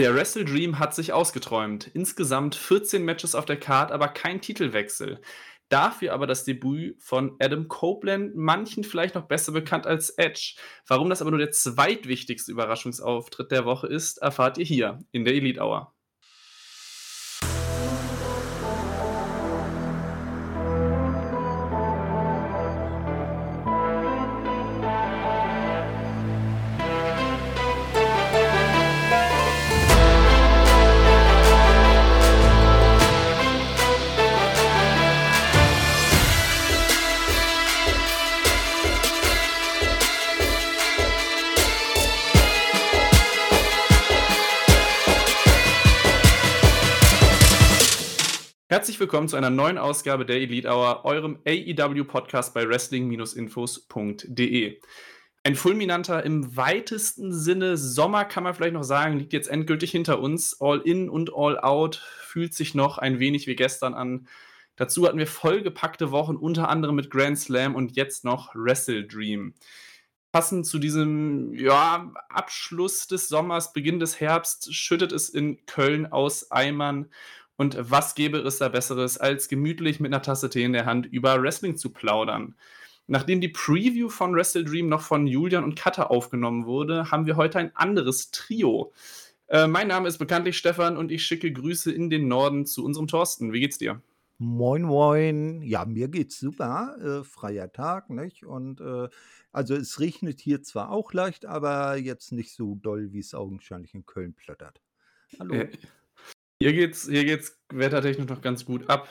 Der Wrestle Dream hat sich ausgeträumt. Insgesamt 14 Matches auf der Card, aber kein Titelwechsel. Dafür aber das Debüt von Adam Copeland, manchen vielleicht noch besser bekannt als Edge. Warum das aber nur der zweitwichtigste Überraschungsauftritt der Woche ist, erfahrt ihr hier in der Elite Hour. Willkommen zu einer neuen Ausgabe der Elite Hour, eurem AEW-Podcast bei Wrestling-Infos.de. Ein fulminanter, im weitesten Sinne Sommer kann man vielleicht noch sagen, liegt jetzt endgültig hinter uns. All in und all out fühlt sich noch ein wenig wie gestern an. Dazu hatten wir vollgepackte Wochen, unter anderem mit Grand Slam und jetzt noch Wrestle Dream. Passend zu diesem ja, Abschluss des Sommers, Beginn des Herbst, schüttet es in Köln aus Eimern und was gäbe es da Besseres, als gemütlich mit einer Tasse Tee in der Hand über Wrestling zu plaudern? Nachdem die Preview von Wrestle Dream noch von Julian und Katha aufgenommen wurde, haben wir heute ein anderes Trio. Äh, mein Name ist bekanntlich Stefan und ich schicke Grüße in den Norden zu unserem Thorsten. Wie geht's dir? Moin, moin. Ja, mir geht's super. Äh, freier Tag, nicht? Und äh, also es regnet hier zwar auch leicht, aber jetzt nicht so doll, wie es augenscheinlich in Köln plottert. Hallo. Hier geht's, hier geht's wettertechnisch noch ganz gut ab.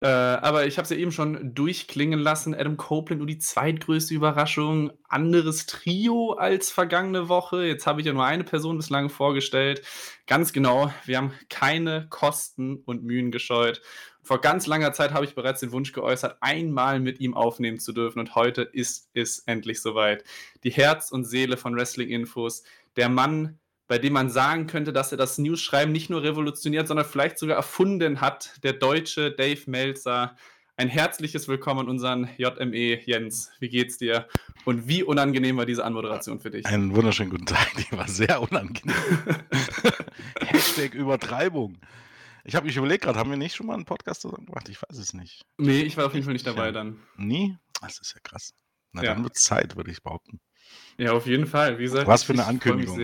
Äh, aber ich habe es ja eben schon durchklingen lassen. Adam Copeland nur die zweitgrößte Überraschung. Anderes Trio als vergangene Woche. Jetzt habe ich ja nur eine Person bislang vorgestellt. Ganz genau, wir haben keine Kosten und Mühen gescheut. Vor ganz langer Zeit habe ich bereits den Wunsch geäußert, einmal mit ihm aufnehmen zu dürfen. Und heute ist es endlich soweit. Die Herz und Seele von Wrestling Infos. Der Mann, bei dem man sagen könnte, dass er das News-Schreiben nicht nur revolutioniert, sondern vielleicht sogar erfunden hat, der deutsche Dave Melzer. Ein herzliches Willkommen an unseren JME Jens. Wie geht's dir? Und wie unangenehm war diese Anmoderation für dich? Einen wunderschönen guten Tag, die war sehr unangenehm. Hashtag Übertreibung. Ich habe mich überlegt gerade, haben wir nicht schon mal einen Podcast zusammen gemacht? Ich weiß es nicht. Nee, ich war auf jeden Fall nicht dabei dann. Nie? Das ist ja krass. Na, ja. dann wird Zeit, würde ich behaupten. Ja, auf jeden Fall. Wie gesagt, Was für eine Ankündigung.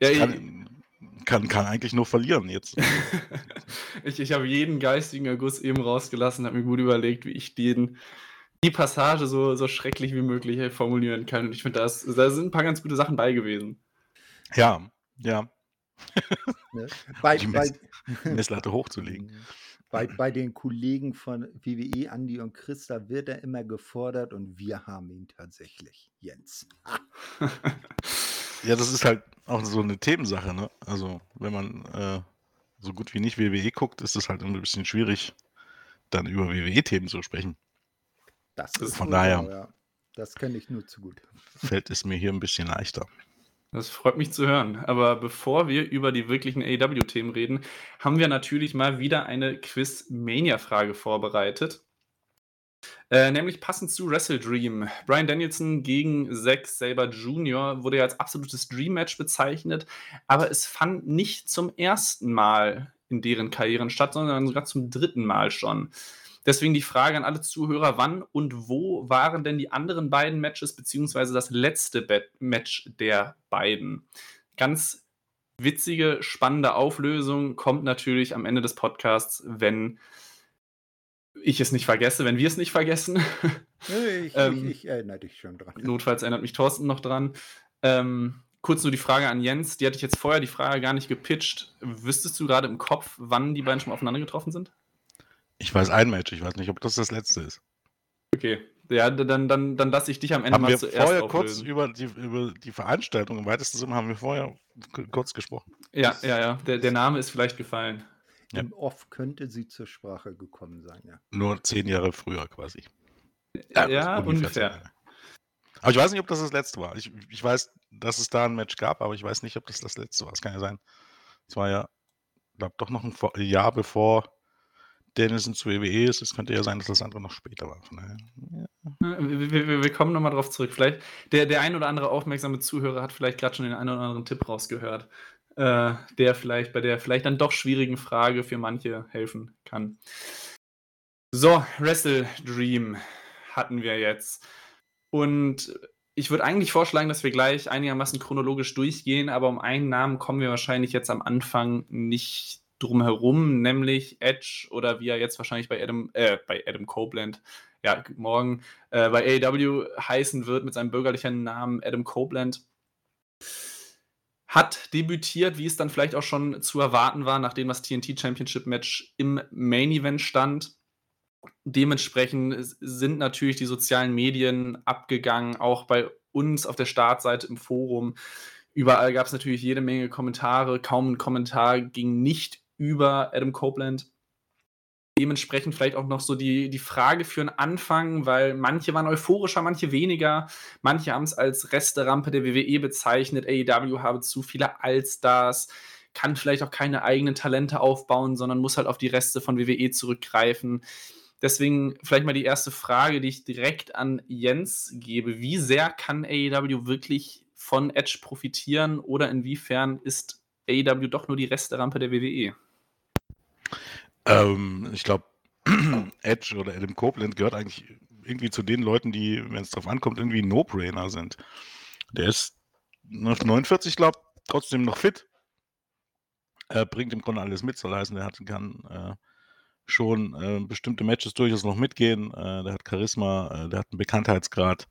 Ja, kann, kann, kann, eigentlich nur verlieren jetzt. ich ich habe jeden geistigen Erguss eben rausgelassen, habe mir gut überlegt, wie ich den, die Passage so, so schrecklich wie möglich formulieren kann. Und ich finde, da sind ein paar ganz gute Sachen bei gewesen. Ja, ja. Ne? Bei, die Mess, Messlatte hochzulegen. Bei, bei den Kollegen von WWE, Andi und Christa, wird er immer gefordert und wir haben ihn tatsächlich, Jens. Ja, das ist halt auch so eine Themensache, ne? Also, wenn man äh, so gut wie nicht WWE guckt, ist es halt ein bisschen schwierig, dann über WWE-Themen zu sprechen. Das ist Von daher. Ja. Das kenne ich nur zu gut. Fällt es mir hier ein bisschen leichter. Das freut mich zu hören. Aber bevor wir über die wirklichen AEW-Themen reden, haben wir natürlich mal wieder eine Quiz-Mania-Frage vorbereitet. Äh, nämlich passend zu Wrestle Dream. Brian Danielson gegen Zack Saber Jr. wurde ja als absolutes Dream-Match bezeichnet, aber es fand nicht zum ersten Mal in deren Karrieren statt, sondern sogar zum dritten Mal schon. Deswegen die Frage an alle Zuhörer, wann und wo waren denn die anderen beiden Matches, beziehungsweise das letzte Match der beiden? Ganz witzige, spannende Auflösung kommt natürlich am Ende des Podcasts, wenn ich es nicht vergesse, wenn wir es nicht vergessen. Ich, ähm, ich, ich, erinnere dich schon dran. Notfalls erinnert mich Thorsten noch dran. Ähm, kurz nur die Frage an Jens, die hatte ich jetzt vorher die Frage gar nicht gepitcht. Wüsstest du gerade im Kopf, wann die beiden schon aufeinander getroffen sind? Ich weiß ein Match, ich weiß nicht, ob das das letzte ist. Okay, ja, dann, dann, dann lasse ich dich am Ende haben mal wir zuerst vorher kurz über die, über die Veranstaltung, im weitesten Sinne haben wir vorher kurz gesprochen. Ja, ja, ja, der, der Name ist vielleicht gefallen. Ja. Im Off könnte sie zur Sprache gekommen sein, ja. Nur zehn Jahre früher quasi. Ja, ja ungefähr. Aber ich weiß nicht, ob das das letzte war. Ich, ich weiß, dass es da ein Match gab, aber ich weiß nicht, ob das das letzte war. Es kann ja sein. Es war ja, glaube doch noch ein Jahr bevor Dennison zu WWE ist. Es könnte ja sein, dass das andere noch später war. Ja. Wir, wir, wir, kommen nochmal drauf zurück. Vielleicht der, der ein oder andere aufmerksame Zuhörer hat vielleicht gerade schon den einen oder anderen Tipp rausgehört. Äh, der vielleicht bei der vielleicht dann doch schwierigen Frage für manche helfen kann. So, Wrestle Dream hatten wir jetzt. Und ich würde eigentlich vorschlagen, dass wir gleich einigermaßen chronologisch durchgehen, aber um einen Namen kommen wir wahrscheinlich jetzt am Anfang nicht drum herum, nämlich Edge oder wie er jetzt wahrscheinlich bei Adam, äh, bei Adam Copeland, ja, morgen äh, bei AEW heißen wird mit seinem bürgerlichen Namen Adam Copeland. Hat debütiert, wie es dann vielleicht auch schon zu erwarten war, nachdem das TNT Championship Match im Main Event stand. Dementsprechend sind natürlich die sozialen Medien abgegangen, auch bei uns auf der Startseite im Forum. Überall gab es natürlich jede Menge Kommentare. Kaum ein Kommentar ging nicht über Adam Copeland. Dementsprechend vielleicht auch noch so die, die Frage für einen Anfang, weil manche waren euphorischer, manche weniger. Manche haben es als Resterampe der WWE bezeichnet. AEW habe zu viele Allstars, kann vielleicht auch keine eigenen Talente aufbauen, sondern muss halt auf die Reste von WWE zurückgreifen. Deswegen vielleicht mal die erste Frage, die ich direkt an Jens gebe. Wie sehr kann AEW wirklich von Edge profitieren oder inwiefern ist AEW doch nur die Resterampe der WWE? Ähm, ich glaube, Edge oder Adam Copeland gehört eigentlich irgendwie zu den Leuten, die, wenn es drauf ankommt, irgendwie No-Brainer sind. Der ist 49, glaube ich, trotzdem noch fit. Er bringt im Grunde alles mit, soll heißen, er hat, kann äh, schon äh, bestimmte Matches durchaus noch mitgehen. Äh, der hat Charisma, äh, der hat einen Bekanntheitsgrad.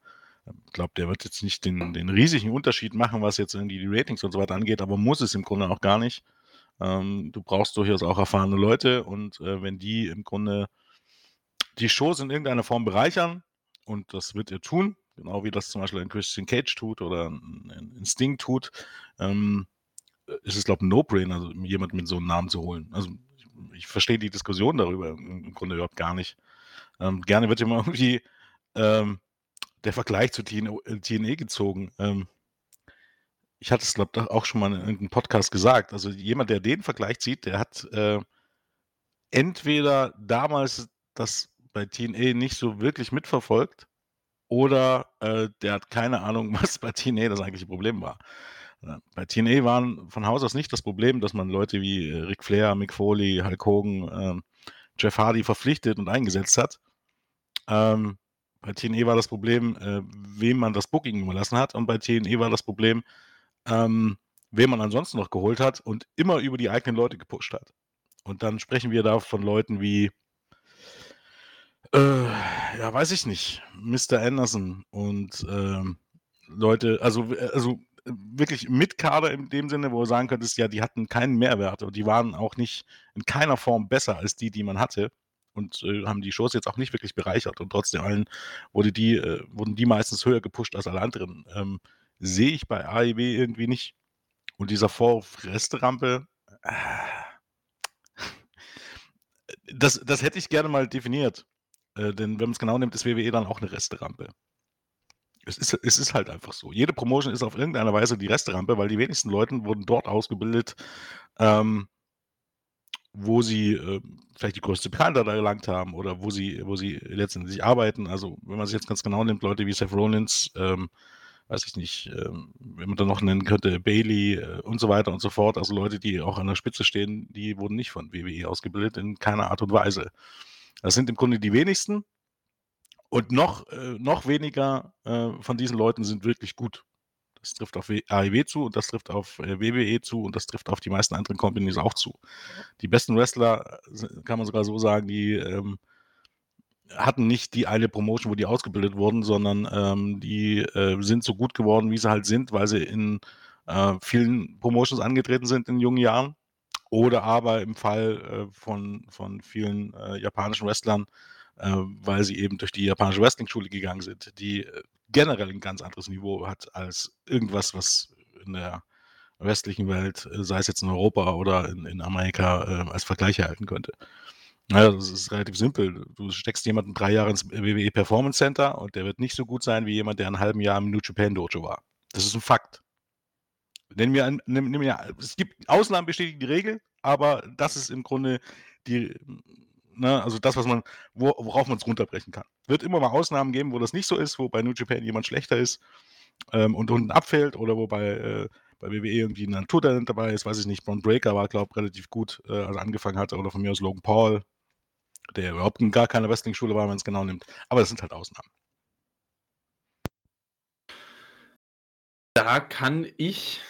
Ich glaube, der wird jetzt nicht den, den riesigen Unterschied machen, was jetzt irgendwie die Ratings und so weiter angeht, aber muss es im Grunde auch gar nicht. Ähm, du brauchst durchaus auch erfahrene Leute und äh, wenn die im Grunde die Shows in irgendeiner Form bereichern, und das wird er tun, genau wie das zum Beispiel ein Christian Cage tut oder ein, ein Sting tut, ähm, ist es, glaube ich, ein No-Brainer, also jemanden mit so einem Namen zu holen. Also ich verstehe die Diskussion darüber im Grunde überhaupt gar nicht. Ähm, gerne wird immer irgendwie ähm, der Vergleich zu TNE, TNE gezogen. Ähm, ich hatte es, glaube ich, auch schon mal in irgendeinem Podcast gesagt. Also jemand, der den Vergleich zieht, der hat äh, entweder damals das bei TNA nicht so wirklich mitverfolgt oder äh, der hat keine Ahnung, was bei TNA das eigentliche Problem war. Bei TNA waren von Haus aus nicht das Problem, dass man Leute wie äh, Ric Flair, Mick Foley, Hulk Hogan, ähm, Jeff Hardy verpflichtet und eingesetzt hat. Ähm, bei TNA war das Problem, äh, wem man das Booking überlassen hat. Und bei TNA war das Problem, ähm, wen man ansonsten noch geholt hat und immer über die eigenen Leute gepusht hat. Und dann sprechen wir da von Leuten wie, äh, ja, weiß ich nicht, Mr. Anderson und ähm, Leute, also, also wirklich mit Kader in dem Sinne, wo du sagen könntest, ja, die hatten keinen Mehrwert und die waren auch nicht in keiner Form besser als die, die man hatte und äh, haben die Shows jetzt auch nicht wirklich bereichert und trotzdem allen wurde die, äh, wurden die meistens höher gepusht als alle anderen. Ähm, Sehe ich bei AEW irgendwie nicht. Und dieser Vorwurf Resterampe, äh, das, das hätte ich gerne mal definiert. Äh, denn wenn man es genau nimmt, ist WWE dann auch eine Resterampe. Es ist, es ist halt einfach so. Jede Promotion ist auf irgendeine Weise die Resterampe, weil die wenigsten Leute wurden dort ausgebildet, ähm, wo sie äh, vielleicht die größte Bekanntheit erlangt haben oder wo sie, wo sie letztendlich arbeiten. Also, wenn man sich jetzt ganz genau nimmt, Leute wie Seth Rollins, ähm, weiß ich nicht, ähm, wenn man da noch nennen könnte, Bailey äh, und so weiter und so fort, also Leute, die auch an der Spitze stehen, die wurden nicht von WWE ausgebildet in keiner Art und Weise. Das sind im Grunde die wenigsten. Und noch, äh, noch weniger äh, von diesen Leuten sind wirklich gut. Das trifft auf AEW zu und das trifft auf äh, WWE zu und das trifft auf die meisten anderen Companies auch zu. Die besten Wrestler, äh, kann man sogar so sagen, die ähm, hatten nicht die eine Promotion, wo die ausgebildet wurden, sondern ähm, die äh, sind so gut geworden, wie sie halt sind, weil sie in äh, vielen Promotions angetreten sind in jungen Jahren. Oder aber im Fall äh, von, von vielen äh, japanischen Wrestlern äh, weil sie eben durch die japanische Wrestling-Schule gegangen sind, die äh, generell ein ganz anderes Niveau hat als irgendwas, was in der westlichen Welt, sei es jetzt in Europa oder in, in Amerika, als Vergleich erhalten könnte. Ja, das ist relativ simpel. Du steckst jemanden drei Jahre ins WWE Performance Center und der wird nicht so gut sein wie jemand, der ein halben Jahr im New Japan Dojo war. Das ist ein Fakt. Nennen wir, nennen wir, es gibt Ausnahmen bestätigen die Regel, aber das ist im Grunde die Ne, also das, was man, worauf man es runterbrechen kann. Wird immer mal Ausnahmen geben, wo das nicht so ist, wo bei New Japan jemand schlechter ist ähm, und unten abfällt oder wo bei, äh, bei WWE irgendwie ein Naturtalent dabei ist, weiß ich nicht. Braun Breaker war, glaube ich, relativ gut, äh, als er angefangen hatte. Oder von mir aus Logan Paul, der überhaupt gar keine Wrestling-Schule war, wenn man es genau nimmt. Aber das sind halt Ausnahmen. Da kann ich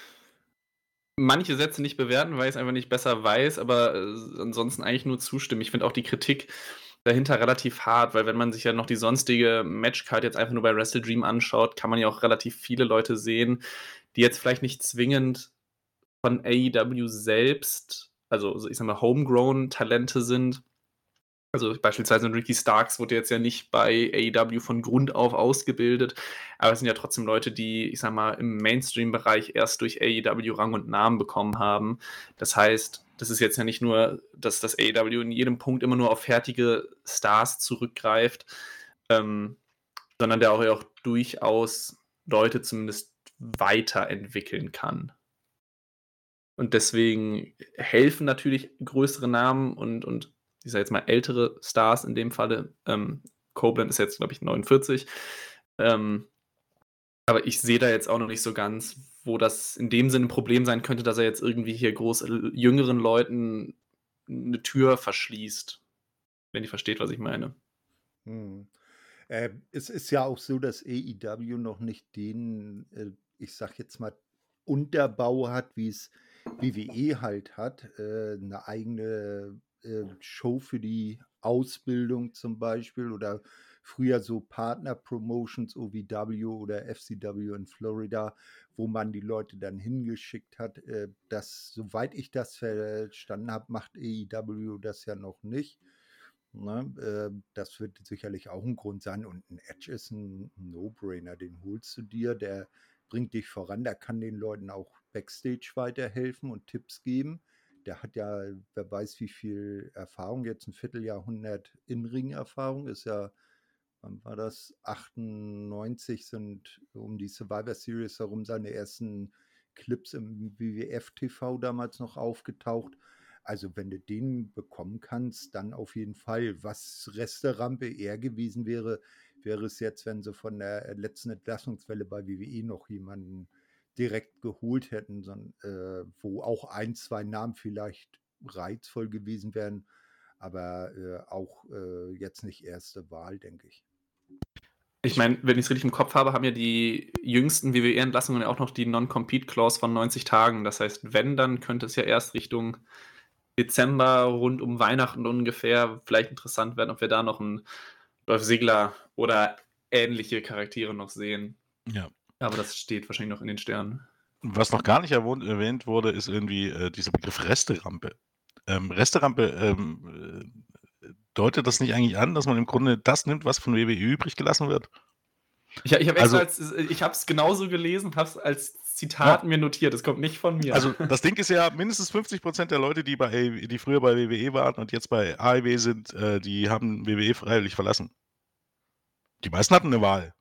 manche Sätze nicht bewerten, weil ich es einfach nicht besser weiß, aber äh, ansonsten eigentlich nur zustimmen. Ich finde auch die Kritik dahinter relativ hart, weil wenn man sich ja noch die sonstige Matchcard jetzt einfach nur bei Wrestle Dream anschaut, kann man ja auch relativ viele Leute sehen, die jetzt vielleicht nicht zwingend von AEW selbst, also ich sag mal homegrown Talente sind, also beispielsweise Ricky Starks wurde jetzt ja nicht bei AEW von Grund auf ausgebildet, aber es sind ja trotzdem Leute, die, ich sag mal, im Mainstream-Bereich erst durch AEW Rang und Namen bekommen haben. Das heißt, das ist jetzt ja nicht nur, dass das AEW in jedem Punkt immer nur auf fertige Stars zurückgreift, ähm, sondern der auch, auch durchaus Leute zumindest weiterentwickeln kann. Und deswegen helfen natürlich größere Namen und, und ich sage jetzt mal ältere Stars in dem Falle. Ähm, Copeland ist jetzt, glaube ich, 49. Ähm, aber ich sehe da jetzt auch noch nicht so ganz, wo das in dem Sinne ein Problem sein könnte, dass er jetzt irgendwie hier groß jüngeren Leuten eine Tür verschließt. Wenn ihr versteht, was ich meine. Hm. Äh, es ist ja auch so, dass AEW noch nicht den, äh, ich sag jetzt mal, Unterbau hat, wie es WWE halt hat. Äh, eine eigene äh, Show für die Ausbildung zum Beispiel oder früher so Partner-Promotions, OVW oder FCW in Florida, wo man die Leute dann hingeschickt hat. Äh, das, soweit ich das verstanden habe, macht AEW das ja noch nicht. Ne? Äh, das wird sicherlich auch ein Grund sein. Und ein Edge ist ein No-Brainer, den holst du dir, der bringt dich voran, der kann den Leuten auch Backstage weiterhelfen und Tipps geben der hat ja, wer weiß wie viel Erfahrung, jetzt ein Vierteljahrhundert In-Ring-Erfahrung, ist ja, wann war das? 98 sind um die Survivor Series herum seine ersten Clips im WWF-TV damals noch aufgetaucht. Also wenn du den bekommen kannst, dann auf jeden Fall. Was Resterampe eher gewesen wäre, wäre es jetzt, wenn sie von der letzten Entlassungswelle bei WWE noch jemanden direkt geholt hätten, sondern, äh, wo auch ein, zwei Namen vielleicht reizvoll gewesen wären, aber äh, auch äh, jetzt nicht erste Wahl, denke ich. Ich meine, wenn ich es richtig im Kopf habe, haben ja die jüngsten WWE-Entlassungen ja auch noch die Non-Compete-Clause von 90 Tagen. Das heißt, wenn, dann könnte es ja erst Richtung Dezember, rund um Weihnachten ungefähr, vielleicht interessant werden, ob wir da noch einen Dolph Ziggler oder ähnliche Charaktere noch sehen. Ja. Aber das steht wahrscheinlich noch in den Sternen. Was noch gar nicht erwähnt wurde, ist irgendwie äh, dieser Begriff Resterampe. Ähm, Resterampe ähm, äh, deutet das nicht eigentlich an, dass man im Grunde das nimmt, was von WWE übrig gelassen wird? Ich, ich habe also, es genauso gelesen, habe es als Zitat ja. mir notiert. Das kommt nicht von mir. Also das Ding ist ja, mindestens 50 Prozent der Leute, die, bei, die früher bei WWE waren und jetzt bei AEW sind, äh, die haben WWE freiwillig verlassen. Die meisten hatten eine Wahl.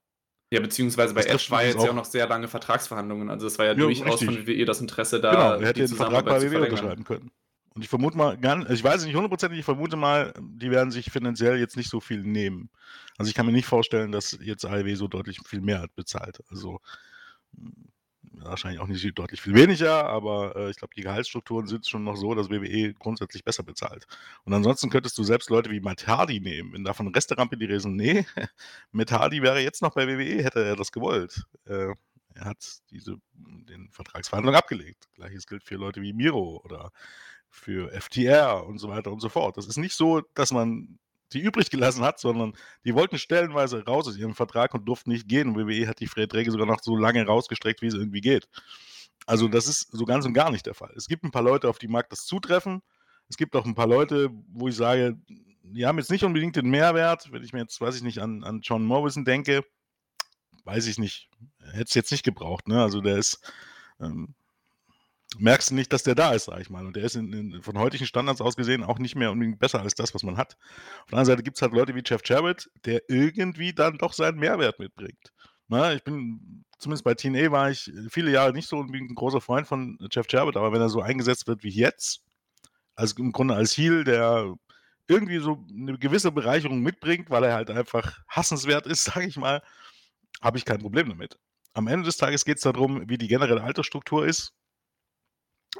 Ja, beziehungsweise bei Edge war jetzt ja auch noch sehr lange Vertragsverhandlungen. Also es war ja, ja durchaus richtig. von WWE das Interesse da. Genau, er hätte den Vertrag bei WWE unterschreiben können. Und ich vermute mal, also ich weiß es nicht hundertprozentig, ich vermute mal, die werden sich finanziell jetzt nicht so viel nehmen. Also ich kann mir nicht vorstellen, dass jetzt AEW so deutlich viel mehr hat bezahlt. Also wahrscheinlich auch nicht deutlich viel weniger, aber äh, ich glaube, die Gehaltsstrukturen sind schon noch so, dass WWE grundsätzlich besser bezahlt. Und ansonsten könntest du selbst Leute wie Matt Hardy nehmen. Wenn da von Resterampe die Rede nee, Matt Hardy wäre jetzt noch bei WWE, hätte er das gewollt. Äh, er hat diese, den Vertragsverhandlungen abgelegt. Gleiches gilt für Leute wie Miro oder für FTR und so weiter und so fort. Das ist nicht so, dass man die übrig gelassen hat, sondern die wollten stellenweise raus aus ihrem Vertrag und durften nicht gehen. Und WWE hat die Verträge sogar noch so lange rausgestreckt, wie es irgendwie geht. Also das ist so ganz und gar nicht der Fall. Es gibt ein paar Leute, auf die mag das zutreffen. Es gibt auch ein paar Leute, wo ich sage, die haben jetzt nicht unbedingt den Mehrwert. Wenn ich mir jetzt, weiß ich nicht, an, an John Morrison denke, weiß ich nicht. Hätte es jetzt nicht gebraucht. Ne? Also der ist ähm, merkst du nicht, dass der da ist, sag ich mal. Und der ist in, in, von heutigen Standards aus gesehen auch nicht mehr unbedingt besser als das, was man hat. Auf der anderen Seite gibt es halt Leute wie Jeff Jarrett, der irgendwie dann doch seinen Mehrwert mitbringt. Na, ich bin, zumindest bei TNA war ich viele Jahre nicht so unbedingt ein großer Freund von Jeff Jarrett, aber wenn er so eingesetzt wird wie jetzt, also im Grunde als Heel, der irgendwie so eine gewisse Bereicherung mitbringt, weil er halt einfach hassenswert ist, sage ich mal, habe ich kein Problem damit. Am Ende des Tages geht es darum, wie die generelle Altersstruktur ist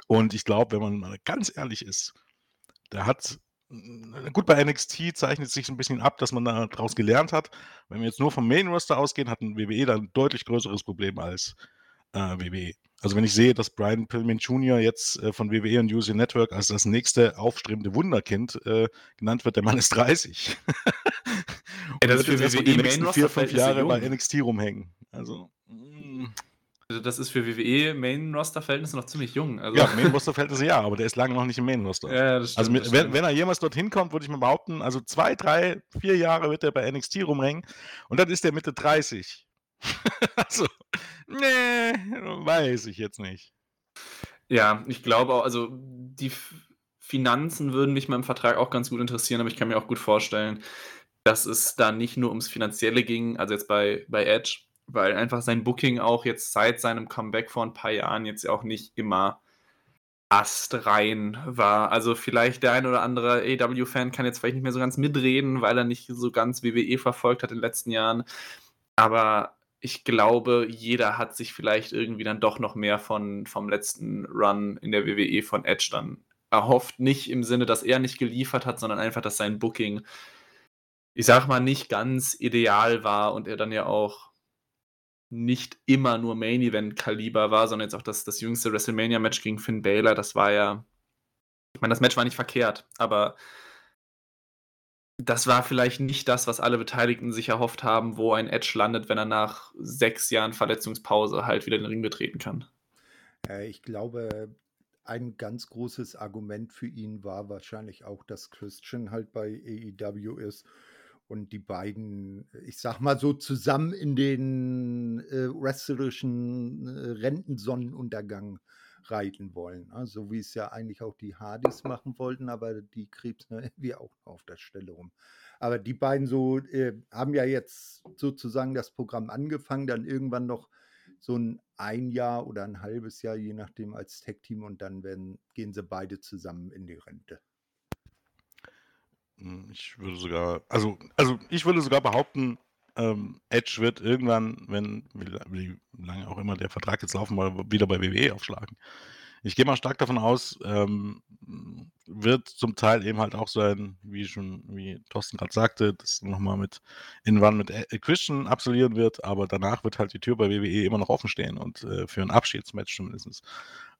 Und ich glaube, wenn man mal ganz ehrlich ist, der hat gut, bei NXT zeichnet sich so ein bisschen ab, dass man daraus gelernt hat. Wenn wir jetzt nur vom Main Roster ausgehen, hat 'n WWE da 'n deutlich größeres Problem als, äh, WWE. Also, wenn ich sehe, dass Brian Pillman Jr. jetzt, äh, von WWE und USA Network als das nächste aufstrebende Wunderkind, äh, genannt wird, der Mann ist 30. Ey, das Und ist für WWE die nächsten Roster 4, 5 Verhältnisse Jahre bei. NXT rumhängen. Also, hm. Also, das ist für WWE Main Roster Verhältnisse noch ziemlich jung. Also Ja, Main Roster Verhältnisse ja, aber der ist lange noch nicht im Main Roster. Ja, Also, mit wenn wenn er jemals dorthin kommt, würde ich mal behaupten, also 2, 3, 4 Jahre wird er bei NXT rumhängen und dann ist er Mitte 30. Also, ne, weiß ich jetzt nicht. Ja, ich glaube auch also, die Finanzen würden mich mal im Vertrag auch ganz gut interessieren, aber ich kann mir auch gut vorstellen, dass es da nicht nur ums Finanzielle ging, also jetzt bei bei Edge, weil einfach sein Booking auch jetzt seit seinem Comeback vor 'n paar Jahren jetzt auch nicht immer astrein war. Also, vielleicht der ein oder andere AEW-Fan kann jetzt vielleicht nicht mehr so ganz mitreden, weil er nicht so ganz WWE verfolgt hat in den letzten Jahren. Aber ich glaube, jeder hat sich vielleicht irgendwie dann doch noch mehr von vom letzten Run in der WWE von Edge dann erhofft. Nicht im Sinne, dass er nicht geliefert hat, sondern einfach, dass sein Booking, ich sage mal, nicht ganz ideal war und er dann ja auch nicht immer nur Main Event Kaliber war, sondern jetzt auch das das jüngste WrestleMania-Match gegen Finn Balor, das war ja ich meine, das Match war nicht verkehrt, aber das war vielleicht nicht das, was alle Beteiligten sich erhofft haben, wo ein Edge landet, wenn er nach 6 Jahren Verletzungspause halt wieder den Ring betreten kann. Äh, ich glaube, ein ganz großes Argument für ihn war wahrscheinlich auch, dass Christian halt bei AEW ist und die beiden, ich sage mal so, zusammen in den, äh, wrestlerischen, äh, Rentensonnenuntergang reiten wollen, ne? So wie es ja eigentlich auch die Hardys machen wollten, aber die krebsen ja irgendwie auch auf der Stelle rum. Aber die beiden so, äh, haben ja jetzt sozusagen das Programm angefangen, dann irgendwann noch so 'n 1 Jahr oder 'n halbes Jahr, je nachdem, als Tag-Team und dann werden gehen sie beide zusammen in die Rente. Hm, ich würde sogar also also, ich würde sogar behaupten, ähm, Edge wird irgendwann, wenn wie la wie lange auch immer der Vertrag jetzt laufen mal wieder bei WWE aufschlagen. Ich gehe mal stark davon aus, ähm, wird zum Teil eben halt auch sein, wie schon wie Thorsten grad sagte, dass noch mal mit in Run mit, Christian absolvieren wird, aber danach wird halt die Tür bei WWE immer noch offen stehen und, äh, für 'n Abschiedsmatch zumindestens.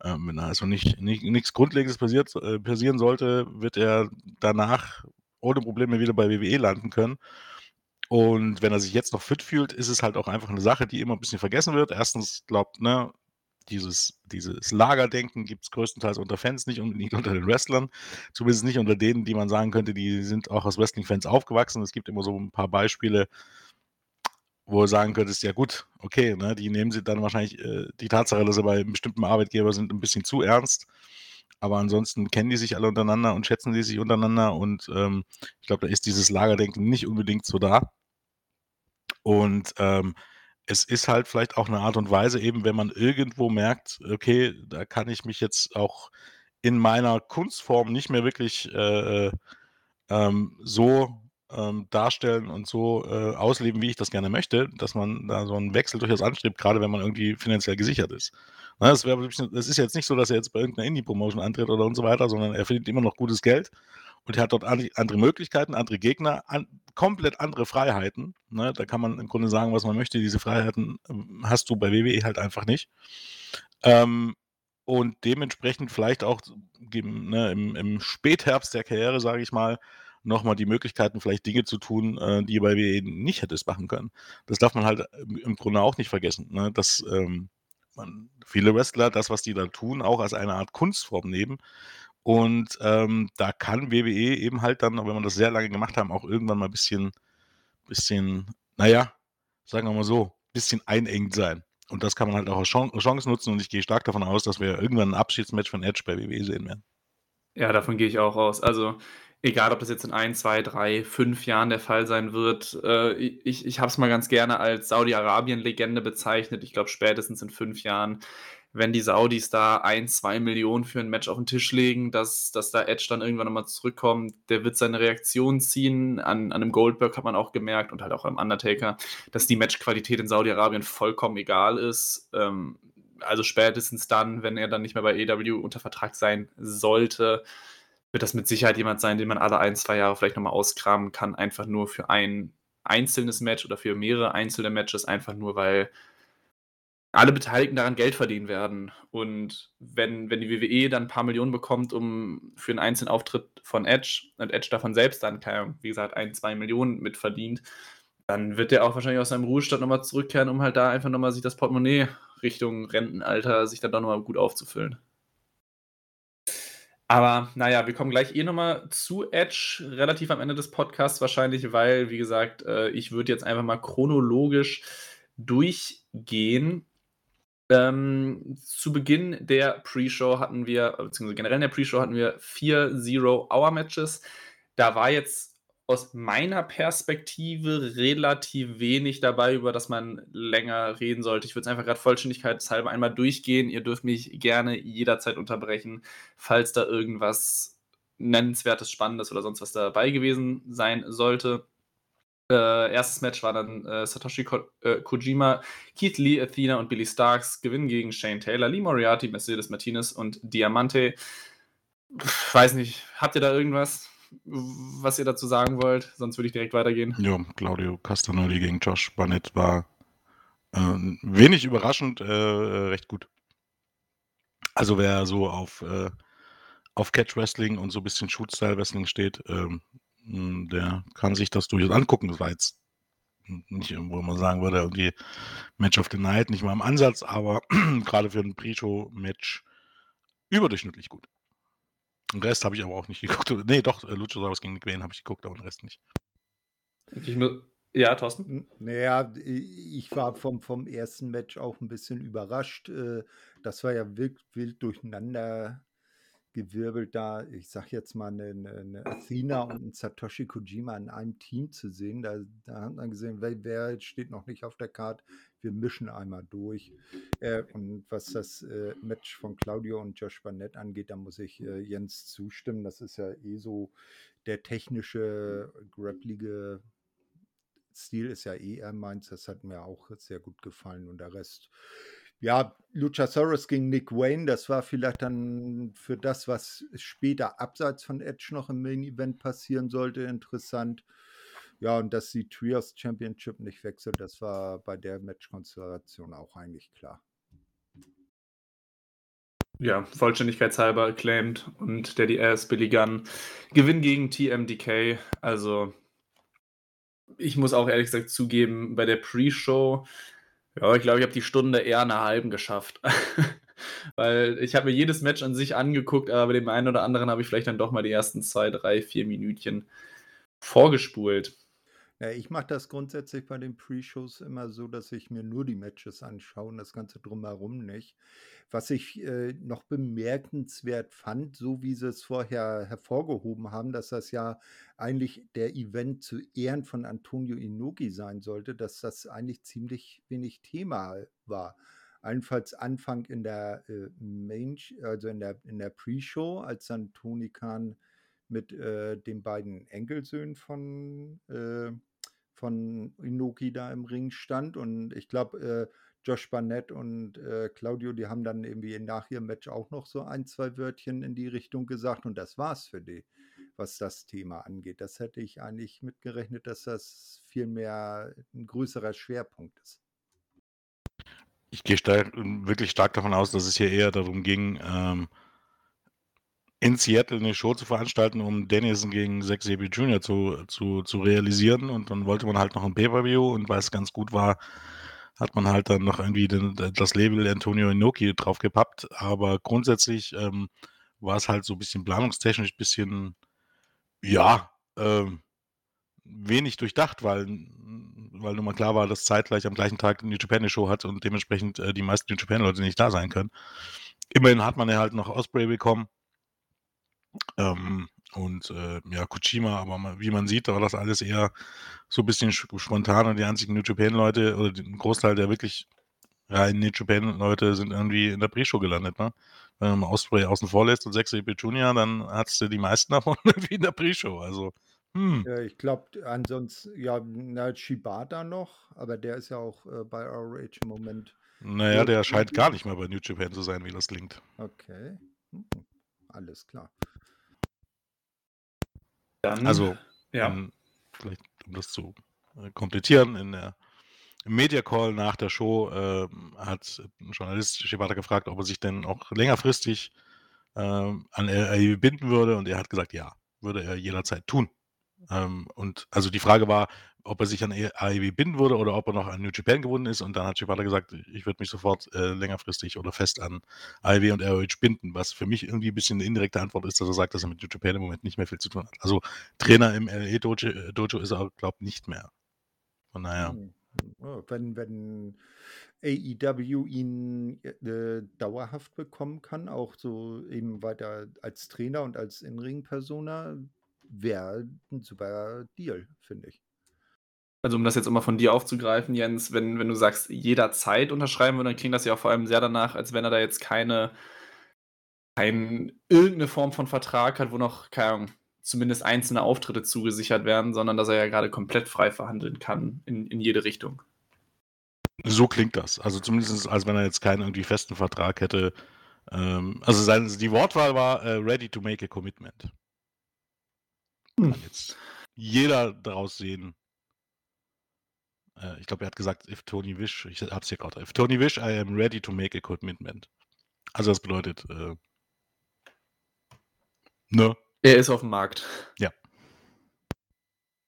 Ähm, wenn da also nicht nicht nix Grundlegendes passiert äh, passieren sollte, wird er danach ohne Probleme wieder bei WWE landen können. Und wenn er sich jetzt noch fit fühlt, ist es halt auch einfach 'ne Sache, die immer 'n bisschen vergessen wird. Erstens glaubt ne, dieses dieses Lagerdenken gibt's größtenteils unter Fans, nicht unbedingt unter den Wrestlern. Zumindest nicht unter denen, die man sagen könnte, die sind auch als Wrestling-Fans aufgewachsen. Es gibt immer so 'n paar Beispiele wo du sagen könntest: „Ja gut, okay, ne, die nehmen sie dann wahrscheinlich, äh, die Tatsache, dass sie bei 'nem bestimmten Arbeitgeber sind, 'n bisschen zu ernst.“ Aber ansonsten kennen die sich alle untereinander und schätzen die sich untereinander und, ähm, ich glaube, da ist dieses Lagerdenken nicht unbedingt so da. Und, ähm, es ist halt vielleicht auch 'ne Art und Weise eben, wenn man irgendwo merkt: „Okay, da kann ich mich jetzt auch in meiner Kunstform nicht mehr wirklich, äh, äh, ähm, so, ähm, darstellen und so, äh, ausleben, wie ich das gerne möchte“, dass man da so 'n Wechsel durchaus anstrebt, grade wenn man irgendwie finanziell gesichert ist. Ne, es wäre es ist jetzt nicht so, dass er jetzt bei irgend 'ner Indie-Promotion antritt oder und so weiter, sondern er verdient immer noch gutes Geld und er hat dort andere Möglichkeiten, andere Gegner, an komplett andere Freiheiten, ne? Da kann man im Grunde sagen, was man möchte. Diese Freiheiten, ähm, hast du bei WWE halt einfach nicht. Ähm, und dementsprechend vielleicht auch ne, im im Spätherbst der Karriere, sage ich mal, noch mal die Möglichkeiten, vielleicht Dinge zu tun, äh, die er bei WWE nicht hättest machen können. Das darf man halt im im Grunde auch nicht vergessen, ne, dass, ähm, man viele Wrestler das, was die da tun, auch als eine Art Kunstform nehmen. Und, ähm, da kann WWE eben halt dann, wenn man das sehr lange gemacht haben, auch irgendwann mal bisschen bisschen, na ja, sagen wir mal so, bisschen einengend sein. Und das kann man halt auch als Chan Chance nutzen und ich gehe stark davon aus, dass wir irgendwann 'n Abschiedsmatch von Edge bei WWE sehen werden. Ja, davon gehe ich auch aus. Also, egal, ob das jetzt in 1, 2, 3, 5 Jahren der Fall sein wird, äh, ich ich habe es mal ganz gerne als Saudi-Arabien-Legende bezeichnet. Ich glaube, spätestens in 5 Jahren, wenn die Saudis da 1, 2.000.000 für 'n Match auf 'n Tisch legen, dass dass da Edge dann irgendwann noch mal zurückkommt, der wird seine Reaktion ziehen. An an 'nem Goldberg hat man auch gemerkt und halt auch am Undertaker, dass die Matchqualität in Saudi-Arabien vollkommen egal ist. Ähm, also spätestens dann, wenn er dann nicht mehr bei EW unter Vertrag sein sollte, wird das mit Sicherheit jemand sein, den man alle ein, zwei Jahre vielleicht nochmal auskramen kann, einfach nur für ein einzelnes Match oder für mehrere einzelne Matches, einfach nur weil alle Beteiligten daran Geld verdienen werden. Und wenn, wenn die WWE dann ein paar Millionen bekommt, um für einen einzelnen Auftritt von Edge und Edge davon selbst dann, wie gesagt, ein, zwei Millionen mitverdient, dann wird der auch wahrscheinlich aus seinem Ruhestand nochmal zurückkehren, um halt da einfach nochmal sich das Portemonnaie Richtung Rentenalter sich dann doch nochmal gut aufzufüllen. Aber naja, wir kommen gleich eh nochmal zu Edge, relativ am Ende des Podcasts wahrscheinlich, weil, wie gesagt, äh, ich würde jetzt einfach mal chronologisch durchgehen. Ähm, zu Beginn der Pre-Show hatten wir, beziehungsweise generell in der Pre-Show hatten wir vier Zero-Hour-Matches. Da war jetzt aus meiner Perspektive relativ wenig dabei, über das man länger reden sollte. Ich würde es einfach gerade vollständigkeitshalber einmal durchgehen. Ihr dürft mich gerne jederzeit unterbrechen, falls da irgendwas nennenswertes, spannendes oder sonst was dabei gewesen sein sollte. Äh, erstes Match war dann äh, Satoshi Ko äh, Kojima, Keith Lee, Athena und Billy Starks gewinnen gegen Shane Taylor, Lee Moriarty, Mercedes Martinez und Diamante. Weiß nicht, habt ihr da irgendwas? Was ihr dazu sagen wollt. Sonst würde ich direkt weitergehen. Ja, Claudio Castagnoli gegen Josh Barnett war äh, wenig überraschend äh, recht gut. Also wer so auf, äh, auf Catch Wrestling und so ein bisschen Shoot-Style Wrestling steht, ähm, der kann sich das durchaus angucken. Das war jetzt nicht irgendwo, wo man sagen würde, irgendwie Match of the Night, nicht mal im Ansatz, aber gerade für ein Pre-Show-Match überdurchschnittlich gut. Den Rest habe ich aber auch nicht geguckt. Nee, doch, äh, Luchasaurus gegen Nick Wayne habe ich geguckt, aber den Rest nicht. ja, Thorsten? Naja, ich war vom, vom ersten Match auch ein bisschen überrascht. Äh, das war ja wild, wild durcheinander gewirbelt da, ich sag jetzt mal, eine, eine Athena und ein Satoshi Kojima in einem Team zu sehen. Da, da hat man gesehen, wer, wer steht noch nicht auf der Karte. Wir mischen einmal durch. Äh, und was das äh, Match von Claudio und Josh Barnett angeht, da muss ich äh, Jens zustimmen. Das ist ja eh so der technische, grapplige Stil ist ja eh er meins. Das hat mir auch sehr gut gefallen. Und der Rest ja, Luchasaurus gegen Nick Wayne, das war vielleicht dann für das, was später abseits von Edge noch im Main Event passieren sollte, interessant. Ja, und dass die Trios Championship nicht wechselt, das war bei der Matchkonstellation auch eigentlich klar. Ja, vollständigkeitshalber acclaimed und der DS Billy Gunn Gewinn gegen TMDK. Also, ich muss auch ehrlich gesagt zugeben, bei der Pre-Show ja, ich glaube, ich habe die Stunde eher in 'ner halben geschafft. Weil ich habe mir jedes Match an sich angeguckt, aber bei dem einen oder anderen habe ich vielleicht dann doch mal die ersten 2, 3, 4 Minütchen vorgespult. Ja, ich mache das grundsätzlich bei den Pre-Shows immer so, dass ich mir nur die Matches anschaue und das Ganze drumherum nicht. Was ich äh, noch bemerkenswert fand, so wie sie es vorher hervorgehoben haben, dass das ja eigentlich der Event zu Ehren von Antonio Inoki sein sollte, dass das eigentlich ziemlich wenig Thema war. Allenfalls Anfang in der äh, Main, also in der, in der Pre-Show, als dann Tony Khan mit äh, den beiden Enkelsöhnen von äh, von Inoki da im Ring stand. Und ich glaube, äh, Josh Barnett und äh, Claudio, die haben dann irgendwie nach ihrem Match auch noch so ein, zwei Wörtchen in die Richtung gesagt. Und das war's für die, was das Thema angeht. Das hätte ich eigentlich mitgerechnet, dass das viel mehr ein größerer Schwerpunkt ist. Ich gehe stark, wirklich stark davon aus, dass es hier eher darum ging, ähm, in Seattle eine Show zu veranstalten, um Dennison gegen Zack Sabre Jr. Zu, zu, zu realisieren. Und dann wollte man halt noch ein Pay-Per-View und weil es ganz gut war, hat man halt dann noch irgendwie den, das Label Antonio Inoki draufgepappt. Aber grundsätzlich ähm, war es halt so ein bisschen planungstechnisch, ein bisschen, ja, ähm, wenig durchdacht, weil, weil nun mal klar war, dass zeitgleich am gleichen Tag eine Japan Show hat und dementsprechend äh, die meisten New Japan Leute nicht da sein können. Immerhin hat man ja halt noch Osprey bekommen ähm, und äh, ja, Kojima, aber wie man sieht, da war das alles eher so ein bisschen spontan und die einzigen New Japan-Leute oder ein Großteil der wirklich reinen New Japan-Leute sind irgendwie in der Pre-Show gelandet. Ne? Wenn man Osprey außen vor lässt und 6 EP Junior, dann hast du die meisten davon irgendwie in der Pre-Show. Also, hm. Ja, ich glaube, ansonsten, ja, na, Shibata noch, aber der ist ja auch äh, bei ROH im Moment Naja, Ja, der scheint gar nicht mehr bei New Japan zu sein, wie das klingt. Okay. Hm, Alles klar. Dann, Also, ja. in, vielleicht um das zu äh, komplettieren, in der, im Media Call nach der Show ähm, hat ein Journalist Shibata gefragt, ob er sich denn auch längerfristig ähm, an AEW binden würde und er hat gesagt, ja, würde er jederzeit tun. Ähm, und also die Frage war, ob er sich an AEW binden würde oder ob er noch an New Japan gebunden ist und dann hat Shibata gesagt, ich würde mich sofort äh, längerfristig oder fest an AEW und ROH binden, was für mich irgendwie ein bisschen eine indirekte Antwort ist, dass er sagt, dass er mit New Japan im Moment nicht mehr viel zu tun hat. Also Trainer im LE Dojo, äh, Dojo ist er, glaube ich, nicht mehr. Von daher, Hm. Ja, Wenn, wenn AEW ihn äh, dauerhaft bekommen kann, auch so eben weiter als Trainer und als In-Ring-Persona, wäre ein super Deal, finde ich. Also um das jetzt immer von dir aufzugreifen, Jens, wenn, wenn du sagst, jederzeit unterschreiben würde, dann klingt das ja auch vor allem sehr danach, als wenn er da jetzt keine, kein, irgendeine Form von Vertrag hat, wo noch, keine Ahnung, zumindest einzelne Auftritte zugesichert werden, sondern dass er ja gerade komplett frei verhandeln kann in, in jede Richtung. so klingt das. Also zumindest, als wenn er jetzt keinen irgendwie festen Vertrag hätte. Ähm, also sein, die Wortwahl war äh, ready to make a commitment. Hm. Kann jetzt jeder daraus sehen. Äh, ich glaube, er hat gesagt, if Tony wish, ich hab's hier gerade, if Tony wish, I am ready to make a commitment. Also das bedeutet, äh, ne? Er ist auf dem Markt. Ja.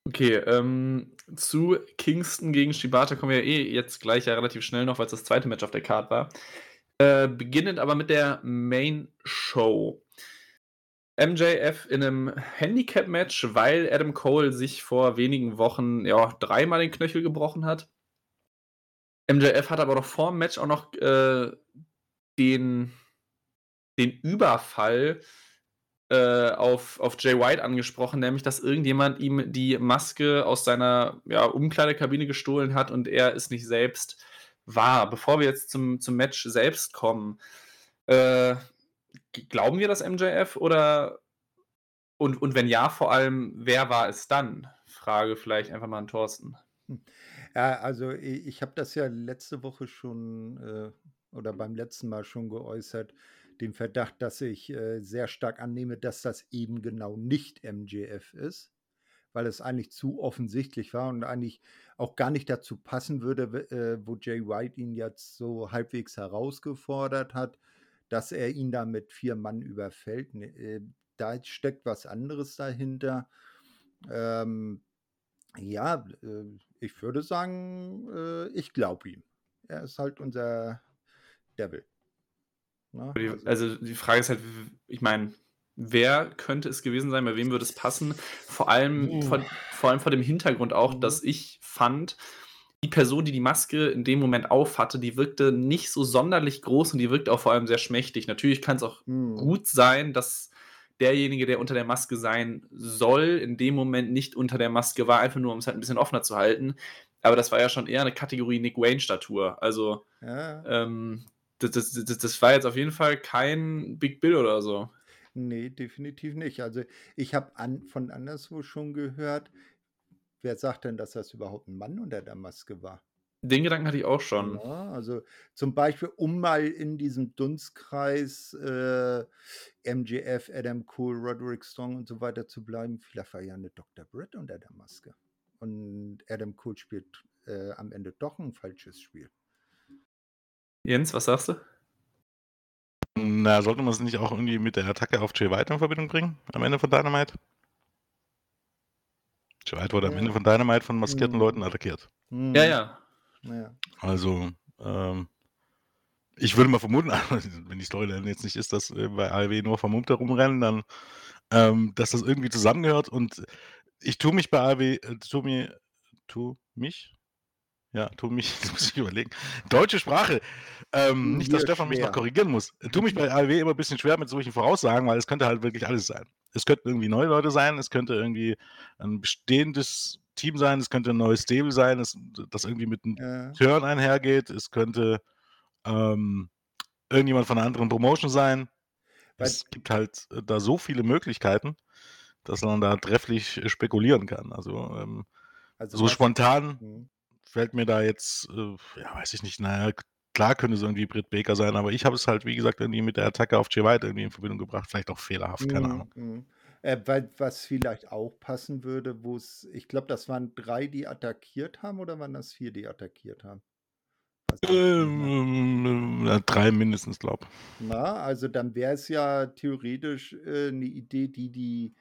Okay, ähm, zu Kingston gegen Shibata kommen wir ja eh jetzt gleich ja relativ schnell noch, weil es das zweite Match auf der Card war. Äh, beginnend aber mit der Main Show. MJF in einem Handicap-Match, weil Adam Cole sich vor wenigen Wochen ja dreimal den Knöchel gebrochen hat. MJF hat aber noch vor dem Match auch noch äh, den, den Überfall äh, auf, auf Jay White angesprochen, nämlich dass irgendjemand ihm die Maske aus seiner ja, Umkleidekabine gestohlen hat und er es nicht selbst war. Bevor wir jetzt zum, zum Match selbst kommen, äh, glauben wir das MJF oder und, und wenn ja, vor allem, wer war es dann? Frage vielleicht einfach mal an Thorsten. Ja, also i- ich habe das ja letzte Woche schon äh, oder beim letzten Mal schon geäußert, den Verdacht, dass ich äh, sehr stark annehme, dass das eben genau nicht MJF ist, weil es eigentlich zu offensichtlich war und eigentlich auch gar nicht dazu passen würde, äh, wo Jay White ihn jetzt so halbwegs herausgefordert hat, dass er ihn da mit vier Mann überfällt. Ne, äh, da steckt was anderes dahinter. Ähm, ja, äh, ich würde sagen, äh, ich glaube ihm. Er ist halt unser Devil. Ne? Die, Also, also die Frage ist halt, ich meine, wer könnte es gewesen sein, bei wem würde es passen? Vor allem, vor, vor allem vor dem Hintergrund auch, Mhm. dass ich fand, die Person, die die Maske in dem Moment aufhatte, die wirkte nicht so sonderlich groß und die wirkte auch vor allem sehr schmächtig. Natürlich kann es auch hm, gut sein, dass derjenige, der unter der Maske sein soll, in dem Moment nicht unter der Maske war, einfach nur um es halt ein bisschen offener zu halten. Aber das war ja schon eher eine Kategorie Nick Wayne-Statur. Also, ja, ähm, das, das, das, das war jetzt auf jeden Fall kein Big Bill oder so. nee, definitiv nicht. Also ich habe an, von anderswo schon gehört, wer sagt denn, dass das überhaupt ein Mann unter der Maske war? Den Gedanken hatte ich auch schon. Ja, also zum Beispiel, um mal in diesem Dunstkreis äh, MJF, Adam Cole, Roderick Strong und so weiter zu bleiben, vielleicht war ja eine Dr. Britt unter der Maske. Und Adam Cole spielt äh, am Ende doch ein falsches Spiel. Jens, was sagst du? Na, sollte man es nicht auch irgendwie mit der Attacke auf Jay White in Verbindung bringen? Am Ende von Dynamite? White wurde am Ja. Ende von Dynamite von maskierten Mhm. Leuten attackiert. Hm, Ja, ja. Ja. Also, ähm, ich würde mal vermuten, wenn die Storyline jetzt nicht ist, dass äh, bei AEW nur Vermummte rumrennen, dann, ähm, dass das irgendwie zusammengehört. Und ich tue mich bei AEW, äh, tu mir, tu mich? Ja, tu mich, das muss ich überlegen. Deutsche Sprache. Ähm, nicht, dass Stefan mich noch korrigieren muss. Tu mich bei AEW immer ein bisschen schwer mit solchen Voraussagen, weil es könnte halt wirklich alles sein. Es könnten irgendwie neue Leute sein, es könnte irgendwie ein bestehendes Team sein, es könnte ein neues Stable sein, es, das irgendwie mit einem Ja. Turn einhergeht, es könnte ähm, irgendjemand von einer anderen Promotion sein. Weil- Es gibt halt äh, da so viele Möglichkeiten, dass man da trefflich äh, spekulieren kann. Also ähm, Also so spontan Hm. Fällt mir da jetzt, äh, ja, weiß ich nicht, naja, klar könnte es irgendwie Britt Baker sein, aber ich habe es halt, wie gesagt, irgendwie mit der Attacke auf Jay White irgendwie in Verbindung gebracht. Vielleicht auch fehlerhaft, keine Mhm, Ahnung. mhm. Äh, weil, was vielleicht auch passen würde, wo es, ich glaube, das waren drei, die attackiert haben, oder waren das vier, die attackiert haben? Ich mehr. Ähm, äh, drei mindestens, glaube Na, also dann wäre es ja theoretisch äh, eine Idee, die die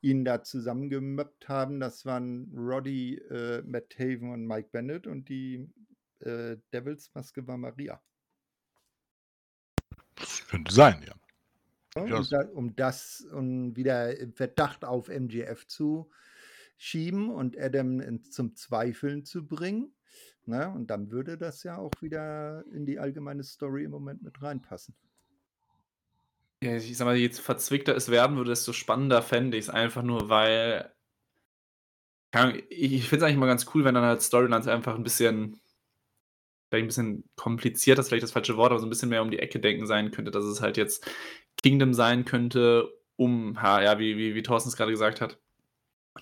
ihn da zusammengemöppt haben. Das waren Roddy, äh, Matt Taven und Mike Bennett und die äh, Devils-Maske war Maria. Das könnte sein, ja. Um, da, um das um wieder Verdacht auf MGF zu schieben und Adam in, zum Zweifeln zu bringen. Ne? Und dann würde das ja auch wieder in die allgemeine Story im Moment mit reinpassen. Ja, ich sag mal, je verzwickter es werden würde, desto spannender fände ich es einfach nur, weil ich finde es eigentlich mal ganz cool, wenn dann halt Storylines einfach ein bisschen vielleicht ein bisschen komplizierter ist vielleicht das falsche Wort, aber so ein bisschen mehr um die Ecke denken sein könnte, dass es halt jetzt Kingdom sein könnte, um ja, wie wie wie Thorsten es grade gesagt hat.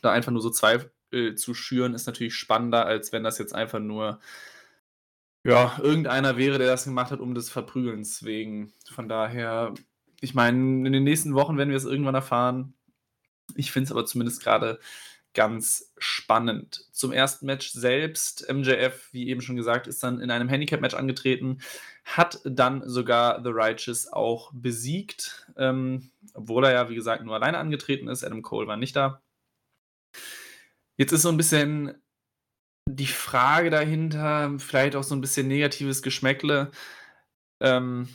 Da einfach nur so Zweifel zu schüren, ist natürlich spannender, als wenn das jetzt einfach nur ja, irgendeiner wäre, der das gemacht hat, um des Verprügelns wegen. Von daher, ich meine, in den nächsten Wochen werden wir es irgendwann erfahren. Ich finde es aber zumindest gerade ganz spannend. Zum ersten Match selbst, MJF, wie eben schon gesagt, ist dann in einem Handicap-Match angetreten, hat dann sogar The Righteous auch besiegt, ähm, obwohl er ja, wie gesagt, nur alleine angetreten ist. Adam Cole war nicht da. Jetzt ist so ein bisschen die Frage dahinter, vielleicht auch so ein bisschen negatives Geschmäckle. Ähm,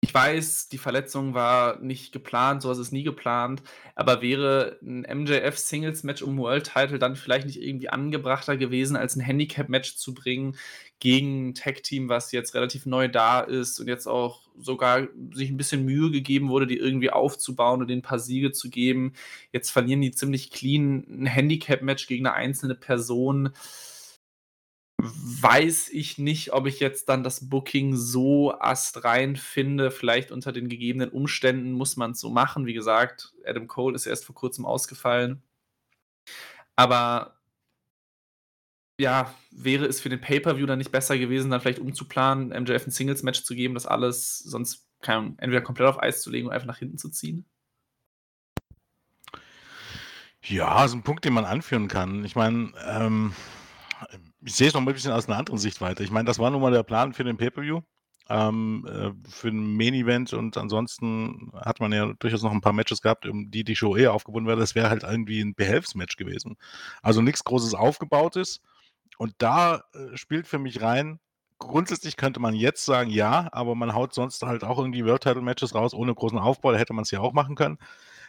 ich weiß, die Verletzung war nicht geplant, so was ist nie geplant, aber wäre ein MJF-Singles-Match um World Title dann vielleicht nicht irgendwie angebrachter gewesen, als ein Handicap-Match zu bringen gegen ein Tag-Team, was jetzt relativ neu da ist und jetzt auch sogar sich ein bisschen Mühe gegeben wurde, die irgendwie aufzubauen und ein paar Siege zu geben. Jetzt verlieren die ziemlich clean ein Handicap-Match gegen eine einzelne Person weiß ich nicht, ob ich jetzt dann das Booking so astrein finde. Vielleicht unter den gegebenen Umständen muss man es so machen. Wie gesagt, Adam Cole ist erst vor kurzem ausgefallen. Aber ja, wäre es für den Pay-Per-View dann nicht besser gewesen, dann vielleicht umzuplanen, MJF ein Singles-Match zu geben, das alles sonst Ahnung, entweder komplett auf Eis zu legen und einfach nach hinten zu ziehen? Ja, ist ein Punkt, den man anführen kann. Ich meine, ähm, ich sehe es noch mal ein bisschen aus einer anderen Sicht weiter. Ich meine, das war nun mal der Plan für den Pay-Per-View, ähm, äh, für ein Main-Event und ansonsten hat man ja durchaus noch ein paar Matches gehabt, um die die Show eher aufgebunden wäre. Das wäre halt irgendwie ein Behelfsmatch gewesen. Also nichts Großes Aufgebautes. Und da äh, spielt für mich rein, grundsätzlich könnte man jetzt sagen, ja, aber man haut sonst halt auch irgendwie World Title Matches raus ohne großen Aufbau. Da hätte man es ja auch machen können.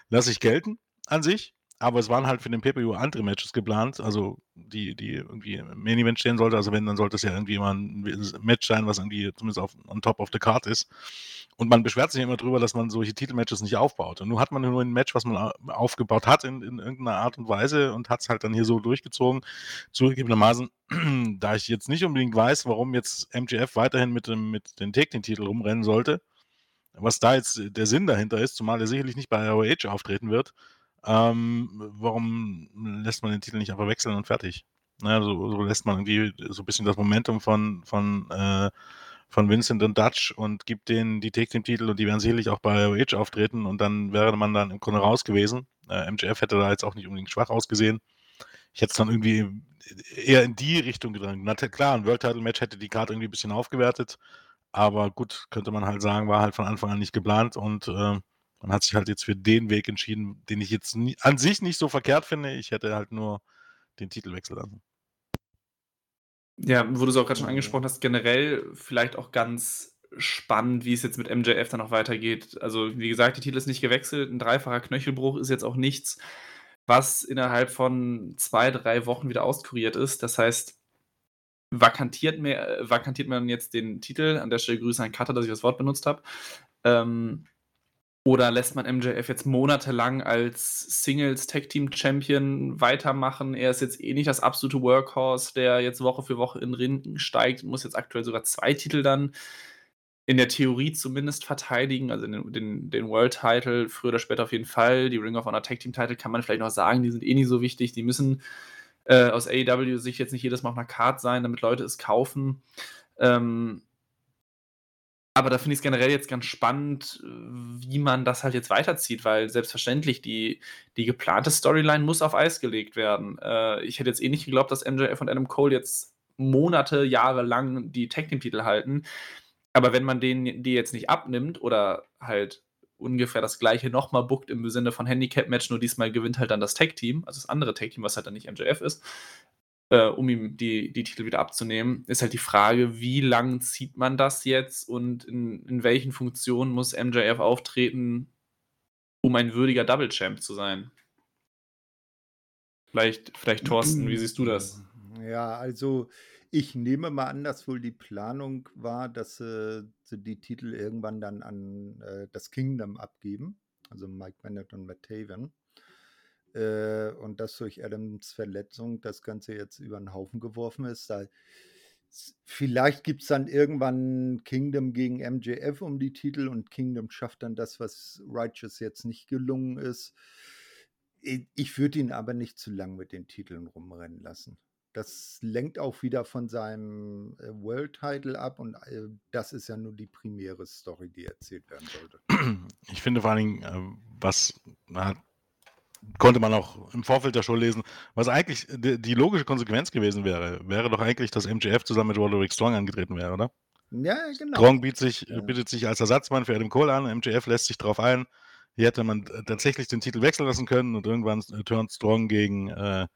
Lasse ich gelten an sich. Aber es waren halt für den PPU andere Matches geplant, also die, die irgendwie im Main Event stehen sollte. Also wenn, dann sollte es ja irgendwie immer ein Match sein, was irgendwie zumindest auf, on top of the card ist. Und man beschwert sich immer drüber, dass man solche Titelmatches nicht aufbaut. Und nun hat man nur ein Match, was man aufgebaut hat in, in irgendeiner Art und Weise und hat es halt dann hier so durchgezogen. Zugegebenermaßen, da ich jetzt nicht unbedingt weiß, warum jetzt MGF weiterhin mit, dem, mit den Take-Den-Titel rumrennen sollte, was da jetzt der Sinn dahinter ist, zumal er sicherlich nicht bei ROH auftreten wird, ähm, warum lässt man den Titel nicht einfach wechseln und fertig? Naja, so, so, lässt man irgendwie so ein bisschen das Momentum von, von, äh, von Vincent und Dutch und gibt denen die Take Team-Titel und die werden sicherlich auch bei ROH auftreten und dann wäre man dann im Grunde raus gewesen. Äh, MJF hätte da jetzt auch nicht unbedingt schwach ausgesehen. Ich hätte es dann irgendwie eher in die Richtung gedrängt. Na klar, ein World Title Match hätte die Karte irgendwie ein bisschen aufgewertet, aber gut, könnte man halt sagen, war halt von Anfang an nicht geplant und äh, man hat sich halt jetzt für den Weg entschieden, den ich jetzt nie, an sich nicht so verkehrt finde. Ich hätte halt nur den Titel wechseln lassen. Ja, wo du es auch gerade schon angesprochen hast, generell vielleicht auch ganz spannend, wie es jetzt mit MJF dann noch weitergeht. Also, wie gesagt, der Titel ist nicht gewechselt. Ein dreifacher Knöchelbruch ist jetzt auch nichts, was innerhalb von zwei, drei Wochen wieder auskuriert ist. Das heißt, vakantiert, mehr, vakantiert man jetzt den Titel. An der Stelle Grüße an Cutter, dass ich das Wort benutzt habe. Ähm, oder lässt man MJF jetzt monatelang als Singles Tag Team Champion weitermachen? Er ist jetzt eh nicht das absolute Workhorse, der jetzt Woche für Woche in Rinden steigt, muss jetzt aktuell sogar zwei Titel dann in der Theorie zumindest verteidigen, also den, den, den World Title, früher oder später auf jeden Fall. Die Ring of Honor Tag Team Title kann man vielleicht noch sagen, die sind eh nicht so wichtig. Die müssen äh, aus AEW sich jetzt nicht jedes Mal auf einer Card sein, damit Leute es kaufen. Ähm, aber da finde ich es generell jetzt ganz spannend, wie man das halt jetzt weiterzieht, weil selbstverständlich die, die geplante Storyline muss auf Eis gelegt werden. Äh, ich hätte jetzt eh nicht geglaubt, dass MJF und Adam Cole jetzt Monate, Jahre lang die Tag Team Titel halten. Aber wenn man denen die jetzt nicht abnimmt oder halt ungefähr das gleiche nochmal bookt im Sinne von Handicap-Match, nur diesmal gewinnt halt dann das Tag-Team, also das andere Tag-Team, was halt dann nicht MJF ist, äh, um ihm die, die Titel wieder abzunehmen, ist halt die Frage, wie lang zieht man das jetzt und in, in welchen Funktionen muss MJF auftreten, um ein würdiger Double-Champ zu sein? Vielleicht, vielleicht Thorsten, wie siehst du das? Ja, also ich nehme mal an, dass wohl die Planung war, dass äh, die Titel irgendwann dann an äh, das Kingdom abgeben, also Mike Bennett und Matt Taven. Äh, und dass durch Adams Verletzung das Ganze jetzt über den Haufen geworfen ist. Da, vielleicht gibt es dann irgendwann Kingdom gegen MJF um die Titel und Kingdom schafft dann das, was Righteous jetzt nicht gelungen ist. Ich würde ihn aber nicht zu lang mit den Titeln rumrennen lassen. Das lenkt auch wieder von seinem äh, World Title ab und äh, das ist ja nur die primäre Story, die erzählt werden sollte. Ich finde vor allen Dingen, äh, was na, konnte man auch im Vorfeld der Show lesen, was eigentlich die, die, logische Konsequenz gewesen wäre, wäre doch eigentlich, dass MJF zusammen mit Roderick Strong angetreten wäre, oder? Ja, genau. Strong bietet sich, ja. bietet sich als Ersatzmann für Adam Cole an, MJF lässt sich darauf ein. Hier hätte man tatsächlich den Titel wechseln lassen können und irgendwann turnt Strong gegen äh,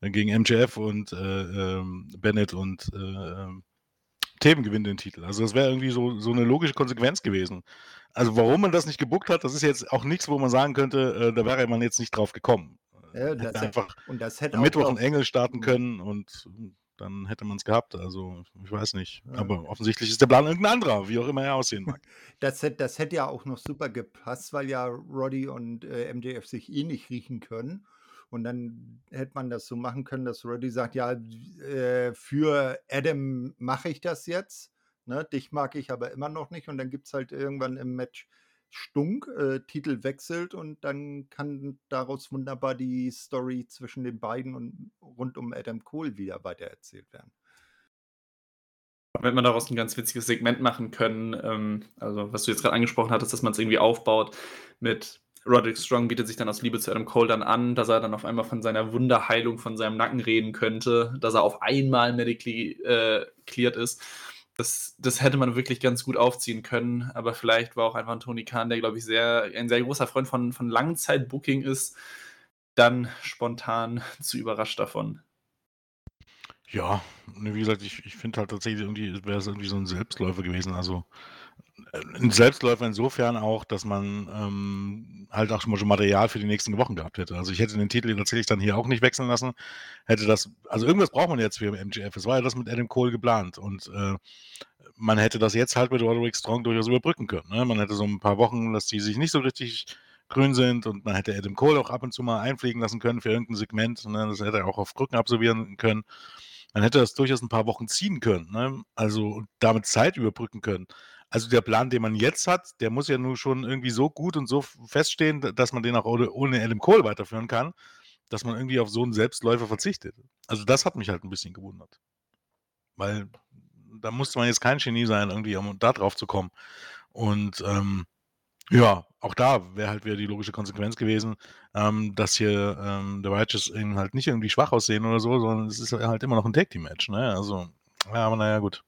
gegen MJF und äh, ähm, Bennett und äh, Themen gewinnen den Titel. Also das wäre irgendwie so, so eine logische Konsequenz gewesen. Also warum man das nicht gebuckt hat, das ist jetzt auch nichts, wo man sagen könnte, äh, da wäre man jetzt nicht drauf gekommen. Ja, das hätte einfach und das hätte Mittwoch einen Engel starten können und dann hätte man es gehabt. Also ich weiß nicht. Ja. Aber offensichtlich ist der Plan irgendein anderer, wie auch immer er aussehen mag. Das, das hätte ja auch noch super gepasst, weil ja Roddy und äh, MJF sich eh nicht riechen können. Und dann hätte man das so machen können, dass Roddy sagt, ja, äh, für Adam mache ich das jetzt. Ne? Dich mag ich aber immer noch nicht. Und dann gibt es halt irgendwann im Match Stunk, äh, Titel wechselt und dann kann daraus wunderbar die Story zwischen den beiden und rund um Adam Cole wieder weitererzählt werden. Wenn man daraus ein ganz witziges Segment machen können, ähm, also was du jetzt gerade angesprochen hattest, dass man es irgendwie aufbaut mit Roderick Strong bietet sich dann aus Liebe zu Adam Cole dann an, dass er dann auf einmal von seiner Wunderheilung von seinem Nacken reden könnte, dass er auf einmal medically äh, cleared ist. Das, das hätte man wirklich ganz gut aufziehen können, aber vielleicht war auch einfach ein Tony Khan, der, glaube ich, sehr, ein sehr großer Freund von, von Langzeit-Booking ist, dann spontan zu überrascht davon. Ja, wie gesagt, ich, ich finde halt tatsächlich irgendwie, wäre es irgendwie so ein Selbstläufer gewesen. Also ein Selbstläufer insofern auch, dass man ähm, halt auch schon mal Material für die nächsten Wochen gehabt hätte. Also ich hätte den Titel tatsächlich dann hier auch nicht wechseln lassen. Hätte das, also irgendwas braucht man jetzt für MGF. Es war ja das mit Adam Cole geplant und äh, man hätte das jetzt halt mit Roderick Strong durchaus überbrücken können. Ne? Man hätte so ein paar Wochen, dass die sich nicht so richtig grün sind und man hätte Adam Cole auch ab und zu mal einfliegen lassen können für irgendein Segment. Ne? Das hätte er auch auf Krücken absolvieren können. Man hätte das durchaus ein paar Wochen ziehen können. Ne? Also damit Zeit überbrücken können. Also der Plan, den man jetzt hat, der muss ja nun schon irgendwie so gut und so feststehen, dass man den auch ohne, Adam Cole weiterführen kann, dass man irgendwie auf so einen Selbstläufer verzichtet. Also das hat mich halt ein bisschen gewundert. Weil da musste man jetzt kein Genie sein, irgendwie, um da drauf zu kommen. Und ähm, ja, auch da wäre halt wieder die logische Konsequenz gewesen, ähm, dass hier ähm, der Righteous eben halt nicht irgendwie schwach aussehen oder so, sondern es ist halt immer noch ein Tag-Team-Match. Ne? Also, ja, aber naja, gut.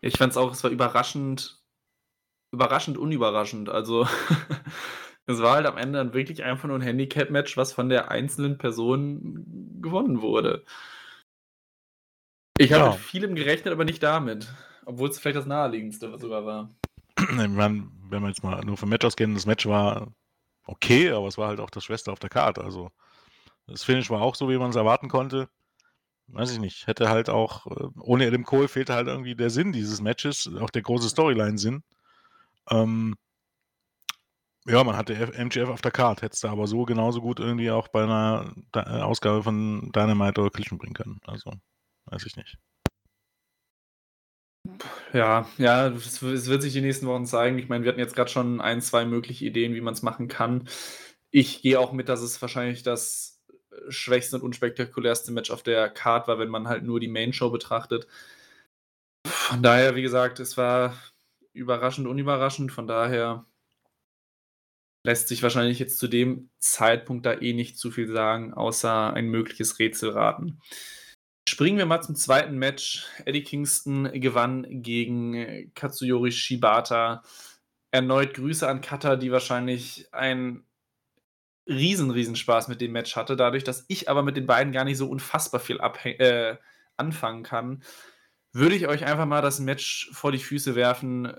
Ich fand es auch, es war überraschend, überraschend unüberraschend. Also es war halt am Ende dann wirklich einfach nur ein Handicap-Match, was von der einzelnen Person gewonnen wurde. Ich habe ja. mit vielem gerechnet, aber nicht damit. Obwohl es vielleicht das naheliegendste sogar war. Wenn wir jetzt mal nur vom Match ausgehen, das Match war okay, aber es war halt auch das Schwester auf der Karte. Also das Finish war auch so, wie man es erwarten konnte weiß ich nicht, hätte halt auch, äh, ohne Adam Cole fehlte halt irgendwie der Sinn dieses Matches, auch der große Storyline-Sinn. Ähm, ja, man hatte MGF auf der Karte, hätte es da aber so genauso gut irgendwie auch bei einer äh, Ausgabe von Dynamite oder Collision bringen können. Also, weiß ich nicht. Ja, ja, es wird sich die nächsten Wochen zeigen. Ich meine, wir hatten jetzt gerade schon ein, zwei mögliche Ideen, wie man es machen kann. Ich gehe auch mit, dass es wahrscheinlich das schwächste und unspektakulärste Match auf der Card war, wenn man halt nur die Main Show betrachtet. Von daher, wie gesagt, es war überraschend, unüberraschend. Von daher lässt sich wahrscheinlich jetzt zu dem Zeitpunkt da eh nicht zu viel sagen, außer ein mögliches Rätselraten. Springen wir mal zum zweiten Match. Eddie Kingston gewann gegen Katsuyori Shibata. Erneut Grüße an Kata, die wahrscheinlich einen riesen, riesen Spaß mit dem Match hatte, dadurch, dass ich aber mit den beiden gar nicht so unfassbar viel äh, anfangen kann, würde ich euch einfach mal das Match vor die Füße werfen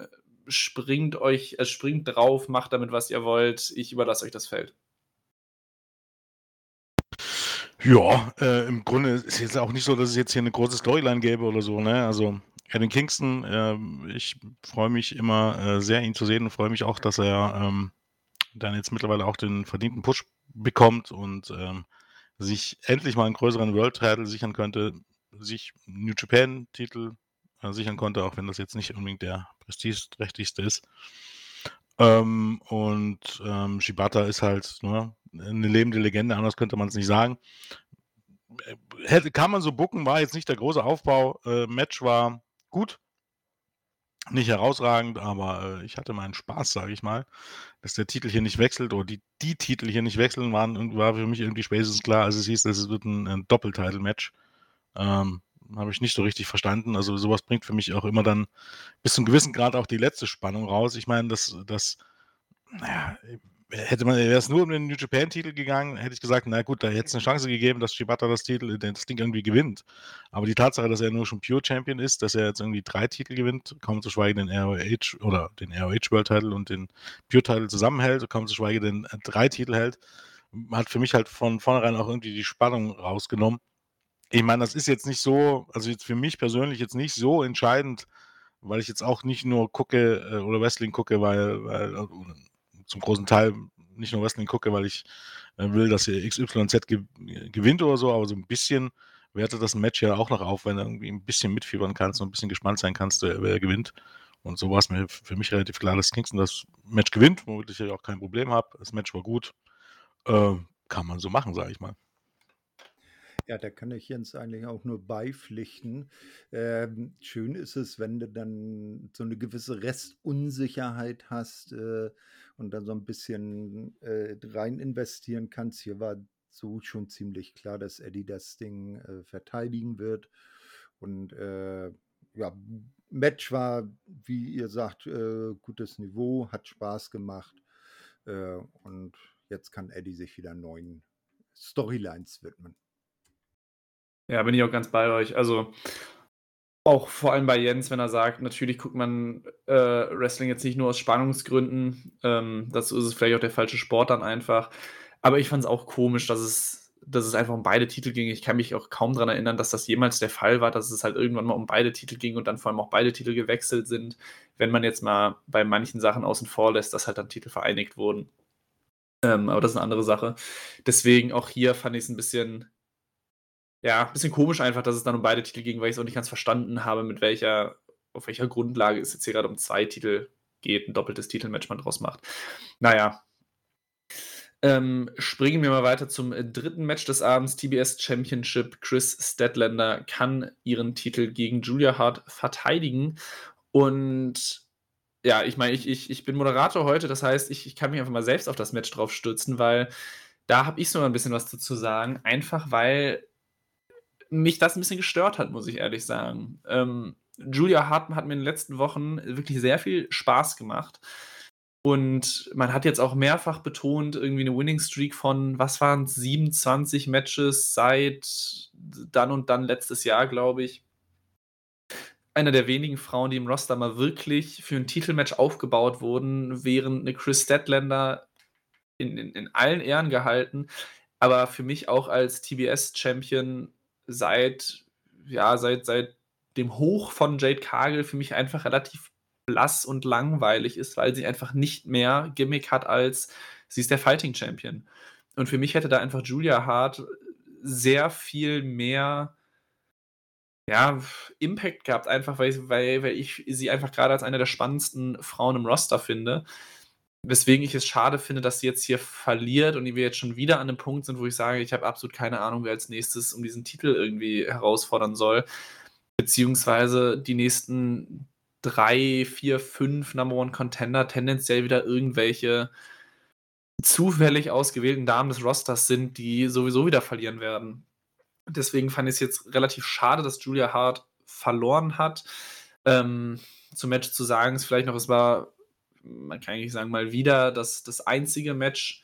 springt euch, äh, springt drauf, macht damit, was ihr wollt. Ich überlasse euch das Feld. Ja, äh, im Grunde ist es jetzt auch nicht so, dass es jetzt hier eine große Storyline gäbe oder so, ne? Also Adam Kingston, äh, ich freue mich immer äh, sehr, ihn zu sehen und freue mich auch, dass er ähm, dann jetzt mittlerweile auch den verdienten Push bekommt und ähm, sich endlich mal einen größeren World Title sichern könnte, sich New Japan Titel äh, sichern konnte, auch wenn das jetzt nicht unbedingt der prestigeträchtigste ist. Ähm, und ähm, Shibata ist halt ne, eine lebende Legende, anders könnte man es nicht sagen. Äh, hätte, kann man so bucken, war jetzt nicht der große Aufbau. Äh, Match war gut, nicht herausragend, aber äh, ich hatte meinen Spaß, sage ich mal. Dass der Titel hier nicht wechselt oder die, die Titel hier nicht wechseln, waren, war für mich irgendwie spätestens klar, als es hieß, dass es wird ein, ein Doppeltitle-Match. Ähm, habe ich nicht so richtig verstanden. Also sowas bringt für mich auch immer dann bis zum gewissen Grad auch die letzte Spannung raus. Ich meine, das, das, naja, hätte man, wäre es nur um den New Japan-Titel gegangen, hätte ich gesagt, na gut, da hätte es eine Chance gegeben, dass Shibata das Titel, das Ding irgendwie gewinnt. Aber die Tatsache, dass er nur schon Pure Champion ist, dass er jetzt irgendwie drei Titel gewinnt, kaum zu schweigen den ROH oder den ROH World Title und den Pure Title zusammenhält, kaum zu schweigen den äh, drei Titel hält, hat für mich halt von vornherein auch irgendwie die Spannung rausgenommen. Ich meine, das ist jetzt nicht so, also jetzt für mich persönlich jetzt nicht so entscheidend, weil ich jetzt auch nicht nur gucke äh, oder Wrestling gucke, weil, weil äh, zum großen Teil nicht nur Wrestling gucke, weil ich äh, will, dass hier XYZ ge gewinnt oder so, aber so ein bisschen wertet das Match ja auch noch auf, wenn du irgendwie ein bisschen mitfiebern kannst und ein bisschen gespannt sein kannst, wer, wer gewinnt. Und so war es mir für mich relativ klar, dass Kingston das Match gewinnt, womit ich ja auch kein Problem habe. Das Match war gut. Äh, kann man so machen, sage ich mal. Ja, da kann ich Jens eigentlich auch nur beipflichten. Ähm, schön ist es, wenn du dann so eine gewisse Restunsicherheit hast äh, und dann so ein bisschen äh, rein investieren kannst. Hier war so schon ziemlich klar, dass Eddie das Ding äh, verteidigen wird. Und äh, ja, Match war, wie ihr sagt, äh, gutes Niveau, hat Spaß gemacht. Äh, und jetzt kann Eddie sich wieder neuen Storylines widmen. Ja, bin ich auch ganz bei euch. Also auch vor allem bei Jens, wenn er sagt, natürlich guckt man äh, Wrestling jetzt nicht nur aus Spannungsgründen. Ähm, dazu ist es vielleicht auch der falsche Sport dann einfach. Aber ich fand es auch komisch, dass es, dass es einfach um beide Titel ging. Ich kann mich auch kaum daran erinnern, dass das jemals der Fall war, dass es halt irgendwann mal um beide Titel ging und dann vor allem auch beide Titel gewechselt sind. Wenn man jetzt mal bei manchen Sachen außen vor lässt, dass halt dann Titel vereinigt wurden. Ähm, aber das ist eine andere Sache. Deswegen auch hier fand ich es ein bisschen ja, ein bisschen komisch einfach, dass es dann um beide Titel ging, weil ich es auch nicht ganz verstanden habe, mit welcher, auf welcher Grundlage es jetzt hier gerade um zwei Titel geht, ein doppeltes Titelmatch man draus macht. Naja. Ähm, springen wir mal weiter zum dritten Match des Abends, TBS Championship. Chris Stedlander kann ihren Titel gegen Julia Hart verteidigen. Und ja, ich meine, ich, ich, ich bin Moderator heute, das heißt, ich, ich kann mich einfach mal selbst auf das Match drauf stürzen, weil da habe ich so ein bisschen was dazu sagen. Einfach weil mich das ein bisschen gestört hat, muss ich ehrlich sagen. Ähm, Julia Hartmann hat mir in den letzten Wochen wirklich sehr viel Spaß gemacht. Und man hat jetzt auch mehrfach betont, irgendwie eine Winning Streak von, was waren es, 27 Matches seit dann und dann letztes Jahr, glaube ich. Einer der wenigen Frauen, die im Roster mal wirklich für ein Titelmatch aufgebaut wurden, während eine Chris Statlander in, in, in allen Ehren gehalten, aber für mich auch als TBS-Champion seit, ja, seit, seit dem Hoch von Jade Cargill für mich einfach relativ blass und langweilig ist, weil sie einfach nicht mehr Gimmick hat als sie ist der Fighting Champion. Und für mich hätte da einfach Julia Hart sehr viel mehr ja, Impact gehabt, einfach weil, weil, weil ich sie einfach gerade als eine der spannendsten Frauen im Roster finde. Weswegen ich es schade finde, dass sie jetzt hier verliert und wir jetzt schon wieder an einem Punkt sind, wo ich sage, ich habe absolut keine Ahnung, wer als nächstes um diesen Titel irgendwie herausfordern soll. Beziehungsweise die nächsten drei, vier, fünf Number One Contender tendenziell wieder irgendwelche zufällig ausgewählten Damen des Rosters sind, die sowieso wieder verlieren werden. Deswegen fand ich es jetzt relativ schade, dass Julia Hart verloren hat. Ähm, zum Match zu sagen, ist vielleicht noch, es war, man kann eigentlich sagen, mal wieder das, das einzige Match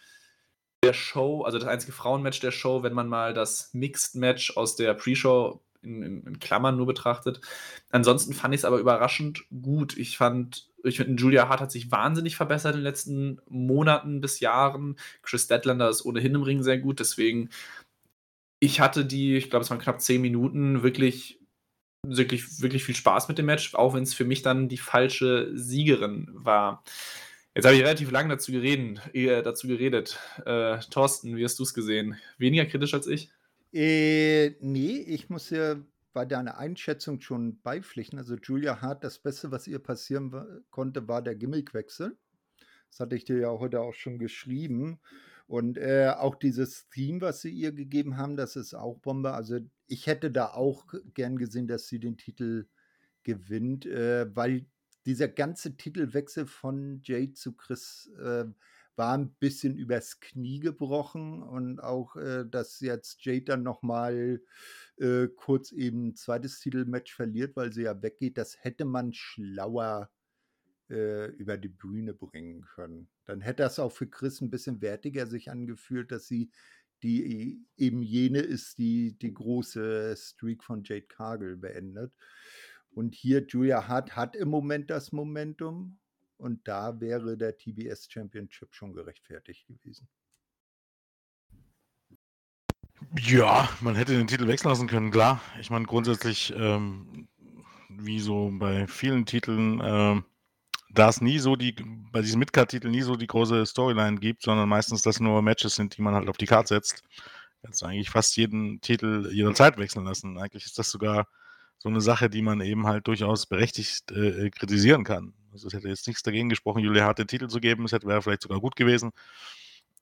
der Show, also das einzige Frauenmatch der Show, wenn man mal das Mixed-Match aus der Pre-Show in, in, in, Klammern nur betrachtet. Ansonsten fand ich es aber überraschend gut. Ich fand, ich finde, Julia Hart hat sich wahnsinnig verbessert in den letzten Monaten bis Jahren. Chris Deadlander ist ohnehin im Ring sehr gut, deswegen ich hatte die, ich glaube, es waren knapp zehn Minuten, wirklich, wirklich, wirklich viel Spaß mit dem Match, auch wenn es für mich dann die falsche Siegerin war. Jetzt habe ich relativ lange dazu, gereden, äh, dazu geredet. Äh, Thorsten, wie hast du es gesehen? Weniger kritisch als ich? Äh, nee, ich muss ja bei deiner Einschätzung schon beipflichten. Also Julia Hart, das Beste, was ihr passieren konnte, war der Gimmickwechsel. Das hatte ich dir ja heute auch schon geschrieben. Und äh, auch dieses Theme, was sie ihr gegeben haben, das ist auch Bombe. Also ich hätte da auch gern gesehen, dass sie den Titel gewinnt, äh, weil dieser ganze Titelwechsel von Jade zu Chris äh, war ein bisschen übers Knie gebrochen und auch, äh, dass jetzt Jade dann nochmal äh, kurz eben ein zweites Titelmatch verliert, weil sie ja weggeht, das hätte man schlauer äh, über die Bühne bringen können. Dann hätte das auch für Chris ein bisschen wertiger sich angefühlt, dass sie die eben jene ist, die die große Streak von Jade Cargill beendet. Und hier Julia Hart hat im Moment das Momentum und da wäre der TBS Championship schon gerechtfertigt gewesen. Ja, man hätte den Titel wechseln lassen können, klar. Ich meine, grundsätzlich, ähm, wie so bei vielen Titeln, ähm, da es nie so die, bei diesen Midcard-Titeln nie so die große Storyline gibt, sondern meistens das nur Matches sind, die man halt auf die Karte setzt, kannst du eigentlich fast jeden Titel jederzeit wechseln lassen. Eigentlich ist das sogar so eine Sache, die man eben halt durchaus berechtigt äh, kritisieren kann. Also es hätte jetzt nichts dagegen gesprochen, Julia Hart den Titel zu geben, es hätte wäre vielleicht sogar gut gewesen.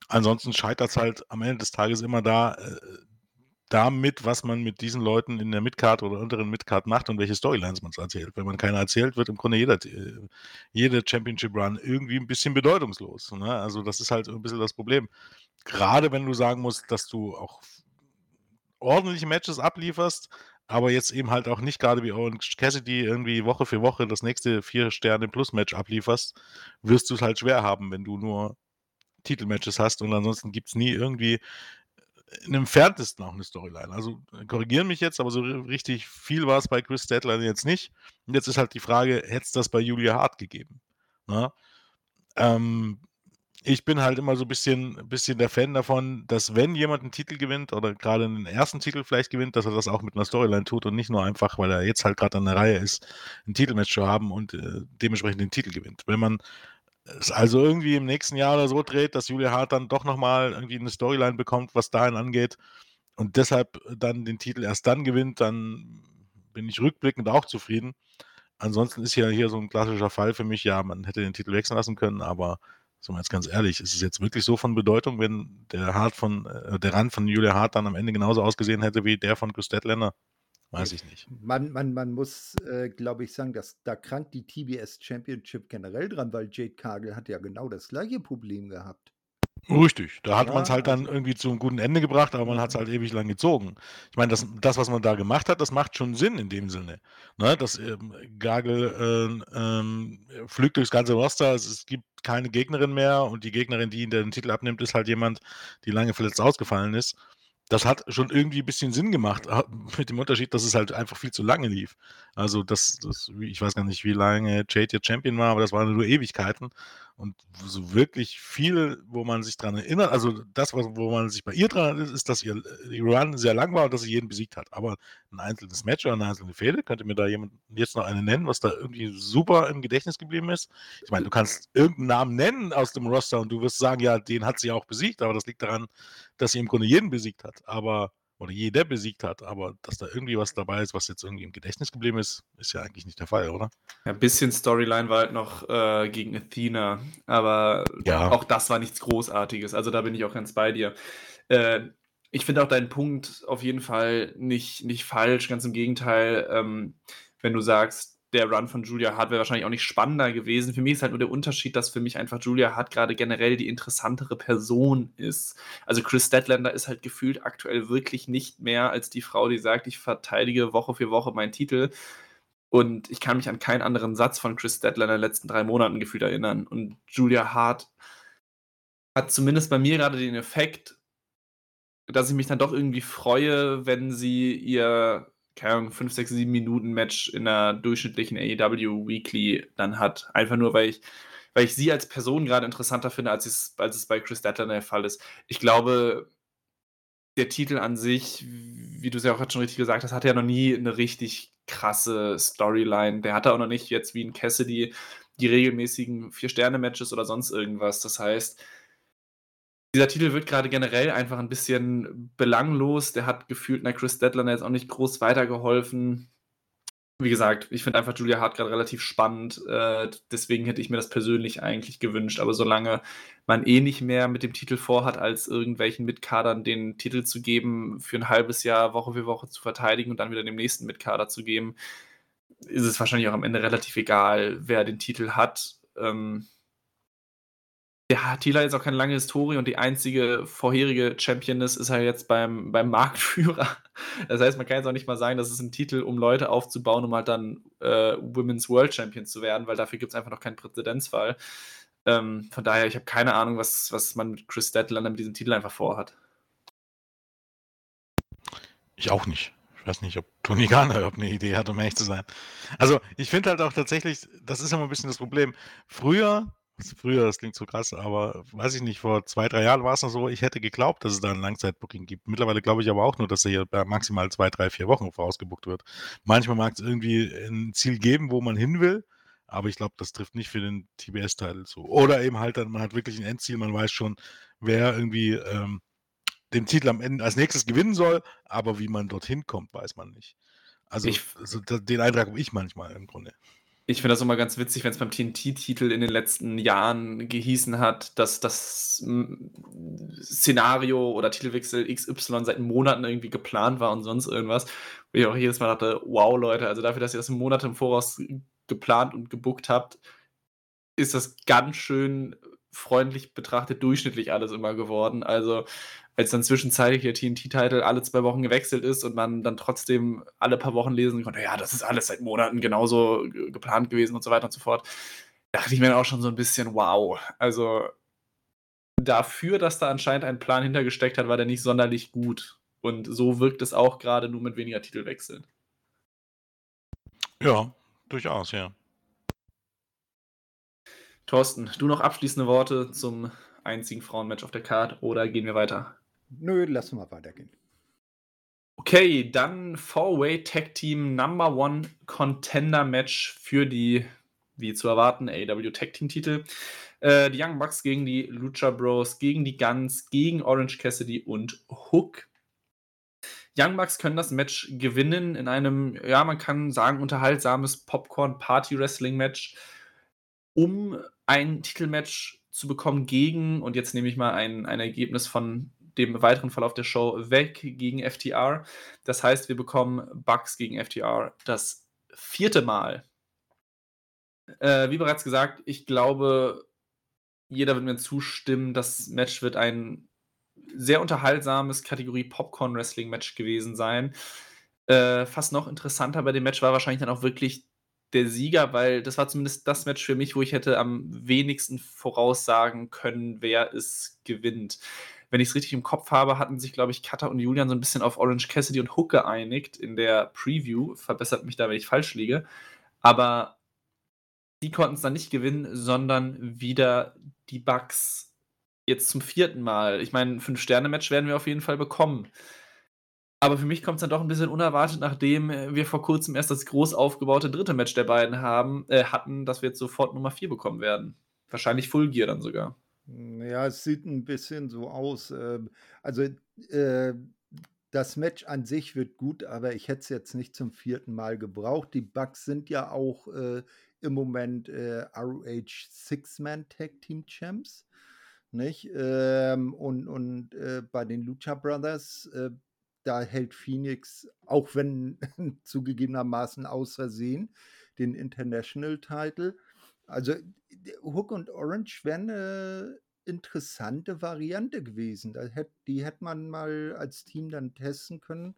Ansonsten scheitert es halt am Ende des Tages immer da, äh, damit, was man mit diesen Leuten in der Midcard oder unteren Midcard macht und welche Storylines man erzählt. Wenn man keine erzählt, wird im Grunde jeder, äh, jede Championship Run irgendwie ein bisschen bedeutungslos. Ne? Also das ist halt ein bisschen das Problem. Gerade wenn du sagen musst, dass du auch ordentliche Matches ablieferst, aber jetzt eben halt auch nicht gerade wie Orange Cassidy irgendwie Woche für Woche das nächste vier Sterne Plus Match ablieferst, wirst du es halt schwer haben, wenn du nur Titelmatches hast und ansonsten gibt es nie irgendwie im entferntesten auch eine Storyline. Also äh, korrigieren mich jetzt, aber so richtig viel war es bei Chris Deadline jetzt nicht. Und jetzt ist halt die Frage, hätte es das bei Julia Hart gegeben? Ne? Ähm, ich bin halt immer so ein bisschen, bisschen der Fan davon, dass wenn jemand einen Titel gewinnt oder gerade einen ersten Titel vielleicht gewinnt, dass er das auch mit einer Storyline tut und nicht nur einfach, weil er jetzt halt gerade an der Reihe ist, ein Titelmatch zu haben und äh, dementsprechend den Titel gewinnt. Wenn man es also irgendwie im nächsten Jahr oder so dreht, dass Julia Hart dann doch nochmal irgendwie eine Storyline bekommt, was dahin angeht und deshalb dann den Titel erst dann gewinnt, dann bin ich rückblickend auch zufrieden. Ansonsten ist ja hier so ein klassischer Fall für mich, ja, man hätte den Titel wechseln lassen können, aber sagen wir jetzt ganz ehrlich, ist es jetzt wirklich so von Bedeutung, wenn der Hart von, äh, der Rand von Julia Hart dann am Ende genauso ausgesehen hätte wie der von Chris Deadlander? Weiß ich nicht. Man, man, man muss, äh, glaube ich, sagen, dass da krankt die TBS Championship generell dran, weil Jade Cargill hat ja genau das gleiche Problem gehabt. Richtig, da hat ja, man es halt dann irgendwie zu einem guten Ende gebracht, aber man hat es halt ewig lang gezogen. Ich meine, das, das, was man da gemacht hat, das macht schon Sinn in dem Sinne. Ne? Das ähm, Gagel äh, ähm, flügt durchs ganze Roster, es, es, gibt keine Gegnerin mehr und die Gegnerin, die ihn den Titel abnimmt, ist halt jemand, die lange verletzt ausgefallen ist das hat schon irgendwie ein bisschen Sinn gemacht, mit dem Unterschied, dass es halt einfach viel zu lange lief. Also das, das ich weiß gar nicht, wie lange Jade jetzt Champion war, aber das waren nur Ewigkeiten. Und so wirklich viel, wo man sich dran erinnert, also das, wo man sich bei ihr dran erinnert, ist, dass ihr Run sehr lang war und dass sie jeden besiegt hat. Aber ein einzelnes Match oder eine einzelne Fehde, könnte mir da jemand jetzt noch eine nennen, was da irgendwie super im Gedächtnis geblieben ist? Ich meine, du kannst irgendeinen Namen nennen aus dem Roster und du wirst sagen, ja, den hat sie auch besiegt, aber das liegt daran, dass sie im Grunde jeden besiegt hat. Aber oder jeder besiegt hat, aber dass da irgendwie was dabei ist, was jetzt irgendwie im Gedächtnis geblieben ist, ist ja eigentlich nicht der Fall, oder? Ja, ein bisschen Storyline war halt noch äh, gegen Athena, aber ja. auch das war nichts Großartiges. Also da bin ich auch ganz bei dir. Äh, ich finde auch deinen Punkt auf jeden Fall nicht, nicht falsch, ganz im Gegenteil. Ähm, wenn du sagst, der Run von Julia Hart wäre wahrscheinlich auch nicht spannender gewesen. Für mich ist halt nur der Unterschied, dass für mich einfach Julia Hart gerade generell die interessantere Person ist. Also Chris Statlander ist halt gefühlt aktuell wirklich nicht mehr als die Frau, die sagt, ich verteidige Woche für Woche meinen Titel. Und ich kann mich an keinen anderen Satz von Chris Statlander in den letzten drei Monaten gefühlt erinnern. Und Julia Hart hat zumindest bei mir gerade den Effekt, dass ich mich dann doch irgendwie freue, wenn sie ihr keine Ahnung, 5, 6, 7 Minuten Match in einer durchschnittlichen AEW Weekly dann hat. Einfach nur, weil ich, weil ich sie als Person gerade interessanter finde, als es, als es bei Chris Statler der Fall ist. Ich glaube, der Titel an sich, wie du es ja auch schon richtig gesagt hast, hatte ja noch nie eine richtig krasse Storyline. Der hatte auch noch nicht jetzt wie in Cassidy die regelmäßigen Vier-Sterne-Matches oder sonst irgendwas. Das heißt, dieser Titel wird gerade generell einfach ein bisschen belanglos. Der hat gefühlt einer Chris Deadlander jetzt auch nicht groß weitergeholfen. Wie gesagt, ich finde einfach Julia Hart gerade relativ spannend. Äh, deswegen hätte ich mir das persönlich eigentlich gewünscht. Aber solange man eh nicht mehr mit dem Titel vorhat, als irgendwelchen Mitkadern den Titel zu geben, für ein halbes Jahr Woche für Woche zu verteidigen und dann wieder dem nächsten Mitkader zu geben, ist es wahrscheinlich auch am Ende relativ egal, wer den Titel hat. Ähm, ja, Tila jetzt auch keine lange Historie und die einzige vorherige Championess ist halt jetzt beim, beim Marktführer. Das heißt, man kann jetzt auch nicht mal sagen, das ist ein Titel, um Leute aufzubauen, um halt dann äh, Women's World Champion zu werden, weil dafür gibt es einfach noch keinen Präzedenzfall. Ähm, von daher, ich habe keine Ahnung, was, was man mit Chris Statlander mit diesem Titel einfach vorhat. Ich auch nicht. Ich weiß nicht, ob Tony Garner überhaupt eine Idee hat, um ehrlich zu sein. Also, ich finde halt auch tatsächlich, das ist immer ein bisschen das Problem. Früher Früher, das klingt so krass, aber weiß ich nicht, vor zwei, drei Jahren war es noch so, ich hätte geglaubt, dass es da ein Langzeitbooking gibt. Mittlerweile glaube ich aber auch nur, dass er hier maximal zwei, drei, vier Wochen vorausgebucht wird. Manchmal mag es irgendwie ein Ziel geben, wo man hin will, aber ich glaube, das trifft nicht für den TBS-Teil zu. Oder eben halt dann, man hat wirklich ein Endziel, man weiß schon, wer irgendwie ähm, den Titel am Ende als nächstes gewinnen soll, aber wie man dorthin kommt, weiß man nicht. Also, ich, also den Eintrag habe ich manchmal im Grunde. Ich finde das immer ganz witzig, wenn es beim TNT-Titel in den letzten Jahren gehießen hat, dass das hm, Szenario oder Titelwechsel XY seit Monaten irgendwie geplant war und sonst irgendwas. Wo ich auch jedes Mal dachte, wow, Leute, also dafür, dass ihr das Monate im Voraus geplant und gebuckt habt, ist das ganz schön freundlich betrachtet durchschnittlich alles immer geworden. Also als dann zwischenzeitlich der TNT-Titel alle zwei Wochen gewechselt ist und man dann trotzdem alle paar Wochen lesen konnte, ja, das ist alles seit Monaten genauso geplant gewesen und so weiter und so fort, dachte ich mir dann auch schon so ein bisschen, wow. Also dafür, dass da anscheinend ein Plan hintergesteckt hat, war der nicht sonderlich gut. Und so wirkt es auch gerade nur mit weniger Titelwechseln. Ja, durchaus, ja. Thorsten, du noch abschließende Worte zum einzigen Frauenmatch auf der Card oder gehen wir weiter? Nö, lassen wir weitergehen. Okay, dann Four-Way Tag Team Number One Contender Match für die, wie zu erwarten, AW Tag Team Titel. Äh, die Young Bucks gegen die Lucha Bros, gegen die Guns, gegen Orange Cassidy und Hook. Young Bucks können das Match gewinnen in einem, ja, man kann sagen, unterhaltsames Popcorn-Party-Wrestling-Match, um ein Titelmatch zu bekommen gegen, und jetzt nehme ich mal ein, ein Ergebnis von dem weiteren Verlauf der Show weg gegen FTR. Das heißt, wir bekommen Bugs gegen FTR das vierte Mal. Äh, wie bereits gesagt, ich glaube, jeder wird mir zustimmen, das Match wird ein sehr unterhaltsames Kategorie Popcorn Wrestling Match gewesen sein. Äh, fast noch interessanter bei dem Match war wahrscheinlich dann auch wirklich der Sieger, weil das war zumindest das Match für mich, wo ich hätte am wenigsten voraussagen können, wer es gewinnt wenn ich es richtig im Kopf habe, hatten sich, glaube ich, Cutter und Julian so ein bisschen auf Orange Cassidy und Hook geeinigt in der Preview. Verbessert mich da, wenn ich falsch liege. Aber die konnten es dann nicht gewinnen, sondern wieder die Bugs jetzt zum vierten Mal. Ich meine, ein Fünf-Sterne-Match werden wir auf jeden Fall bekommen. Aber für mich kommt es dann doch ein bisschen unerwartet, nachdem wir vor kurzem erst das groß aufgebaute dritte Match der beiden haben, äh, hatten, dass wir jetzt sofort Nummer 4 bekommen werden. Wahrscheinlich Full Gear dann sogar. Ja, es sieht ein bisschen so aus. Ähm, also, äh, das Match an sich wird gut, aber ich hätte es jetzt nicht zum vierten Mal gebraucht. Die Bucks sind ja auch äh, im Moment äh, ROH Six-Man Tag Team Champs. Nicht? Ähm, und und äh, bei den Lucha Brothers, äh, da hält Phoenix, auch wenn zugegebenermaßen aus Versehen, den International Title. Also Hook und Orange wären eine interessante Variante gewesen. Die hätte man mal als Team dann testen können,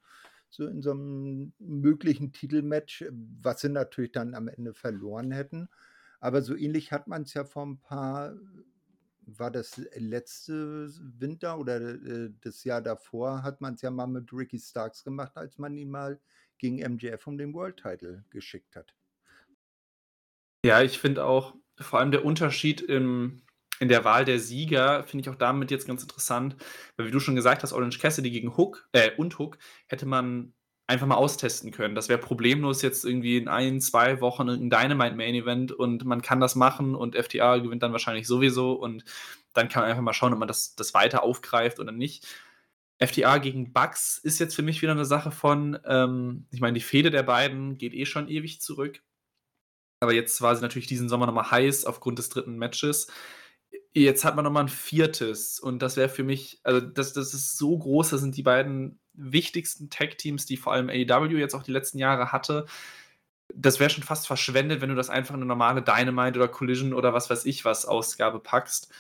so in so einem möglichen Titelmatch, was sie natürlich dann am Ende verloren hätten. Aber so ähnlich hat man es ja vor ein paar, war das letzte Winter oder äh, das Jahr davor, hat man es ja mal mit Ricky Starks gemacht, als man ihn mal gegen MJF um den World Title geschickt hat. Ja, ich finde auch vor allem der Unterschied im, in der Wahl der Sieger finde ich auch damit jetzt ganz interessant, weil wie du schon gesagt hast, Orange Cassidy gegen Hook äh, und Hook hätte man einfach mal austesten können. Das wäre problemlos jetzt irgendwie in ein, zwei Wochen ein Dynamite Main Event und man kann das machen und FTA gewinnt dann wahrscheinlich sowieso und dann kann man einfach mal schauen, ob man das, das weiter aufgreift oder nicht. FTA gegen Bucks ist jetzt für mich wieder eine Sache von, ähm, ich meine, die Fehde der beiden geht eh schon ewig zurück. Aber jetzt war sie natürlich diesen Sommer nochmal heiß aufgrund des dritten Matches. Jetzt hat man nochmal ein viertes und das wäre für mich, also das, das ist so groß, das sind die beiden wichtigsten Tag-Teams, die vor allem AEW jetzt auch die letzten Jahre hatte. Das wäre schon fast verschwendet, wenn du das einfach in eine normale Dynamite oder Collision oder was weiß ich was Ausgabe packst.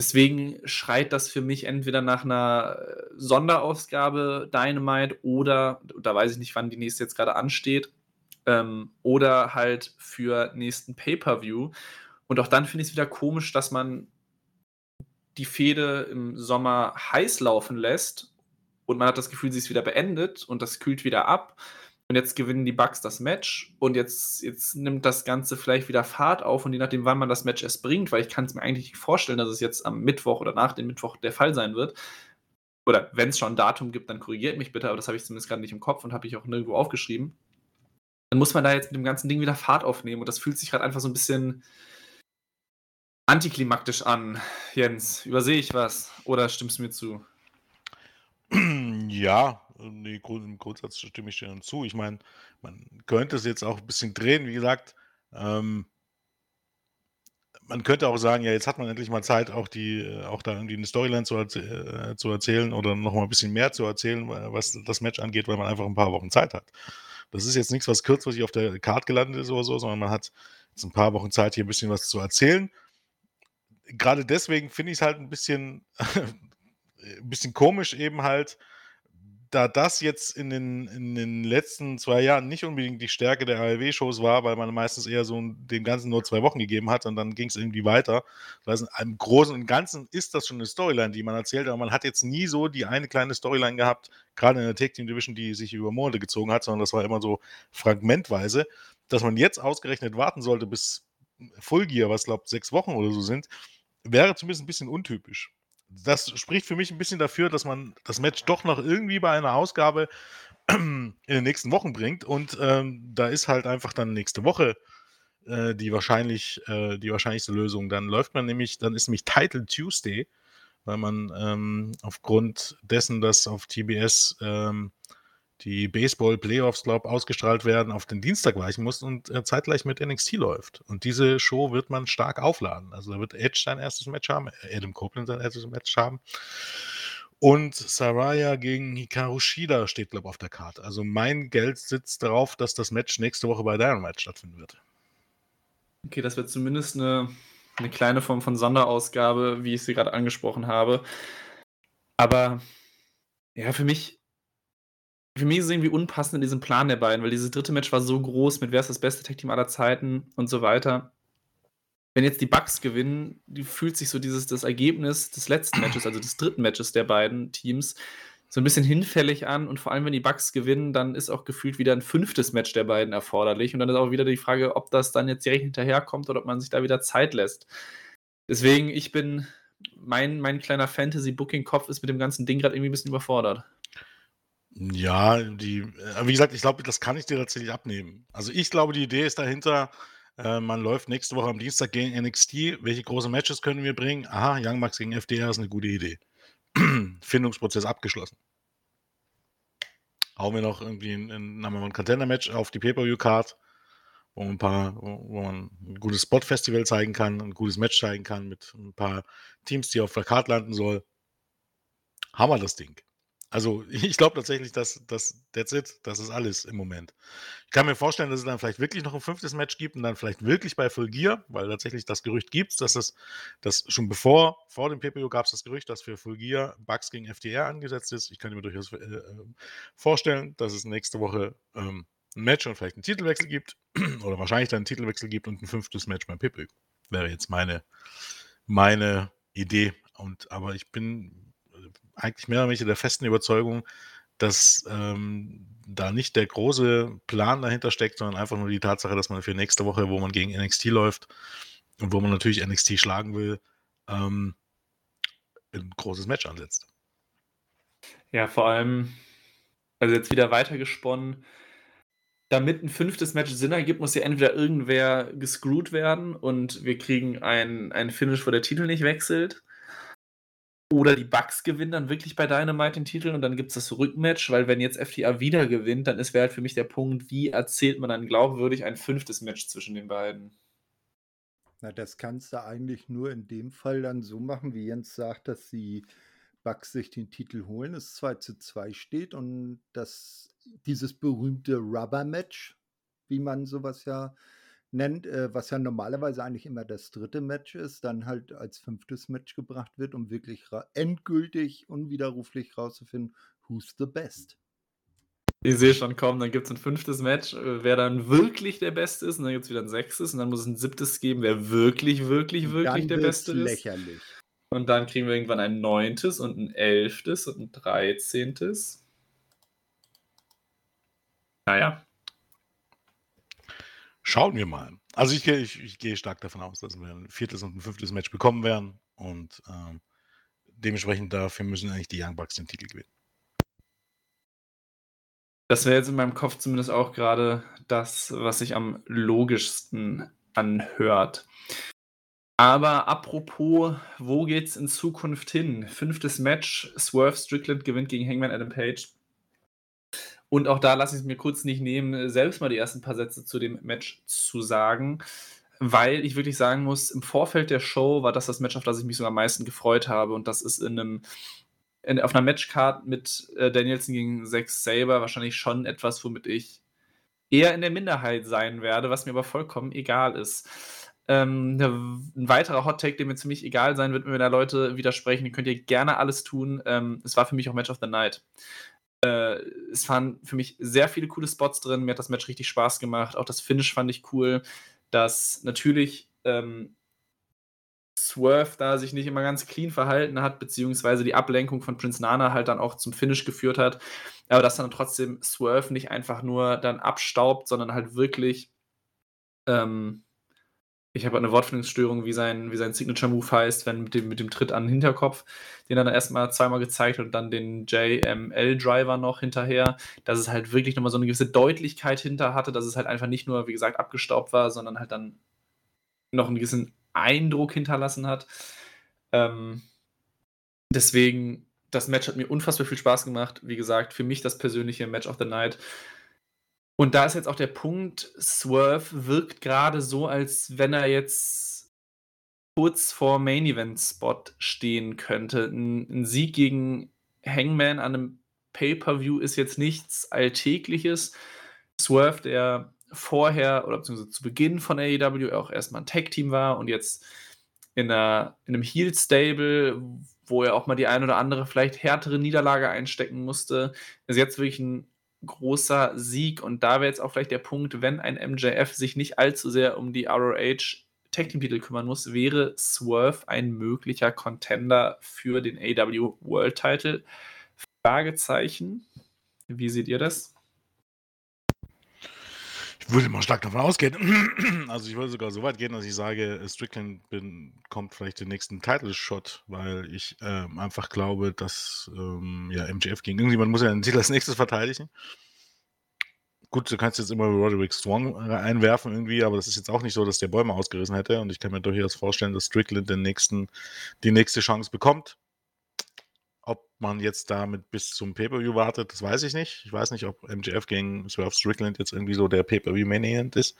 Deswegen schreit das für mich entweder nach einer Sonderausgabe Dynamite oder, da weiß ich nicht, wann die nächste jetzt gerade ansteht, ähm, oder halt für nächsten Pay-Per-View. Und auch dann finde ich es wieder komisch, dass man die Fehde im Sommer heiß laufen lässt und man hat das Gefühl, sie ist wieder beendet und das kühlt wieder ab. Und jetzt gewinnen die Bucks das Match und jetzt, jetzt nimmt das Ganze vielleicht wieder Fahrt auf und je nachdem, wann man das Match erst bringt, weil ich kann es mir eigentlich nicht vorstellen, dass es jetzt am Mittwoch oder nach dem Mittwoch der Fall sein wird. Oder wenn es schon ein Datum gibt, dann korrigiert mich bitte, aber das habe ich zumindest gerade nicht im Kopf und habe ich auch nirgendwo aufgeschrieben. Dann muss man da jetzt mit dem ganzen Ding wieder Fahrt aufnehmen und das fühlt sich gerade einfach so ein bisschen antiklimaktisch an. Jens, übersehe ich was oder stimmst du mir zu? Ja, nee, im Grundsatz stimme ich dir zu. Ich meine, man könnte es jetzt auch ein bisschen drehen. Wie gesagt, ähm man könnte auch sagen, ja, jetzt hat man endlich mal Zeit, auch die äh, auch da irgendwie eine Storyline zu äh, zu erzählen oder noch mal ein bisschen mehr zu erzählen, was das Match angeht, weil man einfach ein paar Wochen Zeit hat. Das ist jetzt nichts, was kurzfristig auf der Card gelandet ist oder so, sondern man hat jetzt ein paar Wochen Zeit, hier ein bisschen was zu erzählen. Gerade deswegen finde ich es halt ein bisschen 'n bisschen komisch eben halt, da das jetzt in den in den letzten 2 Jahren nicht unbedingt die Stärke der ARW-Shows war, weil man meistens eher so dem Ganzen nur 2 Wochen gegeben hat und dann ging es irgendwie weiter. Das heißt, im Großen und Ganzen ist das schon eine Storyline, die man erzählt, aber man hat jetzt nie so die eine kleine Storyline gehabt, gerade in der Tag Team Division, die sich über Monate gezogen hat, sondern das war immer so fragmentweise. Dass man jetzt ausgerechnet warten sollte bis Full Gear, was glaube 6 Wochen oder so sind, wäre zumindest ein bisschen untypisch das spricht für mich ein bisschen dafür, dass man das Match doch noch irgendwie bei einer Ausgabe in den nächsten Wochen bringt. Und ähm, da ist halt einfach dann nächste Woche äh, die wahrscheinlich äh, die wahrscheinlichste Lösung. Dann läuft man nämlich, dann ist nämlich Title Tuesday, weil man ähm, aufgrund dessen, dass auf TBS ähm, die Baseball-Playoffs, glaube ausgestrahlt werden, auf den Dienstag weichen muss und äh, zeitgleich mit NXT läuft. Und diese Show wird man stark aufladen. Also da wird Edge sein erstes Match haben, äh, Adam Copeland sein erstes Match haben. Und Saraya gegen Hikaru Shida steht, glaube ich, auf der Karte. Also mein Geld sitzt darauf, dass das Match nächste Woche bei Dynamite stattfinden wird. Okay, das wird zumindest eine, eine kleine Form von Sonderausgabe, wie ich sie gerade angesprochen habe. Aber ja, für mich für mich ist es irgendwie unpassend in diesem Plan der beiden, weil dieses dritte Match war so groß mit wer ist das beste Tag-Team aller Zeiten und so weiter. Wenn jetzt die Bucks gewinnen, fühlt sich so dieses das Ergebnis des letzten Matches, also des dritten Matches der beiden Teams, so ein bisschen hinfällig an und vor allem, wenn die Bucks gewinnen, dann ist auch gefühlt wieder ein fünftes Match der beiden erforderlich und dann ist auch wieder die Frage, ob das dann jetzt direkt hinterherkommt oder ob man sich da wieder Zeit lässt. Deswegen, ich bin, mein, mein kleiner Fantasy-Booking-Kopf ist mit dem ganzen Ding gerade irgendwie ein bisschen überfordert. Ja, die äh, wie gesagt, ich glaube, das kann ich dir tatsächlich abnehmen. Also, ich glaube, die Idee ist dahinter, äh, man läuft nächste Woche am Dienstag gegen NXT. Welche großen Matches können wir bringen? Aha, Young Bucks gegen FDR ist eine gute Idee. Findungsprozess abgeschlossen. Hauen wir noch irgendwie 'n 'n haben wir 'n Contender-Match auf die Pay-Per-View-Card, wo ein paar wo man 'n gutes Spot-Festival zeigen kann, ein gutes Match zeigen kann mit ein paar Teams, die auf der Card landen soll. Wir das Ding. Also ich glaube tatsächlich, dass das that's it, das ist alles im Moment. Ich kann mir vorstellen, dass es dann vielleicht wirklich noch ein fünftes Match gibt und dann vielleicht wirklich bei Full Gear, weil tatsächlich das Gerücht gibt, dass das, das schon bevor, vor dem PPO gab es das Gerücht, dass für Full Gear Bugs gegen FDR angesetzt ist. Ich kann mir durchaus äh, äh, vorstellen, dass es nächste Woche ähm, ein Match und vielleicht einen Titelwechsel gibt oder wahrscheinlich dann einen Titelwechsel gibt und ein fünftes Match beim PPO. Wäre jetzt meine, meine Idee. Und aber ich bin eigentlich mehr oder weniger der festen Überzeugung, dass ähm, da nicht der große Plan dahinter steckt, sondern einfach nur die Tatsache, dass man für nächste Woche, wo man gegen NXT läuft und wo man natürlich NXT schlagen will, ähm, ein großes Match ansetzt. Ja, vor allem, also jetzt wieder weitergesponnen, damit ein fünftes Match Sinn ergibt, muss ja entweder irgendwer gescrewt werden und wir kriegen ein, ein Finish, wo der Titel nicht wechselt oder die Bucks gewinnen dann wirklich bei Dynamite den Titel und dann gibt es das Rückmatch, weil wenn jetzt FTA wieder gewinnt, dann ist wäre halt für mich der Punkt, wie erzählt man dann glaubwürdig ein fünftes Match zwischen den beiden? Na, das kannst du eigentlich nur in dem Fall dann so machen, wie Jens sagt, dass die Bucks sich den Titel holen, es 2 zu 2 steht und dass dieses berühmte Rubber-Match, wie man sowas ja nennt, äh, was ja normalerweise eigentlich immer das dritte Match ist, dann halt als fünftes Match gebracht wird, um wirklich endgültig, unwiderruflich rauszufinden, who's the best. Ich sehe schon kommen, dann gibt es ein fünftes Match, äh, wer dann wirklich der Beste ist, und dann gibt es wieder ein sechstes, und dann muss es ein siebtes geben, wer wirklich, wirklich, wirklich der Beste ist. lächerlich. Und dann kriegen wir irgendwann ein neuntes und ein elftes und ein dreizehntes. Naja, Schauen wir mal. Also ich, ich, ich gehe stark davon aus, dass wir ein viertes und ein fünftes Match bekommen werden. Und ähm, dementsprechend dafür müssen eigentlich die Young Bucks den Titel gewinnen. Das wäre jetzt in meinem Kopf zumindest auch gerade das, was sich am logischsten anhört. Aber apropos, wo geht's in Zukunft hin? Fünftes Match, Swerve Strickland gewinnt gegen Hangman Adam Page. Und auch da lasse ich es mir kurz nicht nehmen, selbst mal die ersten paar Sätze zu dem Match zu sagen, weil ich wirklich sagen muss, im Vorfeld der Show war das das Match, auf das ich mich sogar am meisten gefreut habe. Und das ist in einem, in, auf einer Matchcard mit äh, Danielson gegen Zack Saber wahrscheinlich schon etwas, womit ich eher in der Minderheit sein werde, was mir aber vollkommen egal ist. Ähm, ein weiterer Hot Take, der mir ziemlich egal sein wird, wenn da Leute widersprechen, könnt ihr gerne alles tun. Ähm, es war für mich auch Match of the Night. Äh, es waren für mich sehr viele coole Spots drin. Mir hat das Match richtig Spaß gemacht. Auch das Finish fand ich cool. Dass natürlich ähm, Swerve da sich nicht immer ganz clean verhalten hat, beziehungsweise die Ablenkung von Prince Nana halt dann auch zum Finish geführt hat. Aber dass dann trotzdem Swerve nicht einfach nur dann abstaubt, sondern halt wirklich ähm, ich habe eine Wortfindungsstörung, wie sein, wie sein Signature-Move heißt, wenn mit dem, mit dem Tritt an den Hinterkopf, den er dann erstmal zweimal gezeigt hat und dann den JML-Driver noch hinterher, dass es halt wirklich nochmal so eine gewisse Deutlichkeit hinter hatte, dass es halt einfach nicht nur, wie gesagt, abgestaubt war, sondern halt dann noch einen gewissen Eindruck hinterlassen hat. Ähm, deswegen, das Match hat mir unfassbar viel Spaß gemacht. Wie gesagt, für mich das persönliche Match of the Night. Und da ist jetzt auch der Punkt, Swerve wirkt gerade so, als wenn er jetzt kurz vor Main Event Spot stehen könnte. Ein, 'n Sieg gegen Hangman an einem Pay-per-View ist jetzt nichts Alltägliches. Swerve, der vorher oder beziehungsweise zu Beginn von AEW auch erstmal ein Tag-Team war und jetzt in 'ner in 'nem Heel-Stable, wo er auch mal die ein oder andere vielleicht härtere Niederlage einstecken musste, ist jetzt wirklich ein großer Sieg. Und da wäre jetzt auch vielleicht der Punkt, wenn ein MJF sich nicht allzu sehr um die ROH Tag Team Titel kümmern muss, wäre Swerve ein möglicher Contender für den AW World Title? Fragezeichen. Wie seht ihr das? Ich würde mal stark davon ausgehen. Also ich würde sogar so weit gehen, dass ich sage, Strickland bekommt vielleicht den nächsten Title-Shot, weil ich ähm, einfach glaube, dass ähm, ja, MJF gegen irgendjemand muss ja den Titel als nächstes verteidigen. Gut, du kannst jetzt immer Roderick Strong einwerfen irgendwie, aber das ist jetzt auch nicht so, dass der Bäume ausgerissen hätte. Und ich kann mir durchaus vorstellen, dass Strickland den nächsten, die nächste Chance bekommt. Ob man jetzt damit bis zum Pay-Per-View wartet, das weiß ich nicht. Ich weiß nicht, ob MJF gegen Swerve Strickland jetzt irgendwie so der Pay-Per-View-Main ist.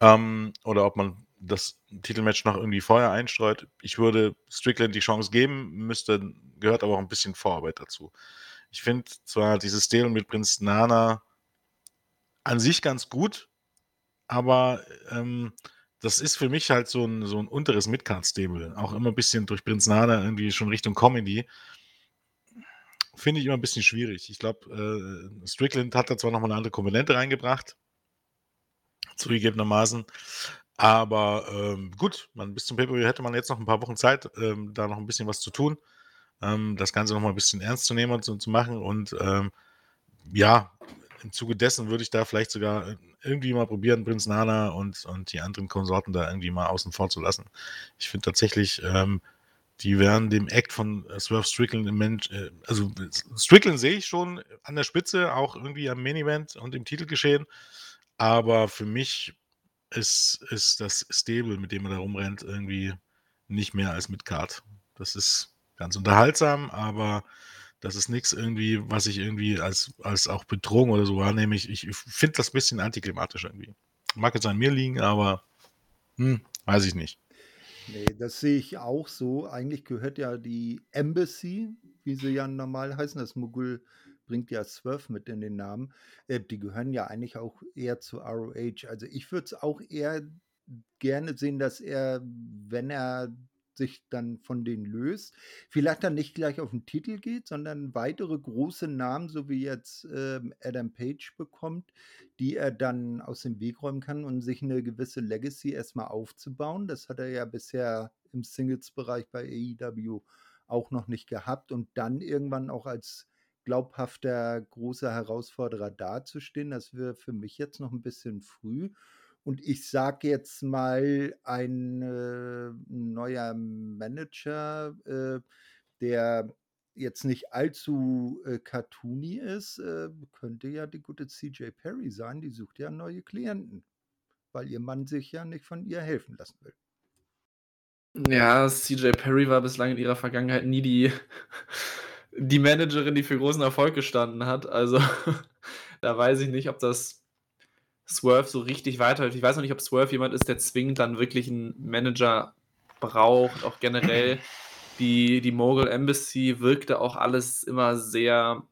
Ähm, oder ob man das Titelmatch noch irgendwie vorher einstreut. Ich würde Strickland die Chance geben, müsste, gehört aber auch ein bisschen Vorarbeit dazu. Ich finde zwar dieses Stable mit Prinz Nana an sich ganz gut, aber ähm, das ist für mich halt so ein, so ein unteres Midcard-Stable. Auch immer ein bisschen durch Prinz Nana irgendwie schon Richtung Comedy. Finde ich immer ein bisschen schwierig. Ich glaube, äh, Strickland hat da zwar nochmal eine andere Komponente reingebracht, zugegebenermaßen. Aber ähm, gut, man, bis zum pay hätte man jetzt noch ein paar Wochen Zeit, ähm, da noch ein bisschen was zu tun, ähm, das Ganze noch mal ein bisschen ernst zu nehmen und zu, zu machen. Und ähm, ja, im Zuge dessen würde ich da vielleicht sogar äh, irgendwie mal probieren, Prinz Nana und, und die anderen Konsorten da irgendwie mal außen vor zu lassen. Ich finde tatsächlich, ähm, die wären dem Act von äh, Swerve Strickland im Mensch, äh, also Strickland sehe ich schon an der Spitze, auch irgendwie am Main Event und im Titelgeschehen. Aber für mich ist, ist das Stable, mit dem man da rumrennt, irgendwie nicht mehr als mit Card. Das ist ganz unterhaltsam, aber das ist nichts irgendwie, was ich irgendwie als, als auch Bedrohung oder so wahrnehme. Ich, ich finde das ein bisschen antiklimatisch irgendwie. Mag jetzt an mir liegen, aber hm, weiß ich nicht. Nee, das sehe ich auch so. Eigentlich gehört ja die Embassy, wie sie ja normal heißen, das Mogul bringt ja Swerve mit in den Namen. Äh, die gehören ja eigentlich auch eher zu ROH. Also ich würde es auch eher gerne sehen, dass er, wenn er sich dann von denen löst, vielleicht dann nicht gleich auf den Titel geht, sondern weitere große Namen, so wie jetzt äh, Adam Page bekommt, die er dann aus dem Weg räumen kann und sich eine gewisse Legacy erstmal aufzubauen. Das hat er ja bisher im Singles-Bereich bei AEW auch noch nicht gehabt und dann irgendwann auch als glaubhafter großer Herausforderer dazustehen. Das wäre für mich jetzt noch ein bisschen früh. Und ich sage jetzt mal, ein äh, neuer Manager, äh, der jetzt nicht allzu äh, cartoony ist, äh, könnte ja die gute CJ Perry sein. Die sucht ja neue Klienten, weil ihr Mann sich ja nicht von ihr helfen lassen will. Ja, CJ Perry war bislang in ihrer Vergangenheit nie die die Managerin, die für großen Erfolg gestanden hat. Also da weiß ich nicht, ob das Swerve so richtig weiterhilft. Ich weiß noch nicht, ob Swerve jemand ist, der zwingend dann wirklich einen Manager braucht. Auch generell die, die Mogul Embassy wirkte auch alles immer sehr,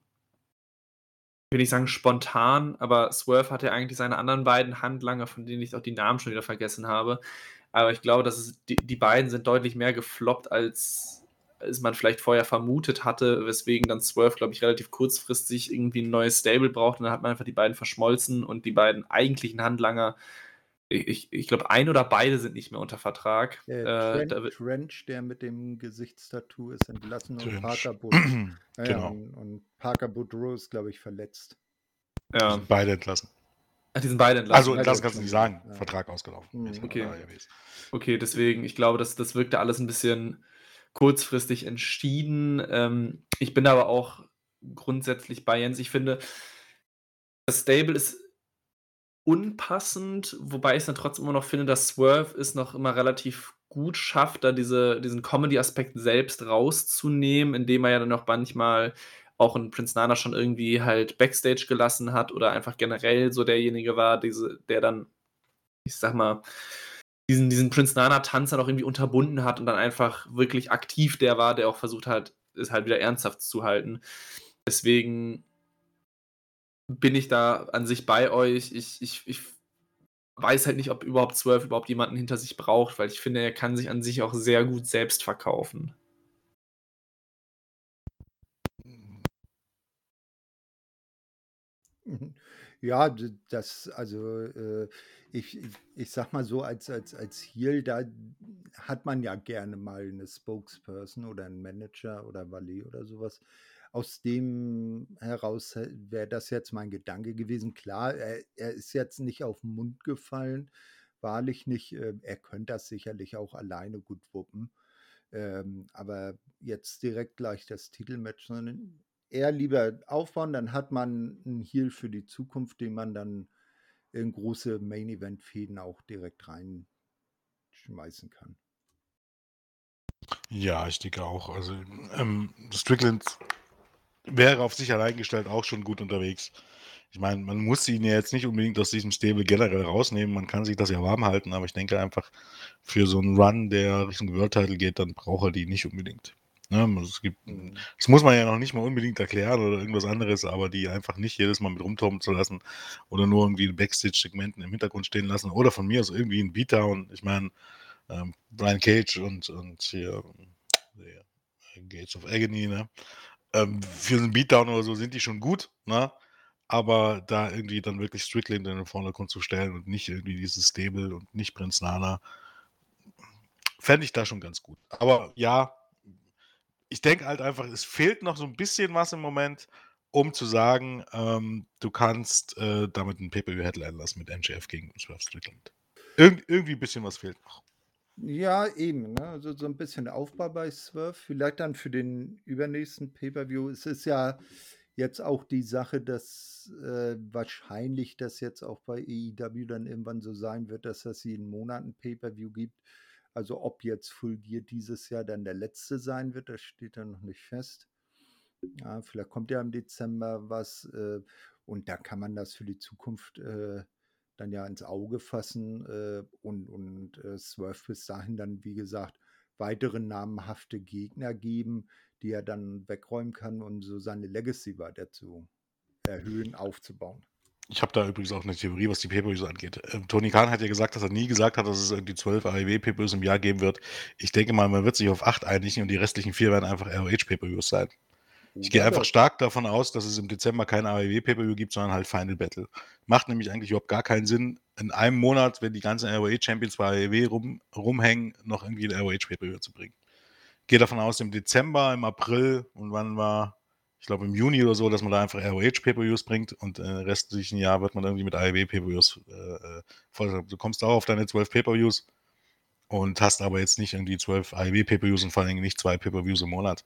ich will nicht sagen spontan, aber Swerve hatte eigentlich seine anderen beiden Handlanger, von denen ich auch die Namen schon wieder vergessen habe. Aber ich glaube, dass es, die, die beiden sind deutlich mehr gefloppt, als, als man vielleicht vorher vermutet hatte, weswegen dann Swerve, glaube ich, relativ kurzfristig irgendwie ein neues Stable braucht und dann hat man einfach die beiden verschmolzen und die beiden eigentlichen Handlanger, ich, ich glaube, ein oder beide sind nicht mehr unter Vertrag. Äh, Trent, äh, Trench, der mit dem Gesichtstattoo ist entlassen und Parker Boudreau. ja, genau. und, und, Parker Boudreau ist, glaube ich, verletzt. Ja. Beide entlassen. Ach, die sind beide entlassen. Also entlassen kannst du nicht sagen. Ja. Vertrag ausgelaufen. Mhm. Okay. okay, deswegen, ich glaube, das, das wirkte alles ein bisschen kurzfristig entschieden. Ähm, ich bin aber auch grundsätzlich bei Jens. Ich finde, das Stable ist unpassend, wobei ich es dann trotzdem immer noch finde, dass Swerve es noch immer relativ gut schafft, da diese, diesen Comedy-Aspekt selbst rauszunehmen, indem er ja dann auch manchmal auch in Prince Nana schon irgendwie halt Backstage gelassen hat oder einfach generell so derjenige war, diese, der dann, ich sag mal, diesen, diesen Prince Nana-Tanz dann auch irgendwie unterbunden hat und dann einfach wirklich aktiv der war, der auch versucht hat, es halt wieder ernsthaft zu halten. Deswegen bin ich da an sich bei euch. Ich, ich, ich weiß halt nicht, ob überhaupt Swerve überhaupt jemanden hinter sich braucht, weil ich finde, er kann sich an sich auch sehr gut selbst verkaufen. Ja, das, also äh, ich, ich sag mal so, als, als, als Heel, da hat man ja gerne mal eine Spokesperson oder einen Manager oder Valet oder sowas. Aus dem heraus wäre das jetzt mein Gedanke gewesen. Klar, er, er ist jetzt nicht auf den Mund gefallen, wahrlich nicht. Äh, er könnte das sicherlich auch alleine gut wuppen. Ähm, aber jetzt direkt gleich das Titelmatch, sondern eher lieber aufbauen, dann hat man einen Heal für die Zukunft, den man dann in große Main-Event-Fäden auch direkt reinschmeißen kann. Ja, ich denke auch. Also ähm, Strickland wäre auf sich allein gestellt auch schon gut unterwegs. Ich meine, man muss ihn ja jetzt nicht unbedingt aus diesem Stable generell rausnehmen, man kann sich das ja warm halten, aber ich denke einfach, für so einen Run, der Richtung World Title geht, dann braucht er die nicht unbedingt. Ne? Es gibt, Mhm. das muss man ja noch nicht mal unbedingt erklären oder irgendwas anderes, aber die einfach nicht jedes Mal mit rumtoben zu lassen oder nur irgendwie Backstage-Segmenten im Hintergrund stehen lassen oder von mir aus irgendwie ein Beatdown. Ich meine, ähm, Brian Cage und, und hier Gates of Agony, ne? Ähm, für einen Beatdown oder so sind die schon gut, ne? Aber da irgendwie dann wirklich Strickland in den Vordergrund zu stellen und nicht irgendwie dieses Stable und nicht Prinz Nana, fände ich da schon ganz gut. Aber ja, ich denke halt einfach, es fehlt noch so ein bisschen was im Moment, um zu sagen, ähm, du kannst äh, damit ein Pay-Per-View-Headline lassen mit MJF gegen Swerve Strickland. Irg irgendwie ein bisschen was fehlt noch. Ja, eben, ne? Also so ein bisschen Aufbau bei Swerve. Vielleicht dann für den übernächsten Pay-Per-View. Es ist ja jetzt auch die Sache, dass äh, wahrscheinlich das jetzt auch bei AEW dann irgendwann so sein wird, dass es jeden Monat ein Pay-Per-View gibt. Also ob jetzt Full Gear dieses Jahr dann der letzte sein wird, das steht dann noch nicht fest. Ja, vielleicht kommt ja im Dezember was äh, und da kann man das für die Zukunft äh, dann ja ins Auge fassen äh, und, und äh, Swerve bis dahin dann, wie gesagt, weitere namhafte Gegner geben, die er dann wegräumen kann und so seine Legacy weiter zu erhöhen, aufzubauen. Ich habe da übrigens auch eine Theorie, was die Pay-Per-Views angeht. Ähm, Tony Khan hat ja gesagt, dass er nie gesagt hat, dass es irgendwie 12 AEW-Pay-Per-Views im Jahr geben wird. Ich denke mal, man wird sich auf 8 einigen und die restlichen 4 werden einfach ROH-Pay-Per-Views sein. Ich gehe einfach stark davon aus, dass es im Dezember kein AEW Pay-Per-View gibt, sondern halt Final Battle. Macht nämlich eigentlich überhaupt gar keinen Sinn, in einem Monat, wenn die ganzen ROH-Champions bei AEW rum, rumhängen, noch irgendwie ein ROH Pay-Per-View zu bringen. Gehe davon aus, im Dezember, im April und wann war, ich glaube im Juni oder so, dass man da einfach ROH Pay-Per-Views bringt und äh, restlichen Jahr wird man irgendwie mit AEW Pay-Per-Views äh, äh, voll. Du kommst auch auf deine 12 Pay-Per-Views und hast aber jetzt nicht irgendwie 12 AEW Pay-Per-Views und vor Dingen nicht zwei Pay-Per-Views im Monat.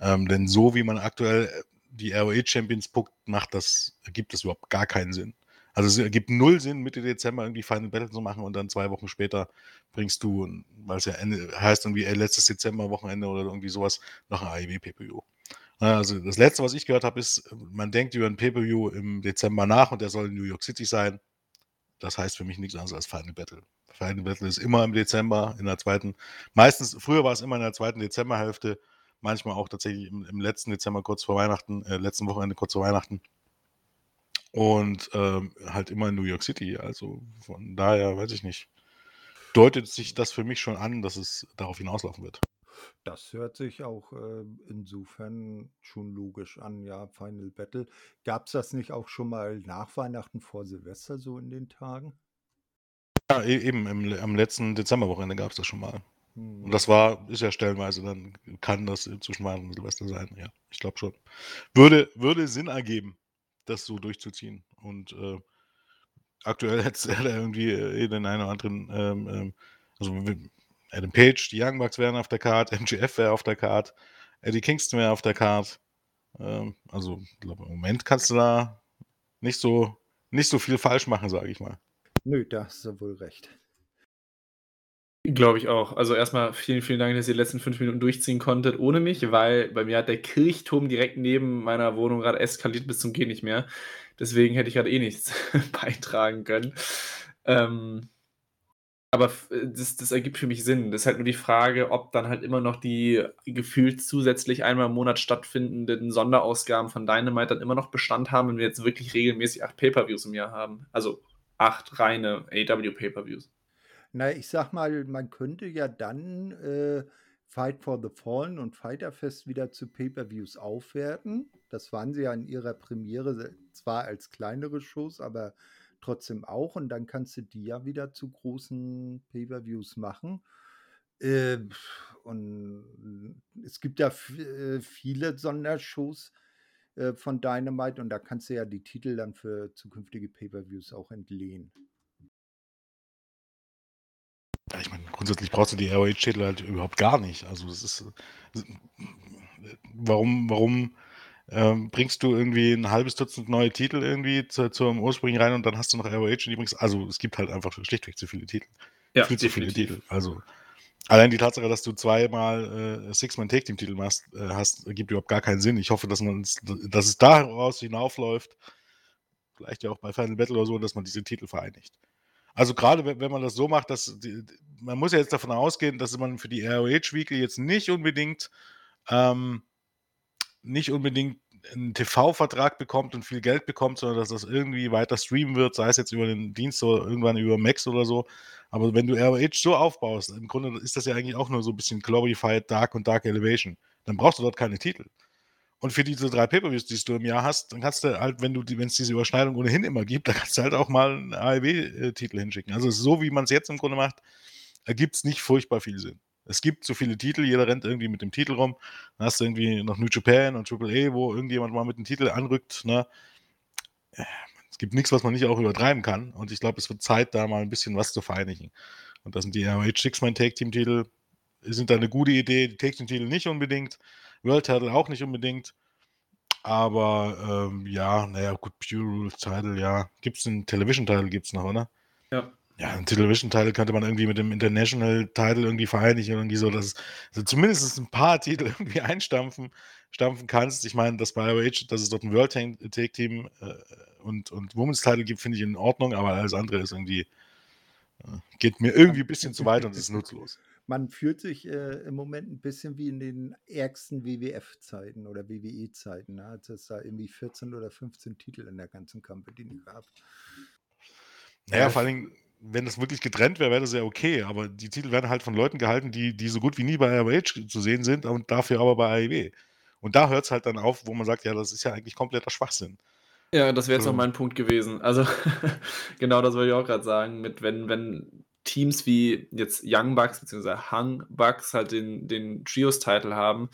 Ähm, denn so wie man aktuell äh, die ROH Champions puckt, macht das, ergibt das überhaupt gar keinen Sinn. Also es ergibt null Sinn, Mitte Dezember irgendwie Final Battle zu machen und dann zwei Wochen später bringst du, weil es ja Ende, heißt irgendwie ey, letztes Dezember-Wochenende oder irgendwie sowas, noch ein AEW Pay-Per-View. Also das letzte, was ich gehört habe, ist, man denkt über ein Pay-Per-View im Dezember nach und der soll in New York City sein. Das heißt für mich nichts anderes als Final Battle. Final Battle ist immer im Dezember, in der zweiten, meistens, früher war es immer in der zweiten Dezemberhälfte, manchmal auch tatsächlich im, im letzten Dezember kurz vor Weihnachten, äh, letzten Wochenende kurz vor Weihnachten. Und ähm, halt immer in New York City. Also von daher, weiß ich nicht, deutet sich das für mich schon an, dass es darauf hinauslaufen wird. Das hört sich auch äh, insofern schon logisch an, ja, Final Battle. Gab es das nicht auch schon mal nach Weihnachten vor Silvester so in den Tagen? Ja, e- eben, im, am letzten Dezemberwochenende gab es das schon mal. Und Hm. das war, ist ja stellenweise, dann kann das zwischen Weihnachten und Silvester sein, ja. Ich glaube schon. Würde, würde Sinn ergeben, das so durchzuziehen. Und äh, aktuell hätte er irgendwie äh, den einen oder anderen, ähm, ähm, also w- Adam Page, die Young Bucks wären auf der Card, MGF wäre auf der Card, Eddie Kingston wäre auf der Card. Ähm, also, ich glaube, im Moment kannst du da nicht so, nicht so viel falsch machen, sage ich mal. Nö, da hast du wohl recht. Glaube ich auch. Also erstmal vielen, vielen Dank, dass ihr die letzten fünf Minuten durchziehen konntet ohne mich, weil bei mir hat der Kirchturm direkt neben meiner Wohnung gerade eskaliert bis zum Geh nicht mehr. Deswegen hätte ich gerade eh nichts beitragen können. Ähm, aber f- das, das ergibt für mich Sinn. Das ist halt nur die Frage, ob dann halt immer noch die gefühlt zusätzlich einmal im Monat stattfindenden Sonderausgaben von Dynamite dann immer noch Bestand haben, wenn wir jetzt wirklich regelmäßig acht Pay-Per-Views im Jahr haben. Also acht reine AW Pay-Per-Views. Na, ich sag mal, man könnte ja dann äh, Fight for the Fallen und Fighter Fest wieder zu Pay-Per-Views aufwerten. Das waren sie ja in ihrer Premiere zwar als kleinere Shows, aber trotzdem auch. Und dann kannst du die ja wieder zu großen Pay-Per-Views machen. Äh, und es gibt ja äh, viele Sondershows äh, von Dynamite und da kannst du ja die Titel dann für zukünftige Pay-Per-Views auch entlehnen. Ja, ich meine, grundsätzlich brauchst du die ROH-Titel halt überhaupt gar nicht. Also es ist. äh, Warum, warum ähm, bringst du irgendwie ein halbes Dutzend neue Titel irgendwie zu, zum Ursprung rein und dann hast du noch ROH und die bringst. Also es gibt halt einfach schlichtweg zu viele Titel. Ja, Viel zu viele. Titel. Also allein die Tatsache, dass du zweimal äh, Six-Man-Take-Team-Titel machst, äh, hast, ergibt überhaupt gar keinen Sinn. Ich hoffe, dass man dass es daraus hinaufläuft, vielleicht ja auch bei Final Battle oder so, dass man diese Titel vereinigt. Also gerade wenn, wenn man das so macht, dass die, man muss ja jetzt davon ausgehen, dass man für die ROH Weekly jetzt nicht unbedingt ähm, nicht unbedingt einen TV-Vertrag bekommt und viel Geld bekommt, sondern dass das irgendwie weiter streamen wird, sei es jetzt über den Dienst oder irgendwann über Max oder so. Aber wenn du ROH so aufbaust, im Grunde ist das ja eigentlich auch nur so ein bisschen Glorified Dark und Dark Elevation. Dann brauchst du dort keine Titel. Und für diese drei Pay-Per-Views, die du im Jahr hast, dann kannst du halt, wenn du wenn es diese Überschneidung ohnehin immer gibt, dann kannst du halt auch mal einen AEW-Titel hinschicken. Also so wie man es jetzt im Grunde macht, ergibt es nicht furchtbar viel Sinn. Es gibt so viele Titel, jeder rennt irgendwie mit dem Titel rum. Dann hast du irgendwie noch New Japan und Triple A, wo irgendjemand mal mit dem Titel anrückt. Ne? Es gibt nichts, was man nicht auch übertreiben kann. Und ich glaube, es wird Zeit, da mal ein bisschen was zu vereinigen. Und das sind die ROH Six-Man Take Team Titel. Sind da eine gute Idee. Die Take Team Titel nicht unbedingt. World Title auch nicht unbedingt. Aber ähm, ja, naja, gut, Pure Rules Title, ja. Gibt es einen Television Title, gibt es noch, oder? Ja. Ja, einen Television-Title könnte man irgendwie mit dem International-Title irgendwie vereinigen, irgendwie so, dass also zumindest ein paar Titel irgendwie einstampfen stampfen kannst. Ich meine, das bei ROH, dass es dort ein World Take Team äh, und, und Women's Title gibt, finde ich in Ordnung, aber alles andere ist irgendwie, äh, geht mir irgendwie ein bisschen zu weit und ist nutzlos. Man fühlt sich äh, im Moment ein bisschen wie in den ärgsten WWF-Zeiten oder WWE-Zeiten, ne? als es da irgendwie 14 oder 15 Titel in der ganzen Company gab. Naja, vor allen Dingen, wenn das wirklich getrennt wäre, wäre das ja okay, aber die Titel werden halt von Leuten gehalten, die, die so gut wie nie bei ROH zu sehen sind und dafür aber bei AEW. Und da hört es halt dann auf, wo man sagt, ja, das ist ja eigentlich kompletter Schwachsinn. Ja, das wäre jetzt also, auch mein Punkt gewesen. Also, genau das wollte ich auch gerade sagen, mit wenn, wenn Teams wie jetzt Young Bucks bzw. Hung Bucks halt den, den Trios-Title haben,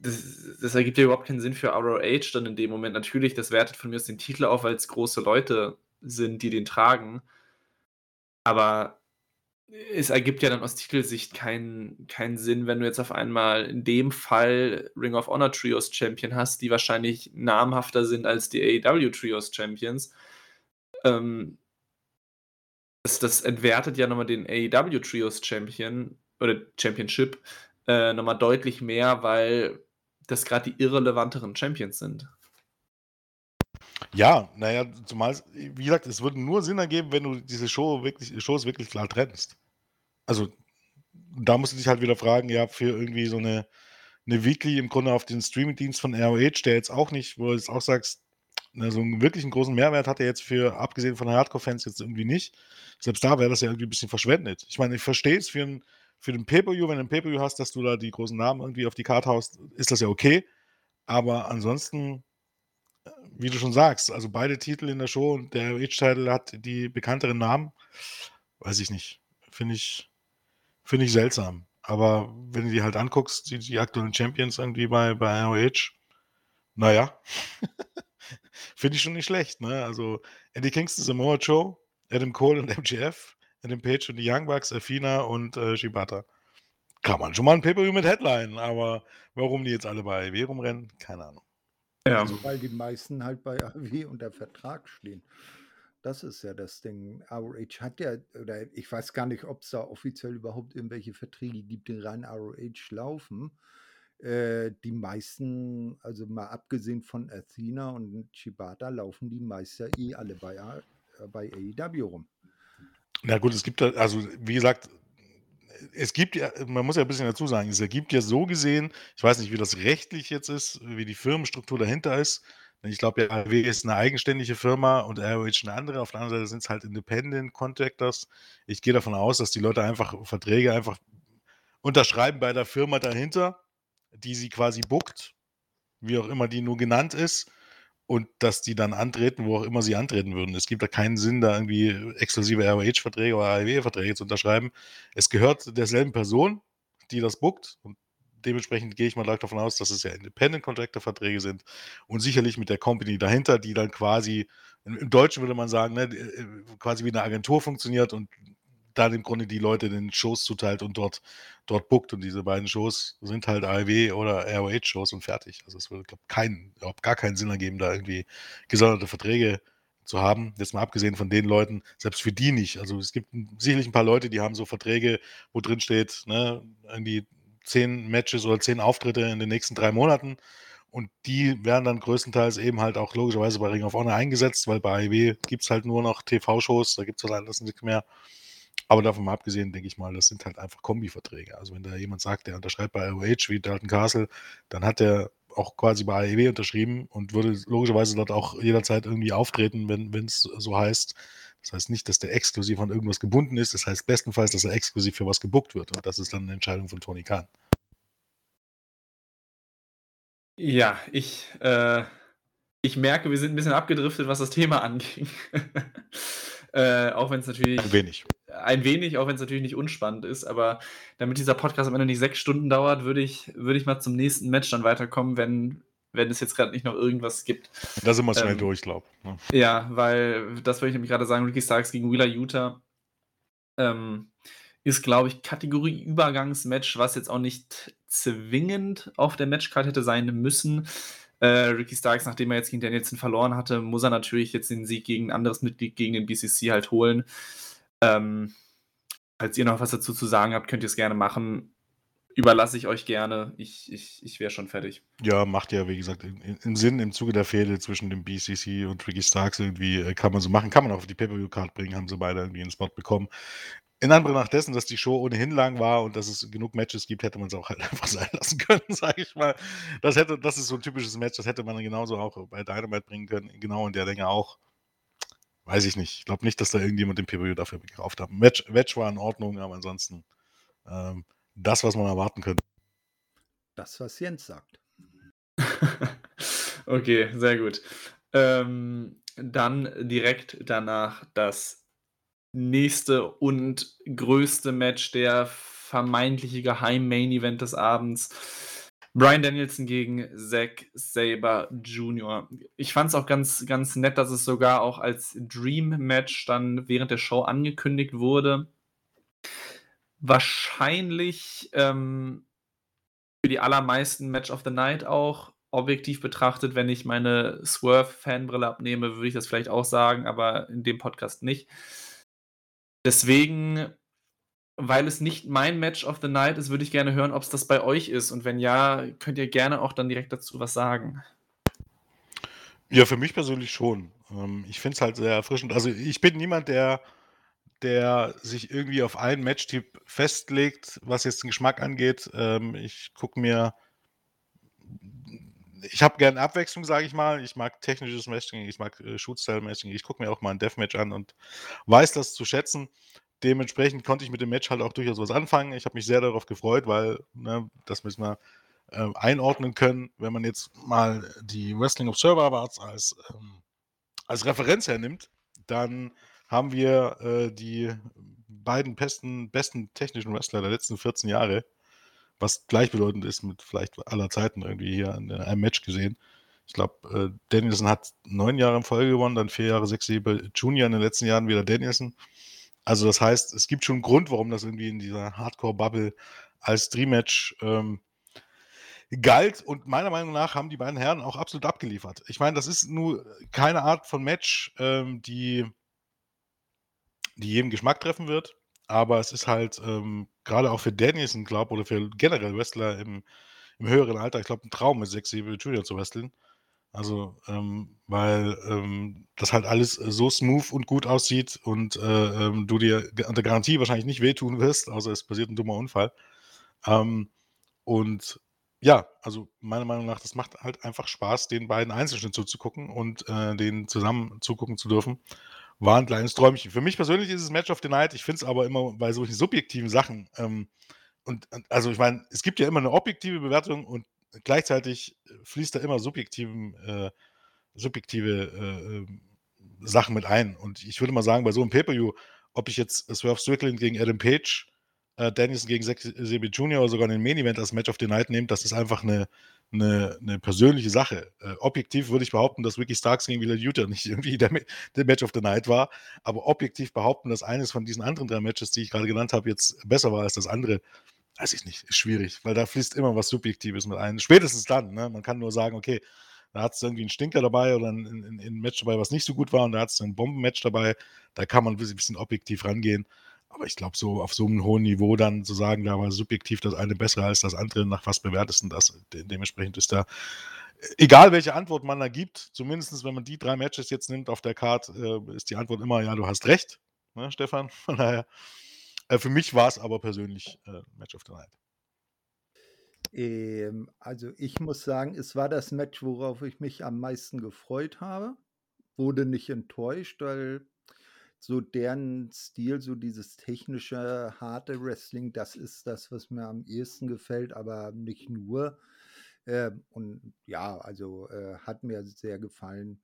das, das, ergibt ja überhaupt keinen Sinn für ROH dann in dem Moment. Natürlich, das wertet von mir aus den Titel auf, weil es große Leute sind, die den tragen. Aber es ergibt ja dann aus Titelsicht keinen, keinen Sinn, wenn du jetzt auf einmal in dem Fall Ring of Honor Trios Champion hast, die wahrscheinlich namhafter sind als die AEW Trios Champions. Ähm, das, das entwertet ja nochmal den AEW Trios Champion oder Championship äh, nochmal deutlich mehr, weil das gerade die irrelevanteren Champions sind. Ja, naja, zumal, wie gesagt, es würde nur Sinn ergeben, wenn du diese Show wirklich, Shows wirklich klar trennst. Also, da musst du dich halt wieder fragen, ja, für irgendwie so eine, eine Weekly im Grunde auf den Streaming-Dienst von ROH, der jetzt auch nicht, wo du jetzt auch sagst, na, so einen wirklichen großen Mehrwert hat er jetzt für, abgesehen von Hardcore-Fans, jetzt irgendwie nicht. Selbst da wäre das ja irgendwie ein bisschen verschwendet. Ich meine, ich verstehe es für, ein, für den Pay-Per-View, wenn du ein Pay-Per-View hast, dass du da die großen Namen irgendwie auf die Karte haust, ist das ja okay. Aber ansonsten wie du schon sagst, also beide Titel in der Show und der H-Title hat die bekannteren Namen. Weiß ich nicht. Finde ich, finde ich seltsam. Aber wenn du die halt anguckst, die, die aktuellen Champions irgendwie bei, bei ROH, naja, finde ich schon nicht schlecht. Ne? Also Eddie Kingston, Samoa Joe, Adam Cole und MGF, Adam Page und die Young Bucks, Afina und äh, Shibata. Kann man schon mal ein Pay-Per-View mit Headline, aber warum die jetzt alle bei AW rumrennen, keine Ahnung. Ja. Also, weil die meisten halt bei AW unter Vertrag stehen. Das ist ja das Ding. ROH hat ja, oder ich weiß gar nicht, ob es da offiziell überhaupt irgendwelche Verträge gibt, die rein ROH laufen. Äh, die meisten, also mal abgesehen von Athena und Chibata, laufen die meisten eh alle bei, äh, bei AEW rum. Na gut, es gibt da, also wie gesagt, es gibt ja, man muss ja ein bisschen dazu sagen, es ergibt ja so gesehen, ich weiß nicht, wie das rechtlich jetzt ist, wie die Firmenstruktur dahinter ist. Ich glaube, ja, RW ist eine eigenständige Firma und ROH eine andere. Auf der anderen Seite sind es halt Independent Contractors. Ich gehe davon aus, dass die Leute einfach Verträge einfach unterschreiben bei der Firma dahinter, die sie quasi bookt, wie auch immer die nur genannt ist und dass die dann antreten, wo auch immer sie antreten würden. Es gibt da keinen Sinn, da irgendwie exklusive ROH-Verträge oder AEW-Verträge zu unterschreiben. Es gehört derselben Person, die das bookt und dementsprechend gehe ich mal davon aus, dass es ja Independent Contractor-Verträge sind und sicherlich mit der Company dahinter, die dann quasi, im Deutschen würde man sagen, ne, äh, quasi wie eine Agentur funktioniert und dann im Grunde die Leute den Shows zuteilt und dort, dort bookt. Und diese beiden Shows sind halt AEW oder ROH-Shows und fertig. Also es würde, keinen, überhaupt gar keinen Sinn ergeben, da irgendwie gesonderte Verträge zu haben. Jetzt mal abgesehen von den Leuten, selbst für die nicht. Also es gibt sicherlich ein paar Leute, die haben so Verträge, wo drin steht, ne, irgendwie zehn Matches oder zehn Auftritte in den nächsten drei Monaten. Und die werden dann größtenteils eben halt auch logischerweise bei Ring of Honor eingesetzt, weil bei AEW gibt es halt nur noch TV-Shows, da gibt es halt alles nicht mehr. Aber davon mal abgesehen, denke ich mal, das sind halt einfach Kombiverträge. Also wenn da jemand sagt, der unterschreibt bei ROH wie Dalton Castle, dann hat er auch quasi bei AEW unterschrieben und würde logischerweise dort auch jederzeit irgendwie auftreten, wenn es so heißt. Das heißt nicht, dass der exklusiv an irgendwas gebunden ist. Das heißt bestenfalls, dass er exklusiv für was gebuckt wird. Und das ist dann eine Entscheidung von Tony Khan. Ja, ich, äh, ich merke, wir sind ein bisschen abgedriftet, was das Thema anging. äh, auch wenn es natürlich. Ein wenig. Ein wenig, auch wenn es natürlich nicht unspannend ist. Aber damit dieser Podcast am Ende nicht sechs Stunden dauert, würde ich, würd ich mal zum nächsten Match dann weiterkommen, wenn, wenn es jetzt gerade nicht noch irgendwas gibt. Da sind wir schnell ähm, durch, glaube ich. Ne? Ja, weil das wollte ich nämlich gerade sagen: Ricky Starks gegen Wheeler Utah. Ähm, ist, glaube ich, Kategorie-Übergangsmatch, was jetzt auch nicht zwingend auf der Matchcard hätte sein müssen. Äh, Ricky Starks, nachdem er jetzt gegen Danielson verloren hatte, muss er natürlich jetzt den Sieg gegen ein anderes Mitglied, gegen den BCC halt holen. Ähm, falls ihr noch was dazu zu sagen habt, könnt ihr es gerne machen. Überlasse ich euch gerne. Ich, ich, ich wäre schon fertig. Ja, macht ja, wie gesagt, im Sinn, im Zuge der Fehde zwischen dem BCC und Ricky Starks irgendwie, äh, kann man so machen. Kann man auch auf die Pay-Per-View-Card bringen, haben sie beide irgendwie einen Spot bekommen in Anbetracht dessen, dass die Show ohnehin lang war und dass es genug Matches gibt, hätte man es auch halt einfach sein lassen können, sage ich mal. Das, hätte, das ist so ein typisches Match, das hätte man genauso auch bei Dynamite bringen können, genau in der Länge auch. Weiß ich nicht. Ich glaube nicht, dass da irgendjemand den PPU dafür gekauft hat. Match, Match war in Ordnung, aber ansonsten ähm, das, was man erwarten könnte. Das, was Jens sagt. okay, sehr gut. Ähm, dann direkt danach das nächste und größte Match, der vermeintliche Geheim-Main-Event des Abends. Brian Danielson gegen Zack Saber Jr. Ich fand es auch ganz, ganz nett, dass es sogar auch als Dream-Match dann während der Show angekündigt wurde. Wahrscheinlich ähm, für die allermeisten Match of the Night auch objektiv betrachtet, wenn ich meine Swerve-Fanbrille abnehme, würde ich das vielleicht auch sagen, aber in dem Podcast nicht. Deswegen, weil es nicht mein Match of the Night ist, würde ich gerne hören, ob es das bei euch ist. Und wenn ja, könnt ihr gerne auch dann direkt dazu was sagen. Ja, für mich persönlich schon. Ähm, ich finde es halt sehr erfrischend. Also ich bin niemand, der, der sich irgendwie auf einen Matchtyp festlegt, was jetzt den Geschmack angeht. Ähm, ich gucke mir ich habe gerne Abwechslung, sage ich mal. Ich mag technisches Matching, ich mag äh, Shoot-Style-Matching. Ich gucke mir auch mal ein Deathmatch an und weiß das zu schätzen. Dementsprechend konnte ich mit dem Match halt auch durchaus was anfangen. Ich habe mich sehr darauf gefreut, weil ne, das müssen wir äh, einordnen können. Wenn man jetzt mal die Wrestling Observer Awards als, ähm, als Referenz hernimmt, dann haben wir äh, die beiden besten, besten technischen Wrestler der letzten 14 Jahre was gleichbedeutend ist mit vielleicht aller Zeiten irgendwie hier in einem Match gesehen. Ich glaube, äh, Danielson hat neun Jahre in Folge gewonnen, dann vier Jahre, sechs Jahre Junior in den letzten Jahren wieder Danielson. Also das heißt, es gibt schon einen Grund, warum das irgendwie in dieser Hardcore-Bubble als Dream-Match ähm, galt. Und meiner Meinung nach haben die beiden Herren auch absolut abgeliefert. Ich meine, das ist nur keine Art von Match, ähm, die, die jedem Geschmack treffen wird. Aber es ist halt ähm, gerade auch für Danielson, glaube oder für generell Wrestler im, im höheren Alter, ich glaube, ein Traum mit 6 7 Junior zu wresteln. Also, ähm, weil ähm, das halt alles so smooth und gut aussieht und äh, ähm, du dir an der Garantie wahrscheinlich nicht wehtun wirst, außer es passiert ein dummer Unfall. Ähm, und ja, also meiner Meinung nach, das macht halt einfach Spaß, den beiden Einzelschnitt zuzugucken und äh, denen zusammen zugucken zu dürfen war ein kleines Träumchen. Für mich persönlich ist es Match of the Night. Ich finde es aber immer bei solchen subjektiven Sachen. Ähm, und, also ich meine, es gibt ja immer eine objektive Bewertung und gleichzeitig fließt da immer subjektiven, äh, subjektive äh, ähm, Sachen mit ein. Und ich würde mal sagen, bei so einem Pay-Per-View, ob ich jetzt Swerve Strickland gegen Adam Page, äh, Danielson gegen Sebi Jr. oder sogar einen Main-Event als Match of the Night nehme, das ist einfach eine, eine, eine persönliche Sache. Äh, objektiv würde ich behaupten, dass Ricky Starks gegen Willa Utah nicht irgendwie der, der, Match of the Night war, aber objektiv behaupten, dass eines von diesen anderen drei Matches, die ich gerade genannt habe, jetzt besser war als das andere, weiß ich nicht, ist schwierig, weil da fließt immer was Subjektives mit ein. Spätestens dann, ne? man kann nur sagen, okay, da hat es irgendwie einen Stinker dabei oder ein, ein, ein, Match dabei, was nicht so gut war und da hat es ein Bombenmatch dabei, da kann man ein bisschen objektiv rangehen. Aber ich glaube, so auf so einem hohen Niveau dann zu sagen, da war subjektiv das eine besser als das andere, nach was bewertest du das? De dementsprechend ist da, egal welche Antwort man da gibt, zumindest wenn man die drei Matches jetzt nimmt auf der Card, äh, ist die Antwort immer, ja, du hast recht, ne, Stefan. Von daher, Äh, für mich war es aber persönlich äh, Match of the Night. Ähm, also ich muss sagen, es war das Match, worauf ich mich am meisten gefreut habe. Wurde nicht enttäuscht, weil so deren Stil, so dieses technische, harte Wrestling, das ist das, was mir am ehesten gefällt, aber nicht nur. Äh, und ja, also äh, hat mir sehr gefallen.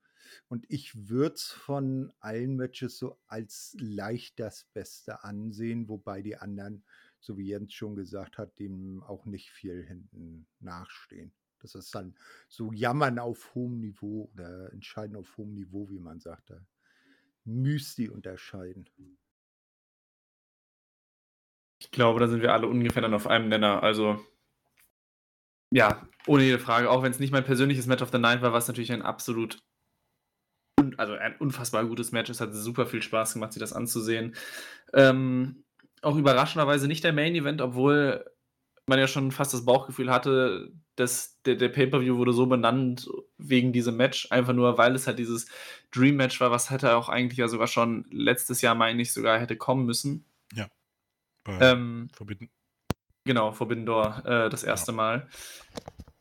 Und ich würde es von allen Matches so als leicht das Beste ansehen, wobei die anderen, so wie Jens schon gesagt hat, dem auch nicht viel hinten nachstehen. Das ist dann so Jammern auf hohem Niveau oder Entscheiden auf hohem Niveau, wie man sagt. Müsst ihr unterscheiden. Ich glaube, da sind wir alle ungefähr dann auf einem Nenner. Also, ja, ohne jede Frage. Auch wenn es nicht mein persönliches Match of the Night war, war es natürlich ein absolut, also ein unfassbar gutes Match. Es hat super viel Spaß gemacht, sich das anzusehen. Ähm, auch überraschenderweise nicht der Main Event, obwohl man ja schon fast das Bauchgefühl hatte, dass der, der Pay-Per-View wurde so benannt wegen diesem Match, einfach nur, weil es halt dieses Dream-Match war, was hätte auch eigentlich ja sogar schon letztes Jahr, meine ich, sogar hätte kommen müssen. Ja. Ähm, Forbidden. genau, Forbidden Door, äh, das erste Ja. Mal.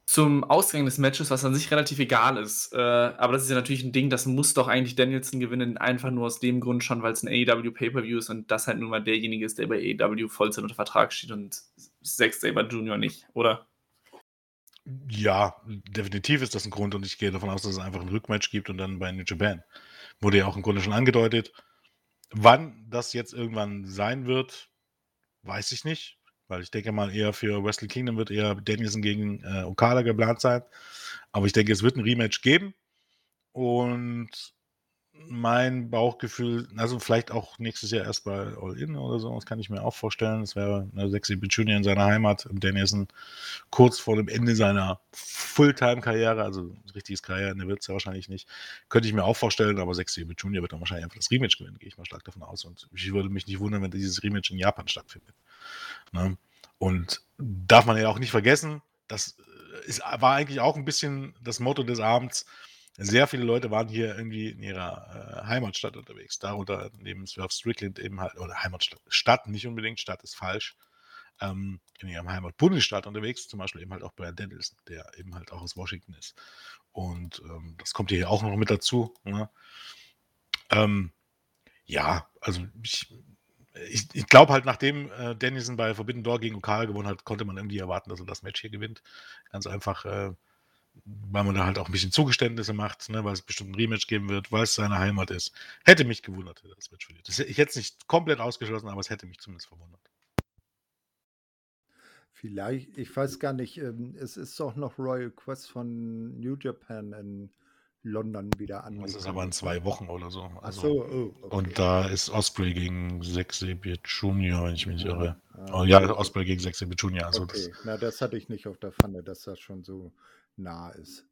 Zum Ausgang des Matches, was an sich relativ egal ist. Äh, aber das ist ja natürlich ein Ding, das muss doch eigentlich Danielson gewinnen, einfach nur aus dem Grund schon, weil es ein AEW Pay-Per-View ist und das halt nun mal derjenige ist, der bei AEW Vollzeit unter Vertrag steht und Zack Saber Jr. nicht, oder? Ja, definitiv ist das ein Grund und ich gehe davon aus, dass es einfach ein Rückmatch gibt und dann bei New Japan. Wurde ja auch im Grunde schon angedeutet. Wann das jetzt irgendwann sein wird, weiß ich nicht, weil ich denke mal eher für Wrestle Kingdom wird eher Danielson gegen äh, Okada geplant sein. Aber ich denke, es wird ein Rematch geben und mein Bauchgefühl, also vielleicht auch nächstes Jahr erst bei All In oder so, das kann ich mir auch vorstellen. Das wäre eine Sexy Junior in seiner Heimat Danielson kurz vor dem Ende seiner Fulltime-Karriere, also richtiges Karriereende wird es ja wahrscheinlich nicht, könnte ich mir auch vorstellen, aber Sexy Junior wird dann wahrscheinlich einfach das Rematch gewinnen, gehe ich mal stark davon aus. Und ich würde mich nicht wundern, wenn dieses Rematch in Japan stattfindet. Ne? Und darf man ja auch nicht vergessen, das äh, ist, war eigentlich auch ein bisschen das Motto des Abends. Sehr viele Leute waren hier irgendwie in ihrer äh, Heimatstadt unterwegs. Darunter neben Swerve Strickland eben halt, oder Heimatstadt, Stadt, nicht unbedingt, Stadt ist falsch. Ähm, in ihrem Heimat-Bundesstaat unterwegs, zum Beispiel eben halt auch Brian Danielson, der eben halt auch aus Washington ist. Und ähm, das kommt hier auch noch mit dazu. Ne? Ähm, ja, also ich, ich, ich glaube halt, nachdem äh, Dennison bei Forbidden Door gegen Okada gewonnen hat, konnte man irgendwie erwarten, dass er das Match hier gewinnt. Ganz einfach, äh, weil man da halt auch ein bisschen Zugeständnisse macht, ne, weil es bestimmt ein Rematch geben wird, weil es seine Heimat ist. Hätte mich gewundert, hätte das Match verliert. Ich hätte es nicht komplett ausgeschlossen, aber es hätte mich zumindest verwundert. Vielleicht, ich weiß gar nicht, ähm, es ist doch noch Royal Quest von New Japan in London wieder an. Das ist aber in zwei Wochen oder so. Ach Also, so, oh, okay. Und da ist Osprey gegen Sabier Junior, wenn ich mich nicht irre. Ah, Oh, ja, Osprey gegen Sabier Junior. Also okay, das, na, das hatte ich nicht auf der Pfanne, dass das schon so nah ist.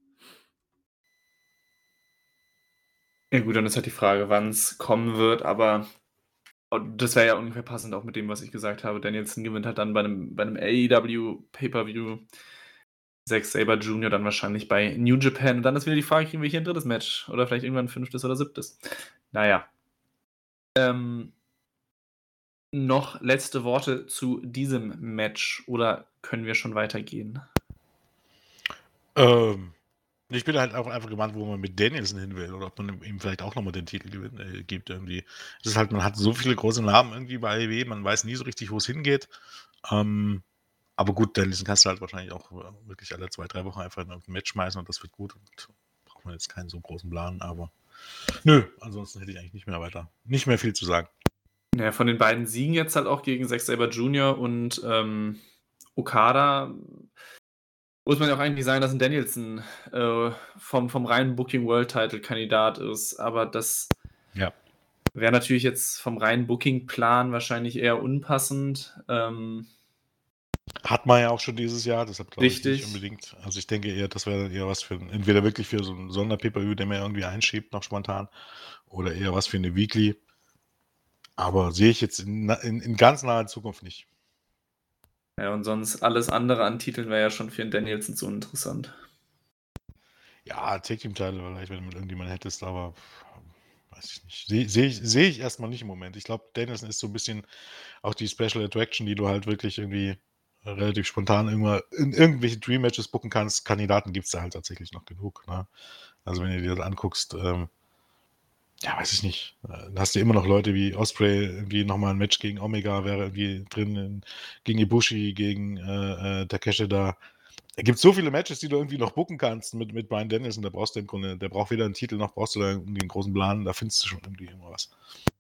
Ja gut, dann ist halt die Frage, wann es kommen wird, aber das wäre ja ungefähr passend auch mit dem, was ich gesagt habe. Danielson gewinnt halt dann bei einem, bei einem AEW Pay-Per-View. Zack Saber Jr. dann wahrscheinlich bei New Japan. Und dann ist wieder die Frage, kriegen wir hier ein drittes Match? Oder vielleicht irgendwann ein fünftes oder siebtes? Naja. Ähm, noch letzte Worte zu diesem Match oder können wir schon weitergehen? Ähm, ich bin halt auch einfach gemeint, wo man mit Danielson hin will oder ob man ihm vielleicht auch nochmal den Titel gewinnt, äh, gibt irgendwie. Es ist halt, man hat so viele große Namen irgendwie bei AEW, man weiß nie so richtig, wo es hingeht. Ähm, aber gut, Danielson kannst du halt wahrscheinlich auch äh, wirklich alle zwei, drei Wochen einfach in irgendein Match schmeißen und das wird gut. Und braucht man jetzt keinen so großen Plan, aber nö, ansonsten hätte ich eigentlich nicht mehr weiter, nicht mehr viel zu sagen. Ja, von den beiden Siegen jetzt halt auch gegen Zack Saber Jr. und ähm, Okada muss man ja auch eigentlich sagen, dass ein Danielson äh, vom, vom reinen Booking World Title Kandidat ist, aber das Ja. wäre natürlich jetzt vom reinen Booking Plan wahrscheinlich eher unpassend. Ähm, Hat man ja auch schon dieses Jahr, deshalb glaube ich nicht unbedingt. Also ich denke eher, das wäre dann eher was für, entweder wirklich für so ein Sonder-Pay-Per-View, den man irgendwie einschiebt, noch spontan, oder eher was für eine Weekly. Aber sehe ich jetzt in, in, in ganz naher Zukunft nicht. Ja, und sonst alles andere an Titeln wäre ja schon für einen Danielson zu interessant. Ja, Take Team Title vielleicht, wenn du mit irgendjemandem hättest, aber weiß ich nicht. Sehe seh ich, seh ich erstmal nicht im Moment. Ich glaube, Danielson ist so ein bisschen auch die Special Attraction, die du halt wirklich irgendwie relativ spontan immer in irgendwelche Dream Matches booken kannst. Kandidaten gibt es da halt tatsächlich noch genug. Ne? Also wenn du dir das anguckst, ähm, ja, weiß ich nicht. Dann hast du immer noch Leute wie Osprey, irgendwie nochmal ein Match gegen Omega wäre irgendwie drin, in, gegen Ibushi, gegen äh, äh, Takeshi da. Es gibt so viele Matches, die du irgendwie noch booken kannst mit, mit Brian Dennison. Da brauchst du im Grunde, der braucht weder einen Titel noch brauchst du da einen großen Plan. Da findest du schon irgendwie immer was.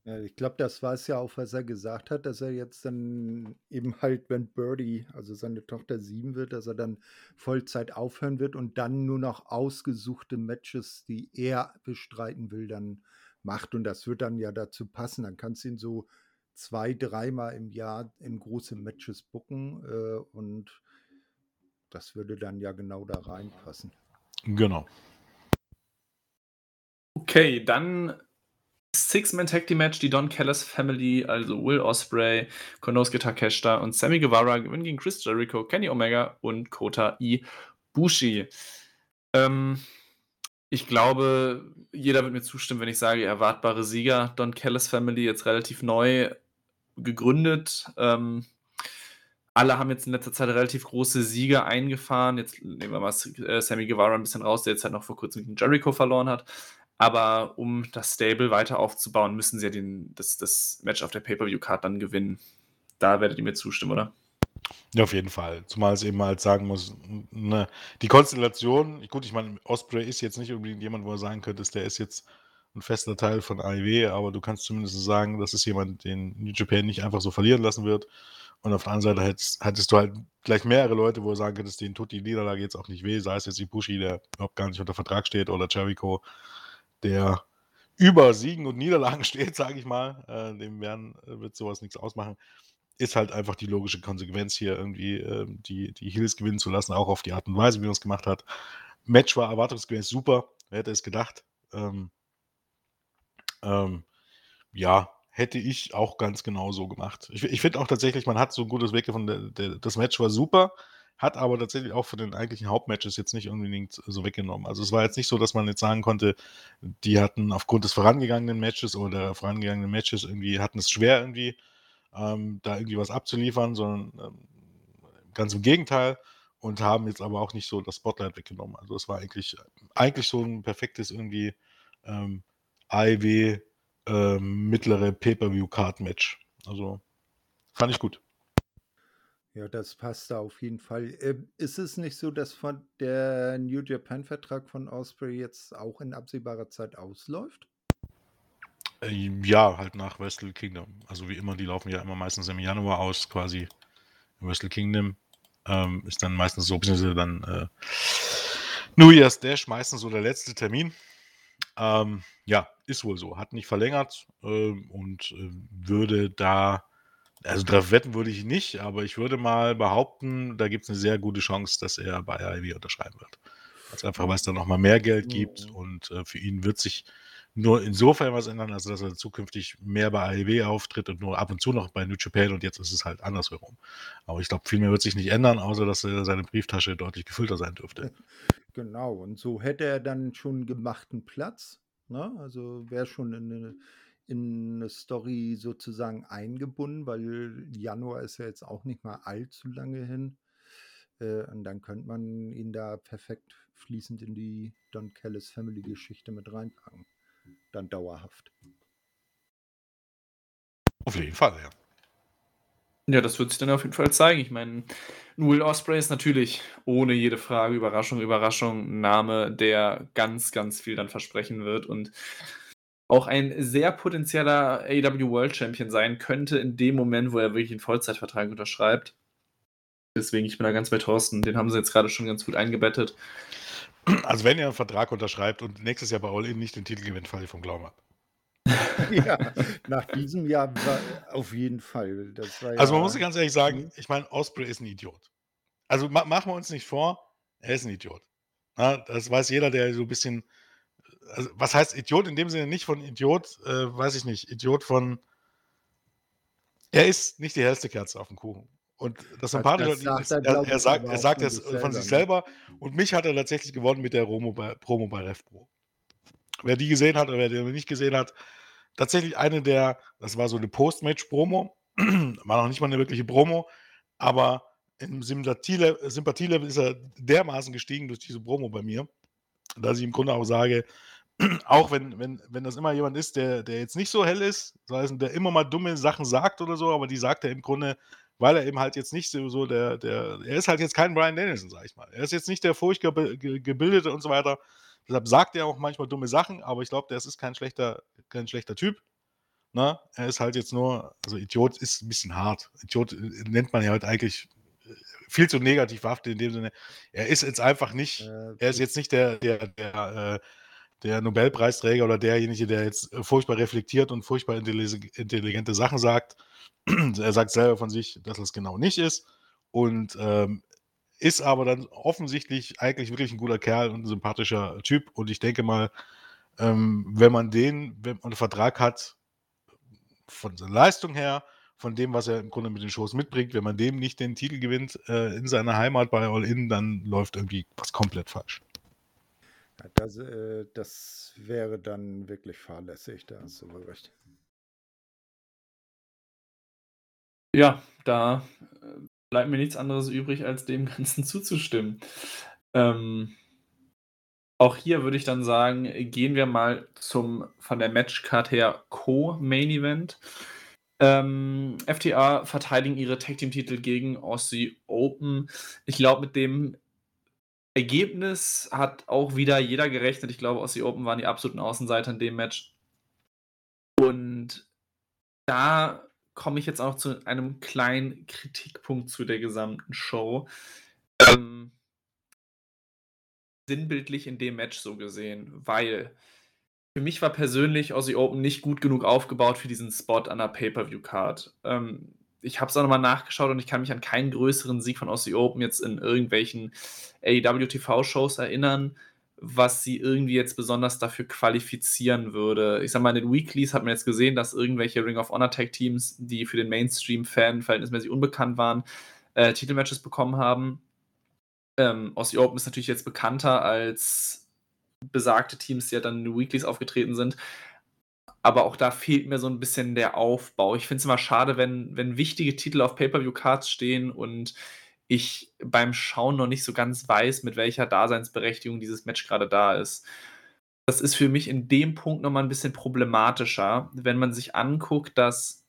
Ja, ich glaube, das war es ja auch, was er gesagt hat, dass er jetzt dann eben halt, wenn Birdie, also seine Tochter sieben wird, dass er dann Vollzeit aufhören wird und dann nur noch ausgesuchte Matches, die er bestreiten will, dann macht. Und das wird dann ja dazu passen. Dann kannst du ihn so zwei, dreimal im Jahr in große Matches booken äh, und das würde dann ja genau da reinpassen. Genau. Okay, dann Six-Man Tag Team Match, die Don Callis Family, also Will Osprey, Konosuke Takeshita und Sammy Guevara gewinnen gegen Chris Jericho, Kenny Omega und Kota Ibushi. Ähm, ich glaube, jeder wird mir zustimmen, wenn ich sage, erwartbare Sieger. Don Callis Family jetzt relativ neu gegründet. Ähm, alle haben jetzt in letzter Zeit relativ große Siege eingefahren. Jetzt nehmen wir mal äh, Sammy Guevara ein bisschen raus, der jetzt halt noch vor kurzem gegen Jericho verloren hat. Aber um das Stable weiter aufzubauen, müssen sie ja den, das, das Match auf der Pay-Per-View-Card dann gewinnen. Da werdet ihr mir zustimmen, oder? Ja, auf jeden Fall. Zumal es eben halt sagen muss, ne, die Konstellation, gut, ich meine, Osprey ist jetzt nicht unbedingt jemand, wo er sagen könntest, der ist jetzt ein fester Teil von AEW, aber du kannst zumindest sagen, das ist jemand, den New Japan nicht einfach so verlieren lassen wird. Und auf der anderen Seite hättest, hättest du halt gleich mehrere Leute, wo du sagen könntest, denen tut die Niederlage jetzt auch nicht weh, sei es jetzt Ibushi, der überhaupt gar nicht unter Vertrag steht, oder Jericho, der über Siegen und Niederlagen steht, sage ich mal. Äh, dem werden, wird sowas nichts ausmachen. Ist halt einfach die logische Konsequenz hier irgendwie, äh, die, die Heels gewinnen zu lassen, auch auf die Art und Weise, wie man es gemacht hat. Match war erwartungsgemäß super. Wer hätte es gedacht? Ähm, ähm, ja, hätte ich auch ganz genau so gemacht. Ich, ich finde auch tatsächlich, man hat so ein gutes Weg gefunden. Der, der, das Match war super, hat aber tatsächlich auch von den eigentlichen Hauptmatches jetzt nicht unbedingt so weggenommen. Also es war jetzt nicht so, dass man jetzt sagen konnte, die hatten aufgrund des vorangegangenen Matches oder der vorangegangenen Matches irgendwie hatten es schwer irgendwie ähm, da irgendwie was abzuliefern, sondern ähm, ganz im Gegenteil und haben jetzt aber auch nicht so das Spotlight weggenommen. Also es war eigentlich, eigentlich so ein perfektes irgendwie ähm, AEW ähm, mittlere Pay-Per-View-Card-Match. Also fand ich gut. Ja, das passt da auf jeden Fall. Ähm, ist es nicht so, dass von der New Japan-Vertrag von Osprey jetzt auch in absehbarer Zeit ausläuft? Äh, ja, halt nach Wrestle Kingdom. Also wie immer, die laufen ja immer meistens im Januar aus, quasi. Wrestle Kingdom ähm, ist dann meistens so, beziehungsweise dann äh, New Year's Dash, meistens so der letzte Termin. Ähm, ja, ist wohl so. Hat nicht verlängert äh, und äh, würde da, also darauf wetten würde ich nicht, aber ich würde mal behaupten, da gibt es eine sehr gute Chance, dass er bei AEW unterschreiben wird. Also einfach, weil es da nochmal mehr Geld gibt mhm. und äh, für ihn wird sich nur insofern was ändern, also dass er zukünftig mehr bei AEW auftritt und nur ab und zu noch bei New Japan und jetzt ist es halt andersherum. Aber ich glaube, viel mehr wird sich nicht ändern, außer dass seine Brieftasche deutlich gefüllter sein dürfte. Genau, und so hätte er dann schon gemachten Platz. Ne? Also wäre schon in eine, in eine Story sozusagen eingebunden, weil Januar ist ja jetzt auch nicht mal allzu lange hin. Äh, und dann könnte man ihn da perfekt fließend in die Don Callis Family Geschichte mit reinpacken dann dauerhaft. Auf jeden Fall, ja. Ja, das wird sich dann auf jeden Fall zeigen. Ich meine, Will Osprey ist natürlich ohne jede Frage, Überraschung, Überraschung, ein Name, der ganz, ganz viel dann versprechen wird und auch ein sehr potenzieller AW World Champion sein könnte in dem Moment, wo er wirklich einen Vollzeitvertrag unterschreibt. Deswegen, ich bin da ganz bei Thorsten. Den haben sie jetzt gerade schon ganz gut eingebettet. Also wenn ihr einen Vertrag unterschreibt und nächstes Jahr bei All In nicht den Titel gewinnt, falle ich vom Glauben ab. ja, nach diesem Jahr auf jeden Fall. also man muss ganz ehrlich sagen, ich meine, Osprey ist ein Idiot. Also ma machen wir uns nicht vor, er ist ein Idiot. Na, das weiß jeder, der so ein bisschen. Also, was heißt Idiot in dem Sinne nicht von Idiot, äh, weiß ich nicht, Idiot von. Er ist nicht die hellste Kerze auf dem Kuchen. Und das Sympathische ist, er, er, sagt, er sagt das von sich selber. Und mich hat er tatsächlich gewonnen mit der Promo bei, Promo bei RevPro. wer die gesehen hat oder wer die nicht gesehen hat, tatsächlich eine der, das war so eine Post-Match-Promo, war noch nicht mal eine wirkliche Promo, aber im Sympathielevel Sympathie ist er dermaßen gestiegen durch diese Promo bei mir, dass ich im Grunde auch sage, auch wenn, wenn, wenn das immer jemand ist, der, der jetzt nicht so hell ist, das heißt, der immer mal dumme Sachen sagt oder so, aber die sagt er im Grunde, weil er eben halt jetzt nicht so der, der, er ist halt jetzt kein Brian Danielson, sag ich mal. Er ist jetzt nicht der furchtbar gebildete und so weiter. Deshalb sagt er auch manchmal dumme Sachen, aber ich glaube, der ist kein schlechter, kein schlechter Typ. Na, ne? er ist halt jetzt nur, also Idiot ist ein bisschen hart. Idiot äh, nennt man ja halt eigentlich äh, viel zu negativ behaftet in dem Sinne. Er ist jetzt einfach nicht, er ist jetzt nicht der, der, der, äh, der Nobelpreisträger oder derjenige, der jetzt furchtbar reflektiert und furchtbar intelligente Sachen sagt. er sagt selber von sich, dass es genau nicht ist. Und ähm, ist aber dann offensichtlich eigentlich wirklich ein guter Kerl und ein sympathischer Typ. Und ich denke mal, ähm, wenn man den, wenn man einen Vertrag hat, von seiner Leistung her, von dem, was er im Grunde mit den Shows mitbringt, wenn man dem nicht den Titel gewinnt äh, in seiner Heimat bei All In, dann läuft irgendwie was komplett falsch. Das, äh, das wäre dann wirklich fahrlässig, da hast du wohl recht. Ja, da äh, bleibt mir nichts anderes übrig, als dem Ganzen zuzustimmen. Ähm, auch hier würde ich dann sagen, gehen wir mal zum von der Matchcard her Co-Main Event. Ähm, FTA verteidigen ihre Tag Team Titel gegen Aussie Open. Ich glaube, mit dem Ergebnis hat auch wieder jeder gerechnet. Ich glaube, Aussie Open waren die absoluten Außenseiter in dem Match. Und da komme ich jetzt auch zu einem kleinen Kritikpunkt zu der gesamten Show. Ähm, sinnbildlich in dem Match so gesehen, weil für mich war persönlich Aussie Open nicht gut genug aufgebaut für diesen Spot an der Pay-Per-View-Card. Ähm, ich habe es auch nochmal nachgeschaut und ich kann mich an keinen größeren Sieg von Aussie Open jetzt in irgendwelchen AEW TV-Shows erinnern, was sie irgendwie jetzt besonders dafür qualifizieren würde. Ich sag mal, in den Weeklies hat man jetzt gesehen, dass irgendwelche Ring of Honor Tag Teams, die für den Mainstream-Fan verhältnismäßig unbekannt waren, äh, Titelmatches bekommen haben. Ähm, Aussie Open ist natürlich jetzt bekannter als besagte Teams, die ja dann in den Weeklies aufgetreten sind. Aber auch da fehlt mir so ein bisschen der Aufbau. Ich finde es immer schade, wenn, wenn wichtige Titel auf Pay-Per-View-Cards stehen und ich beim Schauen noch nicht so ganz weiß, mit welcher Daseinsberechtigung dieses Match gerade da ist. Das ist für mich in dem Punkt nochmal ein bisschen problematischer, wenn man sich anguckt, dass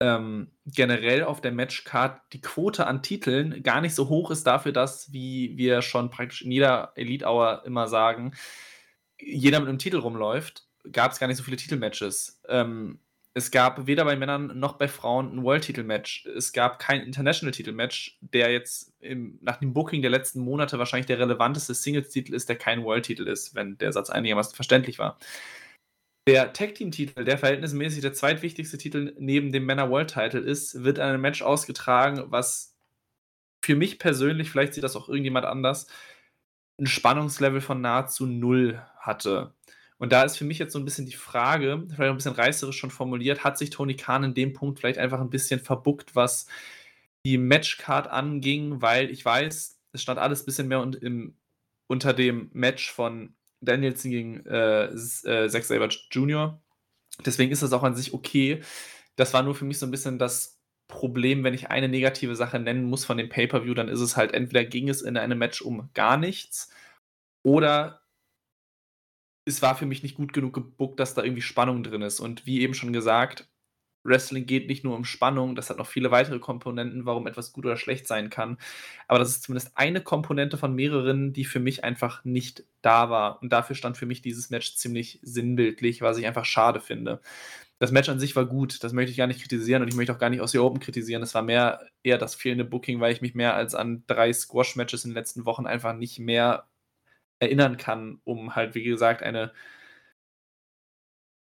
ähm, generell auf der Matchcard die Quote an Titeln gar nicht so hoch ist dafür, dass, wie wir schon praktisch in jeder Elite Hour immer sagen, jeder mit einem Titel rumläuft, gab es gar nicht so viele Titelmatches. Ähm, es gab weder bei Männern noch bei Frauen ein World-Titel-Match. Es gab kein International-Titel-Match, der jetzt im, nach dem Booking der letzten Monate wahrscheinlich der relevanteste Singles-Titel ist, der kein World-Titel ist, wenn der Satz einigermaßen verständlich war. Der Tag-Team-Titel, der verhältnismäßig der zweitwichtigste Titel neben dem Männer-World-Title ist, wird in einem Match ausgetragen, was für mich persönlich, vielleicht sieht das auch irgendjemand anders, ein Spannungslevel von nahezu null hatte. Und da ist für mich jetzt so ein bisschen die Frage, vielleicht ein bisschen reißerisch schon formuliert, hat sich Tony Khan in dem Punkt vielleicht einfach ein bisschen verbuckt, was die Matchcard anging, weil ich weiß, es stand alles ein bisschen mehr und im, unter dem Match von Danielson gegen äh, äh, Saber Jr. Deswegen ist das auch an sich okay. Das war nur für mich so ein bisschen das Problem, wenn ich eine negative Sache nennen muss von dem Pay-Per-View, dann ist es halt entweder ging es in einem Match um gar nichts oder es war für mich nicht gut genug gebuckt, dass da irgendwie Spannung drin ist. Und wie eben schon gesagt, Wrestling geht nicht nur um Spannung, das hat noch viele weitere Komponenten, warum etwas gut oder schlecht sein kann. Aber das ist zumindest eine Komponente von mehreren, die für mich einfach nicht da war. Und dafür stand für mich dieses Match ziemlich sinnbildlich, was ich einfach schade finde. Das Match an sich war gut, das möchte ich gar nicht kritisieren und ich möchte auch gar nicht aus der Open kritisieren. Es war mehr eher das fehlende Booking, weil ich mich mehr als an drei Squash-Matches in den letzten Wochen einfach nicht mehr erinnern kann, um halt, wie gesagt, eine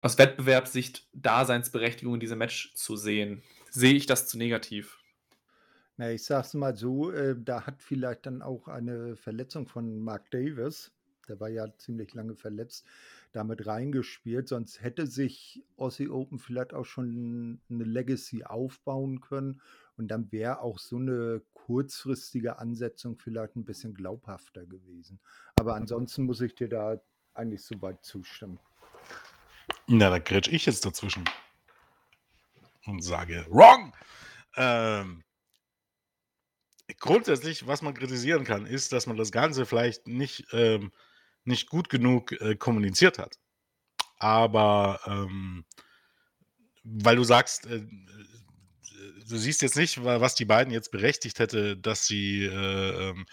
aus Wettbewerbssicht Daseinsberechtigung in diesem Match zu sehen. Sehe ich das zu negativ? Na, ich sag's mal so, äh, da hat vielleicht dann auch eine Verletzung von Mark Davis, der war ja ziemlich lange verletzt, damit reingespielt. Sonst hätte sich Aussie Open vielleicht auch schon eine Legacy aufbauen können. Und dann wäre auch so eine kurzfristige Ansetzung vielleicht ein bisschen glaubhafter gewesen. Aber ansonsten muss ich dir da eigentlich soweit zustimmen. Na, da grätsch ich jetzt dazwischen und sage wrong. Ähm, grundsätzlich, was man kritisieren kann, ist, dass man das Ganze vielleicht nicht, ähm, nicht gut genug äh, kommuniziert hat. Aber ähm, weil du sagst, äh, du siehst jetzt nicht, was die beiden jetzt berechtigt hätte, dass sie äh, ähm,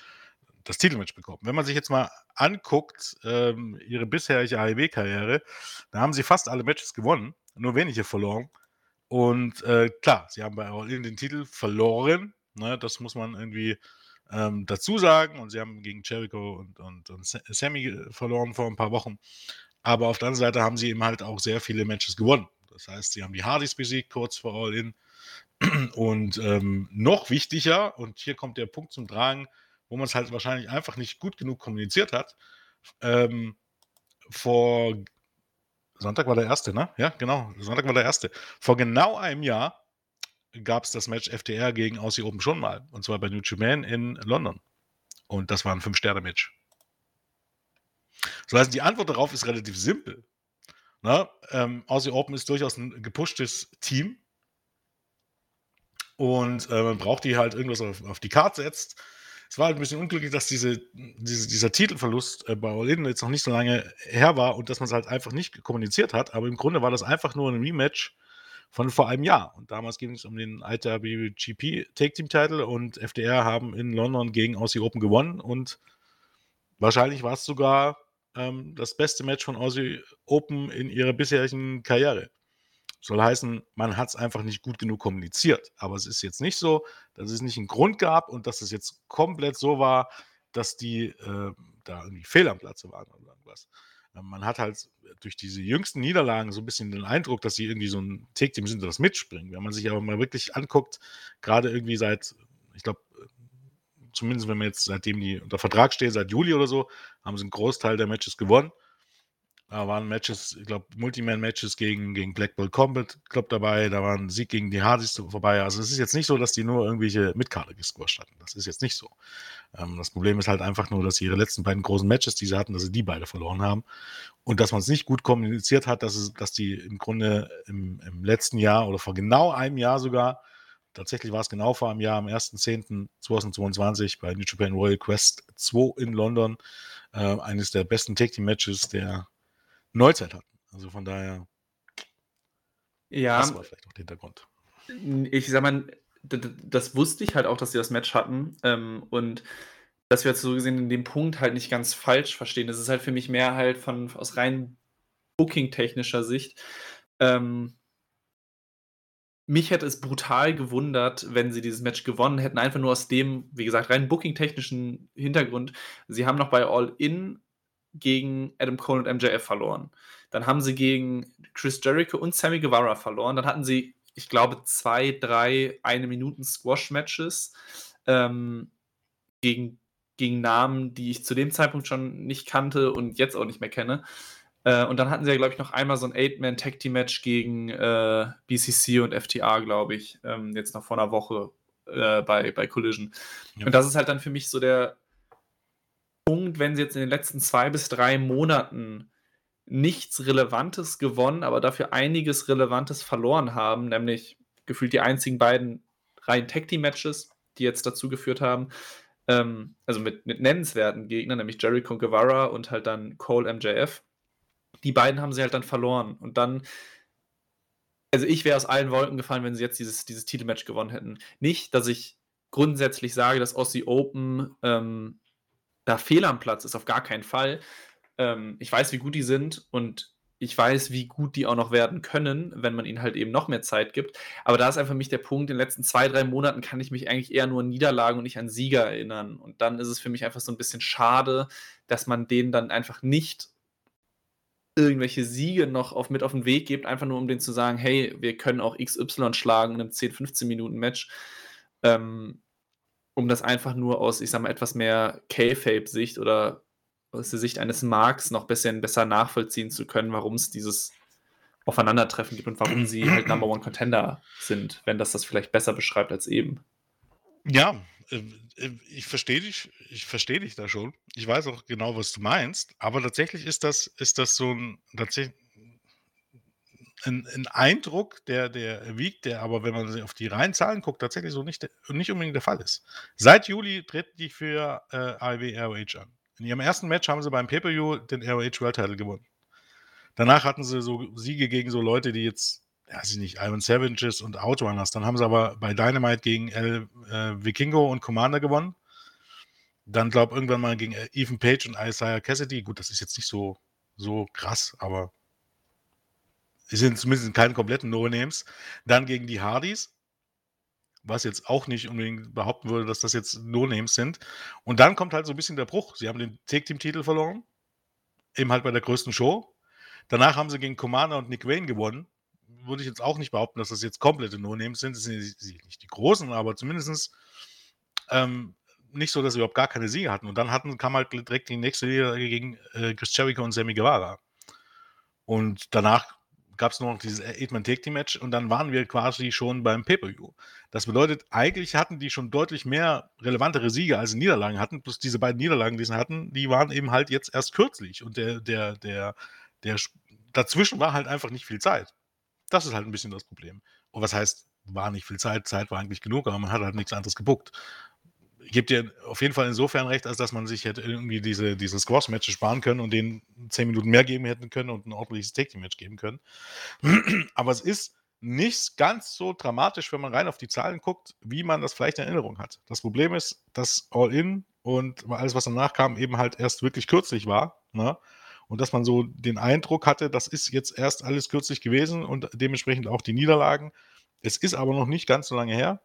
das Titelmatch bekommen. Wenn man sich jetzt mal anguckt, ähm, ihre bisherige AEW-Karriere, da haben sie fast alle Matches gewonnen, nur wenige verloren. Und äh, klar, sie haben bei All In den Titel verloren. Ne, das muss man irgendwie ähm, dazu sagen. Und sie haben gegen Jericho und, und, und Sammy verloren vor ein paar Wochen. Aber auf der anderen Seite haben sie eben halt auch sehr viele Matches gewonnen. Das heißt, sie haben die Hardys besiegt kurz vor All In. Und ähm, noch wichtiger, und hier kommt der Punkt zum Tragen, wo man es halt wahrscheinlich einfach nicht gut genug kommuniziert hat. Ähm, vor Sonntag war der erste, ne? Ja, genau. Sonntag war der erste. Vor genau einem Jahr gab es das Match FTR gegen Aussie Open schon mal. Und zwar bei New Japan in London. Und das war ein Fünf-Sterne-Match. Das heißt, die Antwort darauf ist relativ simpel. Na, ähm, Aussie Open ist durchaus ein gepushtes Team. Und äh, man braucht die halt irgendwas auf, auf die Karte setzt es war halt ein bisschen unglücklich, dass diese, diese dieser Titelverlust äh, bei In jetzt noch nicht so lange her war und dass man es halt einfach nicht kommuniziert hat. Aber im Grunde war das einfach nur ein Rematch von vor einem Jahr. Und damals ging es um den IWGP Take Team Title und FDR haben in London gegen Aussie Open gewonnen und wahrscheinlich war es sogar ähm, das beste Match von Aussie Open in ihrer bisherigen Karriere. Soll heißen, man hat es einfach nicht gut genug kommuniziert. Aber es ist jetzt nicht so, dass es nicht einen Grund gab und dass es jetzt komplett so war, dass die äh, da irgendwie fehl am Platze waren oder irgendwas. Äh, man hat halt durch diese jüngsten Niederlagen so ein bisschen den Eindruck, dass sie irgendwie so ein Take-Team sind, das mitspringen. Wenn man sich aber mal wirklich anguckt, gerade irgendwie seit, ich glaube, zumindest wenn man jetzt seitdem die unter Vertrag stehen, seit Juli oder so, haben sie einen Großteil der Matches gewonnen. Da waren Matches, ich glaube, Multiman-Matches gegen, gegen Black Bull Combat Club dabei, da waren Sieg gegen die Hardys vorbei. Also es ist jetzt nicht so, dass die nur irgendwelche Mitkarte gesquasht hatten. Das ist jetzt nicht so. Ähm, das Problem ist halt einfach nur, dass sie ihre letzten beiden großen Matches, die sie hatten, dass sie die beide verloren haben. Und dass man es nicht gut kommuniziert hat, dass, es, dass die im Grunde im, im letzten Jahr oder vor genau einem Jahr sogar, tatsächlich war es genau vor einem Jahr, am 1.10.2022 bei New Japan Royal Quest 2 in London, äh, eines der besten Tag Team Matches der Neuzeit hatten. Also von daher, Ja, das war vielleicht auch der Hintergrund. ich sag mal, das wusste ich halt auch, dass sie das Match hatten. Ähm, und dass wir jetzt so gesehen in dem Punkt halt nicht ganz falsch verstehen. Das ist halt für mich mehr halt von aus rein booking-technischer Sicht. Ähm, mich hätte es brutal gewundert, wenn sie dieses Match gewonnen hätten, einfach nur aus dem, wie gesagt, rein booking-technischen Hintergrund. Sie haben noch bei All In gegen Adam Cole und MJF verloren. Dann haben sie gegen Chris Jericho und Sammy Guevara verloren. Dann hatten sie, ich glaube, zwei, drei eine Minuten Squash-Matches ähm, gegen, gegen Namen, die ich zu dem Zeitpunkt schon nicht kannte und jetzt auch nicht mehr kenne. Äh, und dann hatten sie ja, glaube ich, noch einmal so ein Eight-Man-Tag-Team-Match gegen äh, BCC und FTA, glaube ich, ähm, jetzt noch vor einer Woche äh, bei, bei Collision. Ja. Und das ist halt dann für mich so der, Punkt, wenn sie jetzt in den letzten zwei bis drei Monaten nichts Relevantes gewonnen, aber dafür einiges Relevantes verloren haben, nämlich gefühlt die einzigen beiden rein Tag Team Matches, die jetzt dazu geführt haben, ähm, also mit, mit nennenswerten Gegnern, nämlich Jericho Guevara und halt dann Cole MJF. Die beiden haben sie halt dann verloren und dann also ich wäre aus allen Wolken gefallen, wenn sie jetzt dieses, dieses Titelmatch gewonnen hätten. Nicht, dass ich grundsätzlich sage, dass Aussie Open ähm, da Fehler am Platz ist, auf gar keinen Fall. Ähm, ich weiß, wie gut die sind und ich weiß, wie gut die auch noch werden können, wenn man ihnen halt eben noch mehr Zeit gibt. Aber da ist einfach für mich der Punkt, in den letzten zwei, drei Monaten kann ich mich eigentlich eher nur an Niederlagen und nicht an Sieger erinnern. Und dann ist es für mich einfach so ein bisschen schade, dass man denen dann einfach nicht irgendwelche Siege noch auf, mit auf den Weg gibt, einfach nur um denen zu sagen, hey, wir können auch XY schlagen in einem 10, 15 Minuten Match. Ähm, um das einfach nur aus, ich sag mal, etwas mehr K-Fape-Sicht oder aus der Sicht eines Marks noch bisschen besser nachvollziehen zu können, warum es dieses Aufeinandertreffen gibt und warum sie halt Number One Contender sind, wenn das das vielleicht besser beschreibt als eben. Ja, äh, äh, ich verstehe dich ich verstehe dich da schon. Ich weiß auch genau, was du meinst, aber tatsächlich ist das ist das so 'n tatsächlich 'n 'n Eindruck, der der erwiegt, der aber, wenn man auf die reinen Zahlen guckt, tatsächlich so nicht nicht unbedingt der Fall ist. Seit Juli treten die für, äh, AEW ROH an. In ihrem ersten Match haben sie beim Pay-Per-View den ROH World Title gewonnen. Danach hatten sie so Siege gegen so Leute, die jetzt, ja, weiß ich nicht, Iron Savages und Outrunners. Dann haben sie aber bei Dynamite gegen El äh, Vikingo und Commander gewonnen. Dann glaube irgendwann mal gegen äh, Ethan Page und Isaiah Cassidy. Gut, das ist jetzt nicht so so krass, aber die sind zumindest keine kompletten No-Names. Dann gegen die Hardys, was jetzt auch nicht unbedingt behaupten würde, dass das jetzt No-Names sind. Und dann kommt halt so ein bisschen der Bruch. Sie haben den Tag-Team-Titel verloren, eben halt bei der größten Show. Danach haben sie gegen Commander und Nick Wayne gewonnen. Würde ich jetzt auch nicht behaupten, dass das jetzt komplette No-Names sind. Das sind nicht die großen, aber zumindest ähm, nicht so, dass sie überhaupt gar keine Siege hatten. Und dann hatten, kam halt direkt die nächste Niederlage gegen äh, Chris Jericho und Sammy Guevara. Und danach gab es nur noch dieses Eight-Man Take Team Match und dann waren wir quasi schon beim Pay-Per-View. Das bedeutet, eigentlich hatten die schon deutlich mehr relevantere Siege als Niederlagen hatten. Plus diese beiden Niederlagen, die sie hatten, die waren eben halt jetzt erst kürzlich. Und der, der, der, der, dazwischen war halt einfach nicht viel Zeit. Das ist halt ein bisschen das Problem. Und was heißt, war nicht viel Zeit? Zeit war eigentlich genug, aber man hat halt nichts anderes gebuckt gebe dir auf jeden Fall insofern recht, als dass man sich hätte irgendwie diese, diese Squash-Matches sparen können und denen zehn Minuten mehr geben hätten können und ein ordentliches Take-Match geben können. Aber es ist nicht ganz so dramatisch, wenn man rein auf die Zahlen guckt, wie man das vielleicht in Erinnerung hat. Das Problem ist, dass All-In und alles, was danach kam, eben halt erst wirklich kürzlich war. Ne? Und dass man so den Eindruck hatte, das ist jetzt erst alles kürzlich gewesen und dementsprechend auch die Niederlagen. Es ist aber noch nicht ganz so lange her.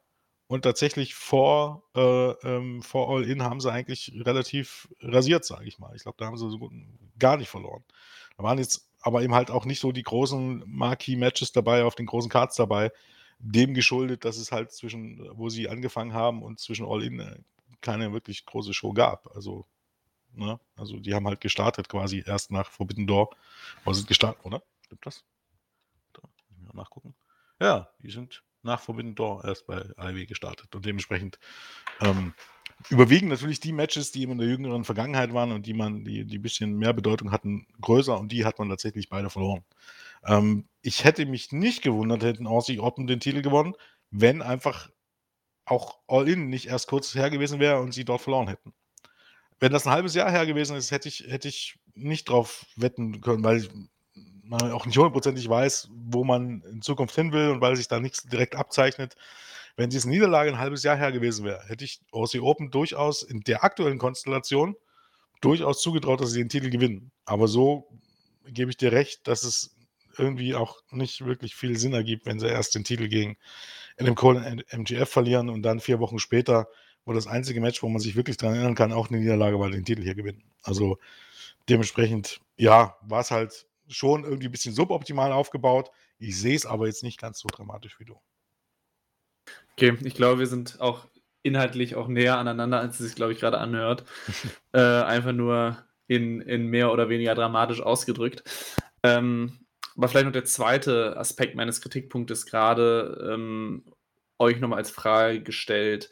Und tatsächlich vor, äh, ähm, vor All-In haben sie eigentlich relativ rasiert, sage ich mal. Ich glaube, da haben sie so gut, gar nicht verloren. Da waren jetzt aber eben halt auch nicht so die großen Marquee-Matches dabei, auf den großen Cards dabei, dem geschuldet, dass es halt zwischen, wo sie angefangen haben und zwischen All-In äh, keine wirklich große Show gab. Also, ne? Also die haben halt gestartet quasi erst nach Forbidden Door. Oder sind gestartet, oder? Stimmt das? Da, mal nachgucken. Ja, die sind nach Forbidden Door erst bei AEW gestartet. Und dementsprechend ähm, überwiegen natürlich die Matches, die in der jüngeren Vergangenheit waren und die man, die, die ein bisschen mehr Bedeutung hatten, größer und die hat man tatsächlich beide verloren. Ähm, ich hätte mich nicht gewundert, hätten Aussie Oppen den Titel gewonnen, wenn einfach auch All-In nicht erst kurz her gewesen wäre und sie dort verloren hätten. Wenn das ein halbes Jahr her gewesen ist, hätte ich, hätte ich nicht drauf wetten können, weil man auch nicht hundertprozentig weiß, wo man in Zukunft hin will und weil sich da nichts direkt abzeichnet. Wenn diese Niederlage ein halbes Jahr her gewesen wäre, hätte ich Aussie Open durchaus in der aktuellen Konstellation durchaus zugetraut, dass sie den Titel gewinnen. Aber so gebe ich dir recht, dass es irgendwie auch nicht wirklich viel Sinn ergibt, wenn sie erst den Titel gegen Adam Cole und MGF verlieren und dann vier Wochen später, wo das einzige Match, wo man sich wirklich daran erinnern kann, auch eine Niederlage, weil den Titel hier gewinnen. Also dementsprechend, ja, war es halt schon irgendwie ein bisschen suboptimal aufgebaut. Ich sehe es aber jetzt nicht ganz so dramatisch wie du. Okay, ich glaube, wir sind auch inhaltlich auch näher aneinander, als es sich, glaube ich, gerade anhört. äh, einfach nur in, in mehr oder weniger dramatisch ausgedrückt. Ähm, aber vielleicht noch der zweite Aspekt meines Kritikpunktes gerade ähm, euch nochmal als Frage gestellt.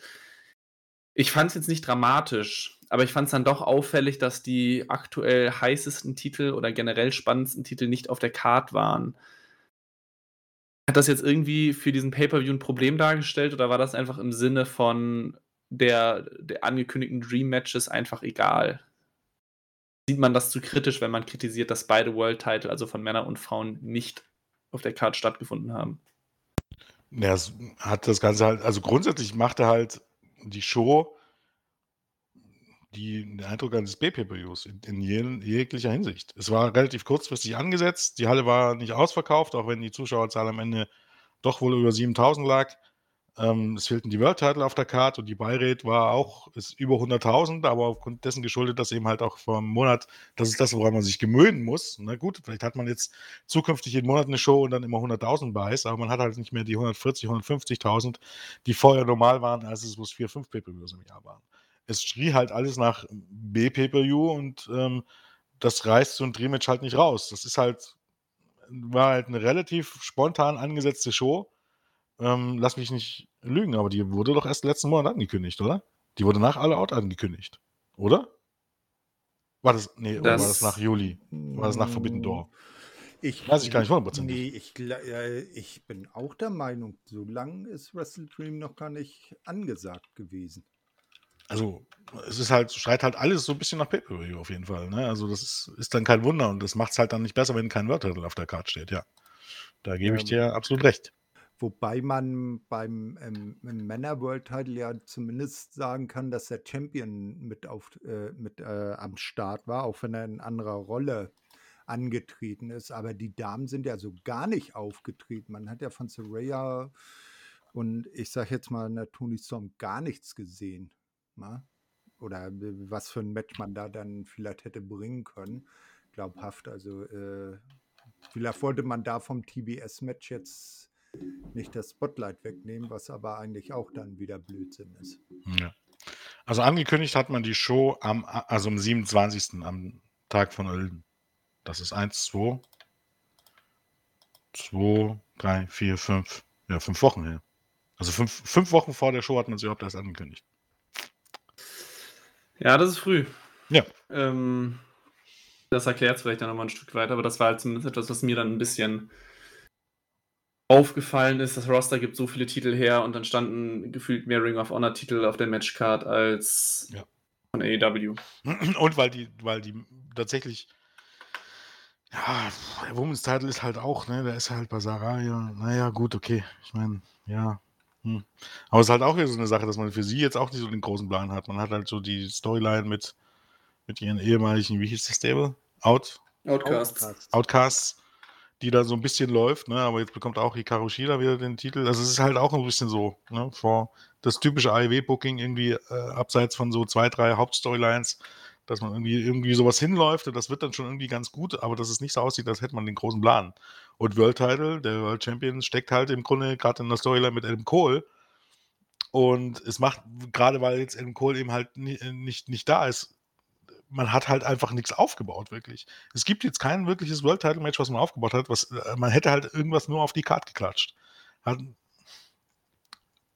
Ich fand es jetzt nicht dramatisch, aber ich fand es dann doch auffällig, dass die aktuell heißesten Titel oder generell spannendsten Titel nicht auf der Card waren. Hat das jetzt irgendwie für diesen Pay-Per-View ein Problem dargestellt oder war das einfach im Sinne von der, der angekündigten Dream-Matches einfach egal? Sieht man das zu kritisch, wenn man kritisiert, dass beide World-Title, also von Männern und Frauen, nicht auf der Card stattgefunden haben? Ja, es hat das Ganze halt, also grundsätzlich machte halt die Show die, den Eindruck eines B-Pay-Per-Views in, in je, jeglicher Hinsicht. Es war relativ kurzfristig angesetzt, die Halle war nicht ausverkauft, auch wenn die Zuschauerzahl am Ende doch wohl über 7000 lag. Ähm, es fehlten die World Title auf der Karte und die Beirate war auch ist über 100.000, aber aufgrund dessen geschuldet, dass eben halt auch einem Monat, das ist das, woran man sich gewöhnen muss. Na gut, vielleicht hat man jetzt zukünftig jeden Monat eine Show und dann immer 100.000 Buys, aber man hat halt nicht mehr die 140, 150.000, die vorher normal waren, als es bloß vier, fünf Pay-Per-Views im Jahr waren es schrie halt alles nach B-Pay-Per-View und ähm, das reißt so ein Drehmatch halt nicht raus. Das ist halt, war halt eine relativ spontan angesetzte Show, ähm, lass mich nicht lügen, aber die wurde doch erst letzten Monat angekündigt, oder? Die wurde nach All Out angekündigt, oder? War das, nee, oder war das nach Das Juli? War das nach Forbidden Door? Ich, Weiß ich gar nicht hundertprozentig. nee, ich, äh, ich bin auch der Meinung, so lange ist Wrestle Dream noch gar nicht angesagt gewesen. Also, es ist halt, schreit halt alles so ein bisschen nach Pay-Per-View auf jeden Fall. Ne? Also, das ist, ist dann kein Wunder und das macht es halt dann nicht besser, wenn kein Title auf der Karte steht, ja. Da gebe ich Ähm, dir absolut recht. Wobei man beim ähm, Männer World Title ja zumindest sagen kann, dass der Champion mit, auf, äh, mit äh, am Start war, auch wenn er in anderer Rolle angetreten ist. Aber die Damen sind ja so gar nicht aufgetreten. Man hat ja von Saraya und ich sage jetzt mal der Tony Storm gar nichts gesehen. Na? Oder w- was für ein Match man da dann vielleicht hätte bringen können. Glaubhaft. Also äh, vielleicht wollte man da vom TBS-Match jetzt nicht das Spotlight wegnehmen, was aber eigentlich auch dann wieder Blödsinn ist. Ja. Also, angekündigt hat man die Show am, also am 27. am Tag von Ölden. Das ist 1, 2, 2, 3, 4, 5. Ja, fünf Wochen her. Also fünf, fünf Wochen vor der Show hat man sie überhaupt erst angekündigt. Ja, das ist früh. Ja. Ähm, das erklärt es vielleicht dann nochmal ein Stück weiter, aber das war halt zumindest etwas, was mir dann ein bisschen aufgefallen ist. Das Roster gibt so viele Titel her und dann standen gefühlt mehr Ring of Honor Titel auf der Matchcard als Ja. von AEW. Und weil die, weil die tatsächlich, ja, der Women's Title ist halt auch, ne, der ist halt bei Saraya, naja, gut, okay. Ich meine, ja. Hm. Aber es ist halt auch wieder so eine Sache, dass man für sie jetzt auch nicht so den großen Plan hat. Man hat halt so die Storyline mit, mit ihren ehemaligen, wie hieß das Stable? Out, Outcasts. Outcasts. Outcasts, die da so ein bisschen läuft, ne? Aber jetzt bekommt auch Hikaru Shida wieder den Titel. Also es ist halt auch ein bisschen so, ne? Vor das typische AEW-Booking irgendwie äh, abseits von so zwei, drei Hauptstorylines, dass man irgendwie irgendwie sowas hinläuft und das wird dann schon irgendwie ganz gut, aber dass es nicht so aussieht, als hätte man den großen Plan. Und World Title, der World Champion, steckt halt im Grunde gerade in der Storyline mit Adam Cole. Und es macht, gerade weil jetzt Adam Cole eben halt ni- nicht, nicht da ist, man hat halt einfach nichts aufgebaut, wirklich. Es gibt jetzt kein wirkliches World Title Match, was man aufgebaut hat. Was, äh, man hätte halt irgendwas nur auf die Karte geklatscht. Hat,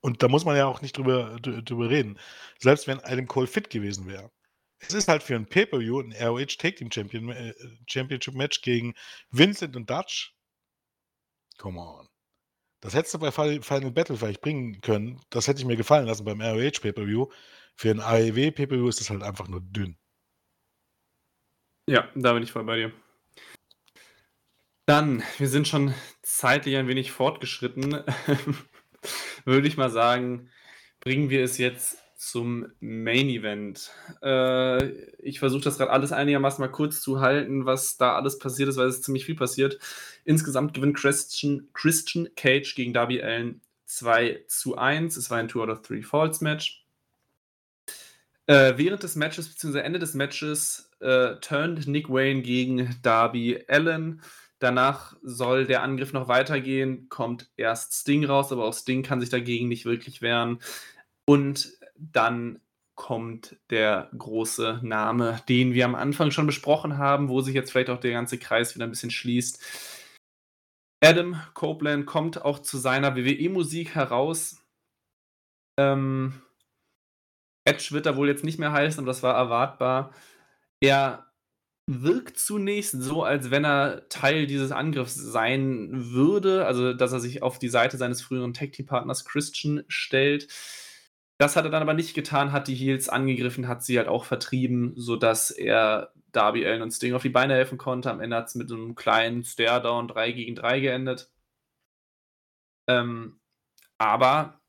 und da muss man ja auch nicht drüber, drü- drüber reden. Selbst wenn Adam Cole fit gewesen wäre. Es ist halt für ein Pay-Per-View ein ROH Tag Team Champion, äh, Championship Match gegen Vincent und Dutch. Come on. Das hättest du bei Fi- Final Battle vielleicht bringen können. Das hätte ich mir gefallen lassen beim ROH Pay-Per-View. Für ein AEW Pay-Per-View ist das halt einfach nur dünn. Ja, da bin ich voll bei dir. Dann, wir sind schon zeitlich ein wenig fortgeschritten. Würde ich mal sagen, bringen wir es jetzt zum Main Event. Äh, ich versuche das gerade alles einigermaßen mal kurz zu halten, was da alles passiert ist, weil es ziemlich viel passiert. Insgesamt gewinnt Christian, Christian Cage gegen Darby Allen 2 zu 1. Es war ein 2 out of 3 Falls Match. Äh, während des Matches, beziehungsweise Ende des Matches, äh, turnt Nick Wayne gegen Darby Allen. Danach soll der Angriff noch weitergehen, kommt erst Sting raus, aber auch Sting kann sich dagegen nicht wirklich wehren. Und dann kommt der große Name, den wir am Anfang schon besprochen haben, wo sich jetzt vielleicht auch der ganze Kreis wieder ein bisschen schließt. Adam Copeland kommt auch zu seiner WWE-Musik heraus. Ähm, Edge wird da wohl jetzt nicht mehr heißen, aber das war erwartbar. Er wirkt zunächst so, als wenn er Teil dieses Angriffs sein würde, also dass er sich auf die Seite seines früheren Tag-Team-Partners Christian stellt. Das hat er dann aber nicht getan, hat die Heels angegriffen, hat sie halt auch vertrieben, sodass er Darby Allen und Sting auf die Beine helfen konnte. Am Ende hat es mit einem kleinen Stare-Down 3 gegen 3 geendet. Ähm, aber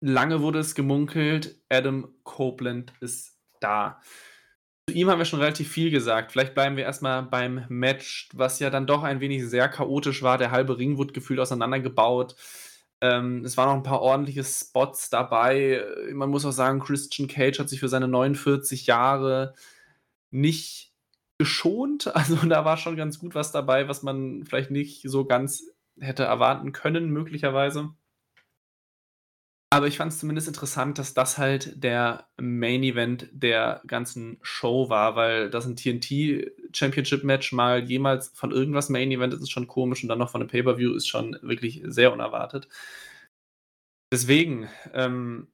lange wurde es gemunkelt, Adam Copeland ist da. Zu ihm haben wir schon relativ viel gesagt. Vielleicht bleiben wir erstmal beim Match, was ja dann doch ein wenig sehr chaotisch war. Der halbe Ring wurde gefühlt auseinandergebaut. Ähm, es waren noch ein paar ordentliche Spots dabei. Man muss auch sagen, Christian Cage hat sich für seine 49 Jahre nicht geschont. Also da war schon ganz gut was dabei, was man vielleicht nicht so ganz hätte erwarten können, möglicherweise. Aber ich fand es zumindest interessant, dass das halt der Main Event der ganzen Show war, weil das ein TNT Championship Match mal jemals von irgendwas Main Event ist, ist schon komisch und dann noch von einem Pay-Per-View ist schon wirklich sehr unerwartet. Deswegen, ähm,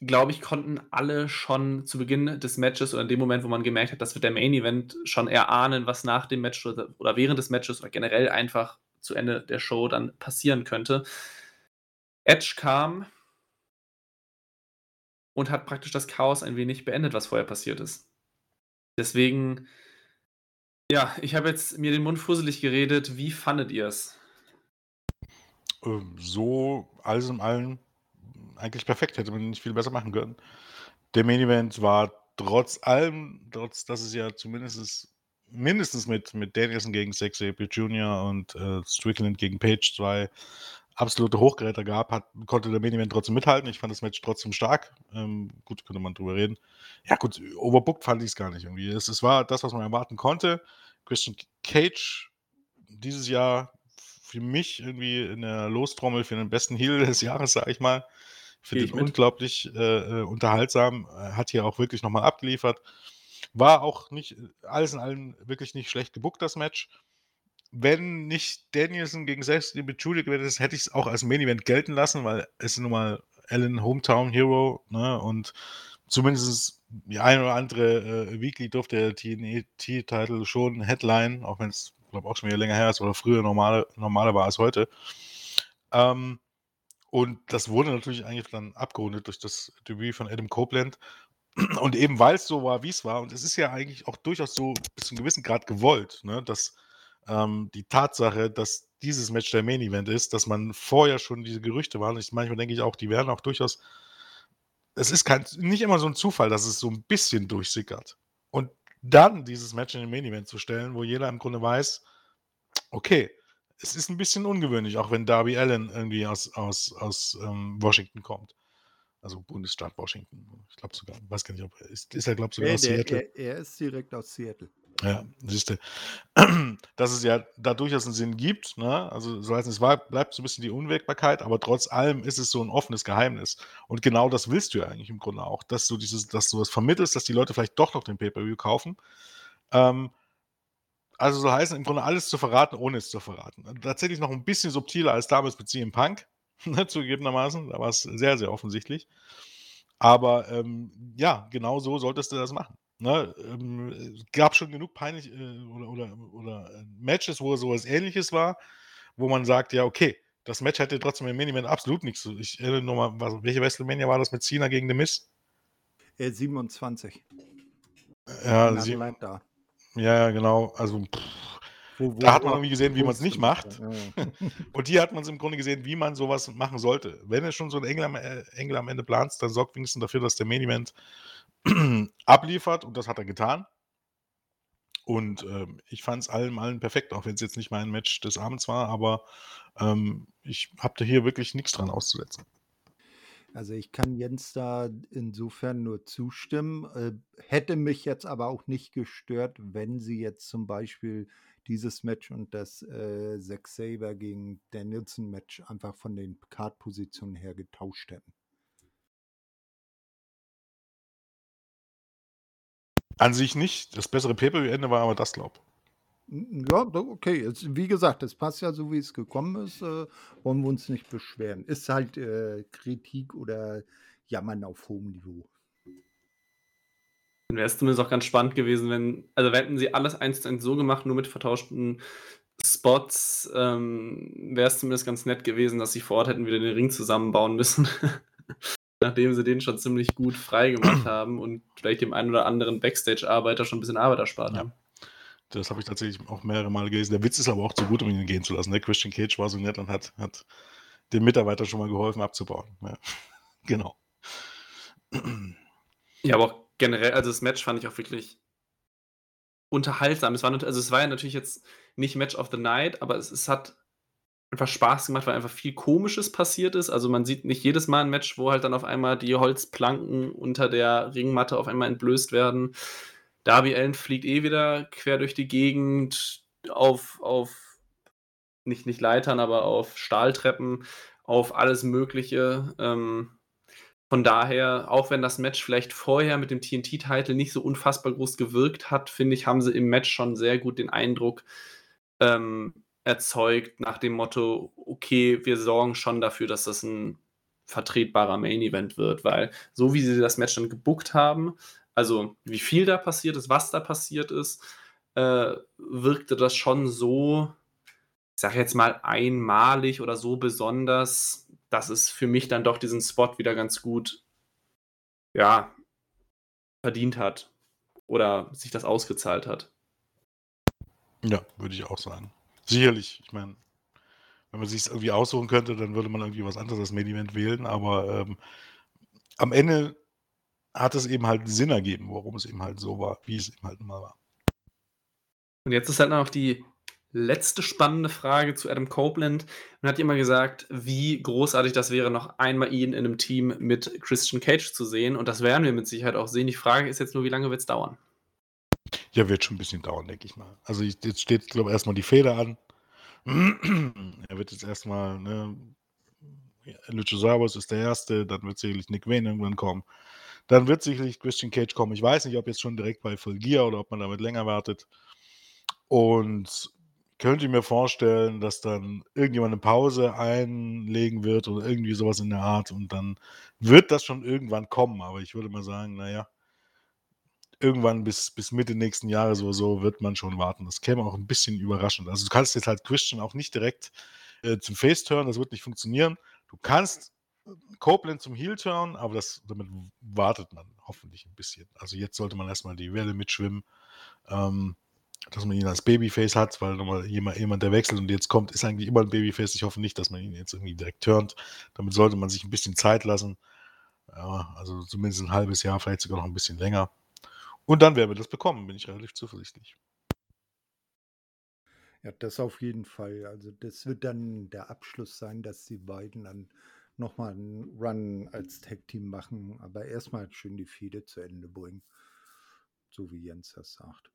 glaube ich, konnten alle schon zu Beginn des Matches oder in dem Moment, wo man gemerkt hat, das wird der Main Event, schon erahnen, was nach dem Match oder, oder während des Matches oder generell einfach zu Ende der Show dann passieren könnte. Edge kam und hat praktisch das Chaos ein wenig beendet, was vorher passiert ist. Deswegen, ja, ich habe jetzt mir den Mund fusselig geredet. Wie fandet ihr es? Ähm, so, alles in allem, eigentlich perfekt. Hätte man nicht viel besser machen können. Der Main Event war trotz allem, trotz dass es ja zumindest mindestens mit, mit Danielson gegen Zack Sabre Jr. und äh, Strickland gegen Page zwei absolute Hochgeräte gab, hat, konnte der Main Event trotzdem mithalten. Ich fand das Match trotzdem stark. Ähm, gut, könnte man drüber reden. Ja, gut, overbooked fand ich es gar nicht irgendwie. Es, es war das, was man erwarten konnte. Christian Cage dieses Jahr für mich irgendwie in der Lostrommel für den besten Heel des Jahres, sage ich mal. Finde ihn unglaublich äh, äh, unterhaltsam. Hat hier auch wirklich nochmal abgeliefert. War auch nicht, alles in allem wirklich nicht schlecht gebuckt, das Match wenn nicht Danielson gegen Sexton mit Judy gewesen ist, hätte ich es auch als Main Event gelten lassen, weil es nun mal Allen Hometown Hero, ne? Und zumindest die ein oder andere äh, Weekly durfte der TNT-Titel schon Headline, auch wenn es, glaube auch schon wieder länger her ist oder früher normale, normaler war als heute. Ähm, und das wurde natürlich eigentlich dann abgerundet durch das Debüt von Adam Copeland. Und eben weil es so war, wie es war, und es ist ja eigentlich auch durchaus so bis zu einem gewissen Grad gewollt, ne, dass ähm, die Tatsache, dass dieses Match der Main Event ist, dass man vorher schon diese Gerüchte waren. Ich, manchmal denke ich auch, die werden auch durchaus. Es ist kein, nicht immer so ein Zufall, dass es so ein bisschen durchsickert. Und dann dieses Match in den Main Event zu stellen, wo jeder im Grunde weiß, okay, es ist ein bisschen ungewöhnlich, auch wenn Darby Allen irgendwie aus, aus, aus ähm, Washington kommt. Also Bundesstaat Washington. Ich glaube sogar, weiß gar nicht, ob er ist, ist er, glaube sogar Nee, aus der, Seattle. er, er ist direkt aus Seattle. Ja, siehst du, dass es ja da durchaus einen Sinn gibt. Ne? Also, so heißt es war, bleibt so ein bisschen die Unwägbarkeit, aber trotz allem ist es so ein offenes Geheimnis. Und genau das willst du ja eigentlich im Grunde auch, dass du dieses, dass du das vermittelst, dass die Leute vielleicht doch noch den Pay-Per-View kaufen. Ähm, also so heißt es im Grunde alles zu verraten, ohne es zu verraten. Tatsächlich noch ein bisschen subtiler als damals mit CM Punk, ne, zugegebenermaßen. Da war es sehr, sehr offensichtlich. Aber ähm, ja, genau so solltest du das machen. Ne, ähm, es gab schon genug peinlich äh, oder, oder, oder äh, Matches, wo sowas ähnliches war, wo man sagt, ja, okay, das Match hätte trotzdem im Main Event absolut nichts. Ich erinnere nur mal, was, welche WrestleMania war das mit Cena gegen The Miz? Äh, 27. Ja, sie, Atlanta. ja, genau. Also, pff, Wo, wo, da hat man irgendwie gesehen, wie man es nicht macht. Ja, ja. Und hier hat man es im Grunde gesehen, wie man sowas machen sollte. Wenn du schon so ein Engel am, äh, Engel am Ende planst, dann sorgt wenigstens dafür, dass der Main Event abliefert und das hat er getan. Und ähm, ich fand es allem allen perfekt, auch wenn es jetzt nicht mein Match des Abends war, aber ähm, ich habe da hier wirklich nichts dran auszusetzen. Also ich kann Jens da insofern nur zustimmen. Äh, hätte mich jetzt aber auch nicht gestört, wenn sie jetzt zum Beispiel dieses Match und das äh, Zack Saber gegen Danielson Match einfach von den Card-Positionen her getauscht hätten. An sich nicht. Das bessere Pay-Per-View-Ende war aber das, glaub. N- Ja, okay. Es, wie gesagt, es passt ja so, wie es gekommen ist. Äh, wollen wir uns nicht beschweren. Ist halt äh, Kritik oder Jammern auf hohem Niveau. Dann wäre es zumindest auch ganz spannend gewesen, wenn, also hätten sie alles eins zu eins so gemacht, nur mit vertauschten Spots, ähm, wäre es zumindest ganz nett gewesen, dass sie vor Ort hätten wieder den Ring zusammenbauen müssen. Nachdem sie den schon ziemlich gut frei gemacht haben und vielleicht dem einen oder anderen Backstage-Arbeiter schon ein bisschen Arbeit erspart Ja. haben. Das habe ich tatsächlich auch mehrere Male gelesen. Der Witz ist aber auch zu gut, um ihn gehen zu lassen. Der Christian Cage war so nett und hat, hat dem Mitarbeiter schon mal geholfen abzubauen. Ja. Genau. Ja, aber auch generell, also das Match fand ich auch wirklich unterhaltsam. Es war, also es war ja natürlich jetzt nicht Match of the Night, aber es, es hat einfach Spaß gemacht, weil einfach viel Komisches passiert ist. Also man sieht nicht jedes Mal ein Match, wo halt dann auf einmal die Holzplanken unter der Ringmatte auf einmal entblößt werden. Darby Allen fliegt eh wieder quer durch die Gegend auf, auf nicht, nicht Leitern, aber auf Stahltreppen, auf alles Mögliche. Ähm, von daher, auch wenn das Match vielleicht vorher mit dem TNT-Titel nicht so unfassbar groß gewirkt hat, finde ich, haben sie im Match schon sehr gut den Eindruck ähm, erzeugt nach dem Motto, okay, wir sorgen schon dafür, dass das ein vertretbarer Main-Event wird, weil so wie sie das Match dann gebuckt haben, also wie viel da passiert ist, was da passiert ist, äh, wirkte das schon so, ich sage jetzt mal einmalig oder so besonders, dass es für mich dann doch diesen Spot wieder ganz gut, ja, verdient hat oder sich das ausgezahlt hat. Ja, würde ich auch sagen. Sicherlich, ich meine, wenn man sich irgendwie aussuchen könnte, dann würde man irgendwie was anderes als Main wählen, aber ähm, am Ende hat es eben halt Sinn ergeben, warum es eben halt so war, wie es eben halt mal war. Und jetzt ist halt noch die letzte spannende Frage zu Adam Copeland. Man hat immer gesagt, wie großartig das wäre, noch einmal ihn in einem Team mit Christian Cage zu sehen. Und das werden wir mit Sicherheit auch sehen. Die Frage ist jetzt nur, wie lange wird es dauern? Ja, wird schon ein bisschen dauern, denke ich mal. Also ich, jetzt steht, glaube ich, erstmal die Feder an. er wird jetzt erstmal, ne, Luchasaurus ist der Erste, dann wird sicherlich Nick Wayne irgendwann kommen. Dann wird sicherlich Christian Cage kommen. Ich weiß nicht, ob jetzt schon direkt bei Full Gear oder ob man damit länger wartet. Und könnte mir vorstellen, dass dann irgendjemand eine Pause einlegen wird oder irgendwie sowas in der Art und dann wird das schon irgendwann kommen. Aber ich würde mal sagen, naja, irgendwann bis, bis Mitte nächsten Jahres oder so wird man schon warten. Das käme auch ein bisschen überraschend. Also du kannst jetzt halt Christian auch nicht direkt äh, zum Face turn, das wird nicht funktionieren. Du kannst äh, Copeland zum Heel turn, aber das, damit wartet man hoffentlich ein bisschen. Also jetzt sollte man erstmal die Welle mitschwimmen, ähm, dass man ihn als Babyface hat, weil nochmal jemand, jemand, der wechselt und jetzt kommt, ist eigentlich immer ein Babyface. Ich hoffe nicht, dass man ihn jetzt irgendwie direkt turnt. Damit sollte man sich ein bisschen Zeit lassen. Ja, also zumindest ein halbes Jahr, vielleicht sogar noch ein bisschen länger. Und dann werden wir das bekommen, bin ich relativ zuversichtlich. Ja, das auf jeden Fall. Also das wird dann der Abschluss sein, dass die beiden dann nochmal einen Run als Tag-Team machen, aber erstmal schön die Fehde zu Ende bringen. So wie Jens das sagt.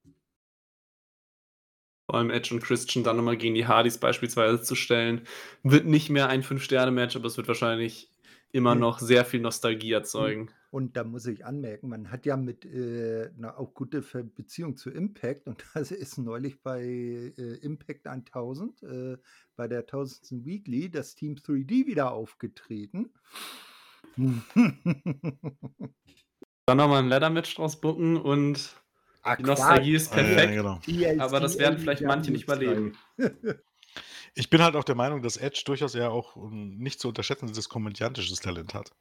Vor allem Edge und Christian dann nochmal gegen die Hardys beispielsweise zu stellen, wird nicht mehr ein Fünf-Sterne-Match, aber es wird wahrscheinlich immer noch sehr viel Nostalgie erzeugen. Und da muss ich anmerken, man hat ja mit äh, einer auch gute Beziehung zu Impact und das ist neulich bei äh, Impact 1000, äh, bei der 1000. Weekly, das Team 3D wieder aufgetreten. Dann nochmal ein Leather-Match draus bucken und Ach, die Nostalgie ist perfekt. Ja, genau. Aber das werden vielleicht manche nicht überleben. Ich bin halt auch der Meinung, dass Edge durchaus ja auch um, nicht zu unterschätzendes komödiantisches Talent hat.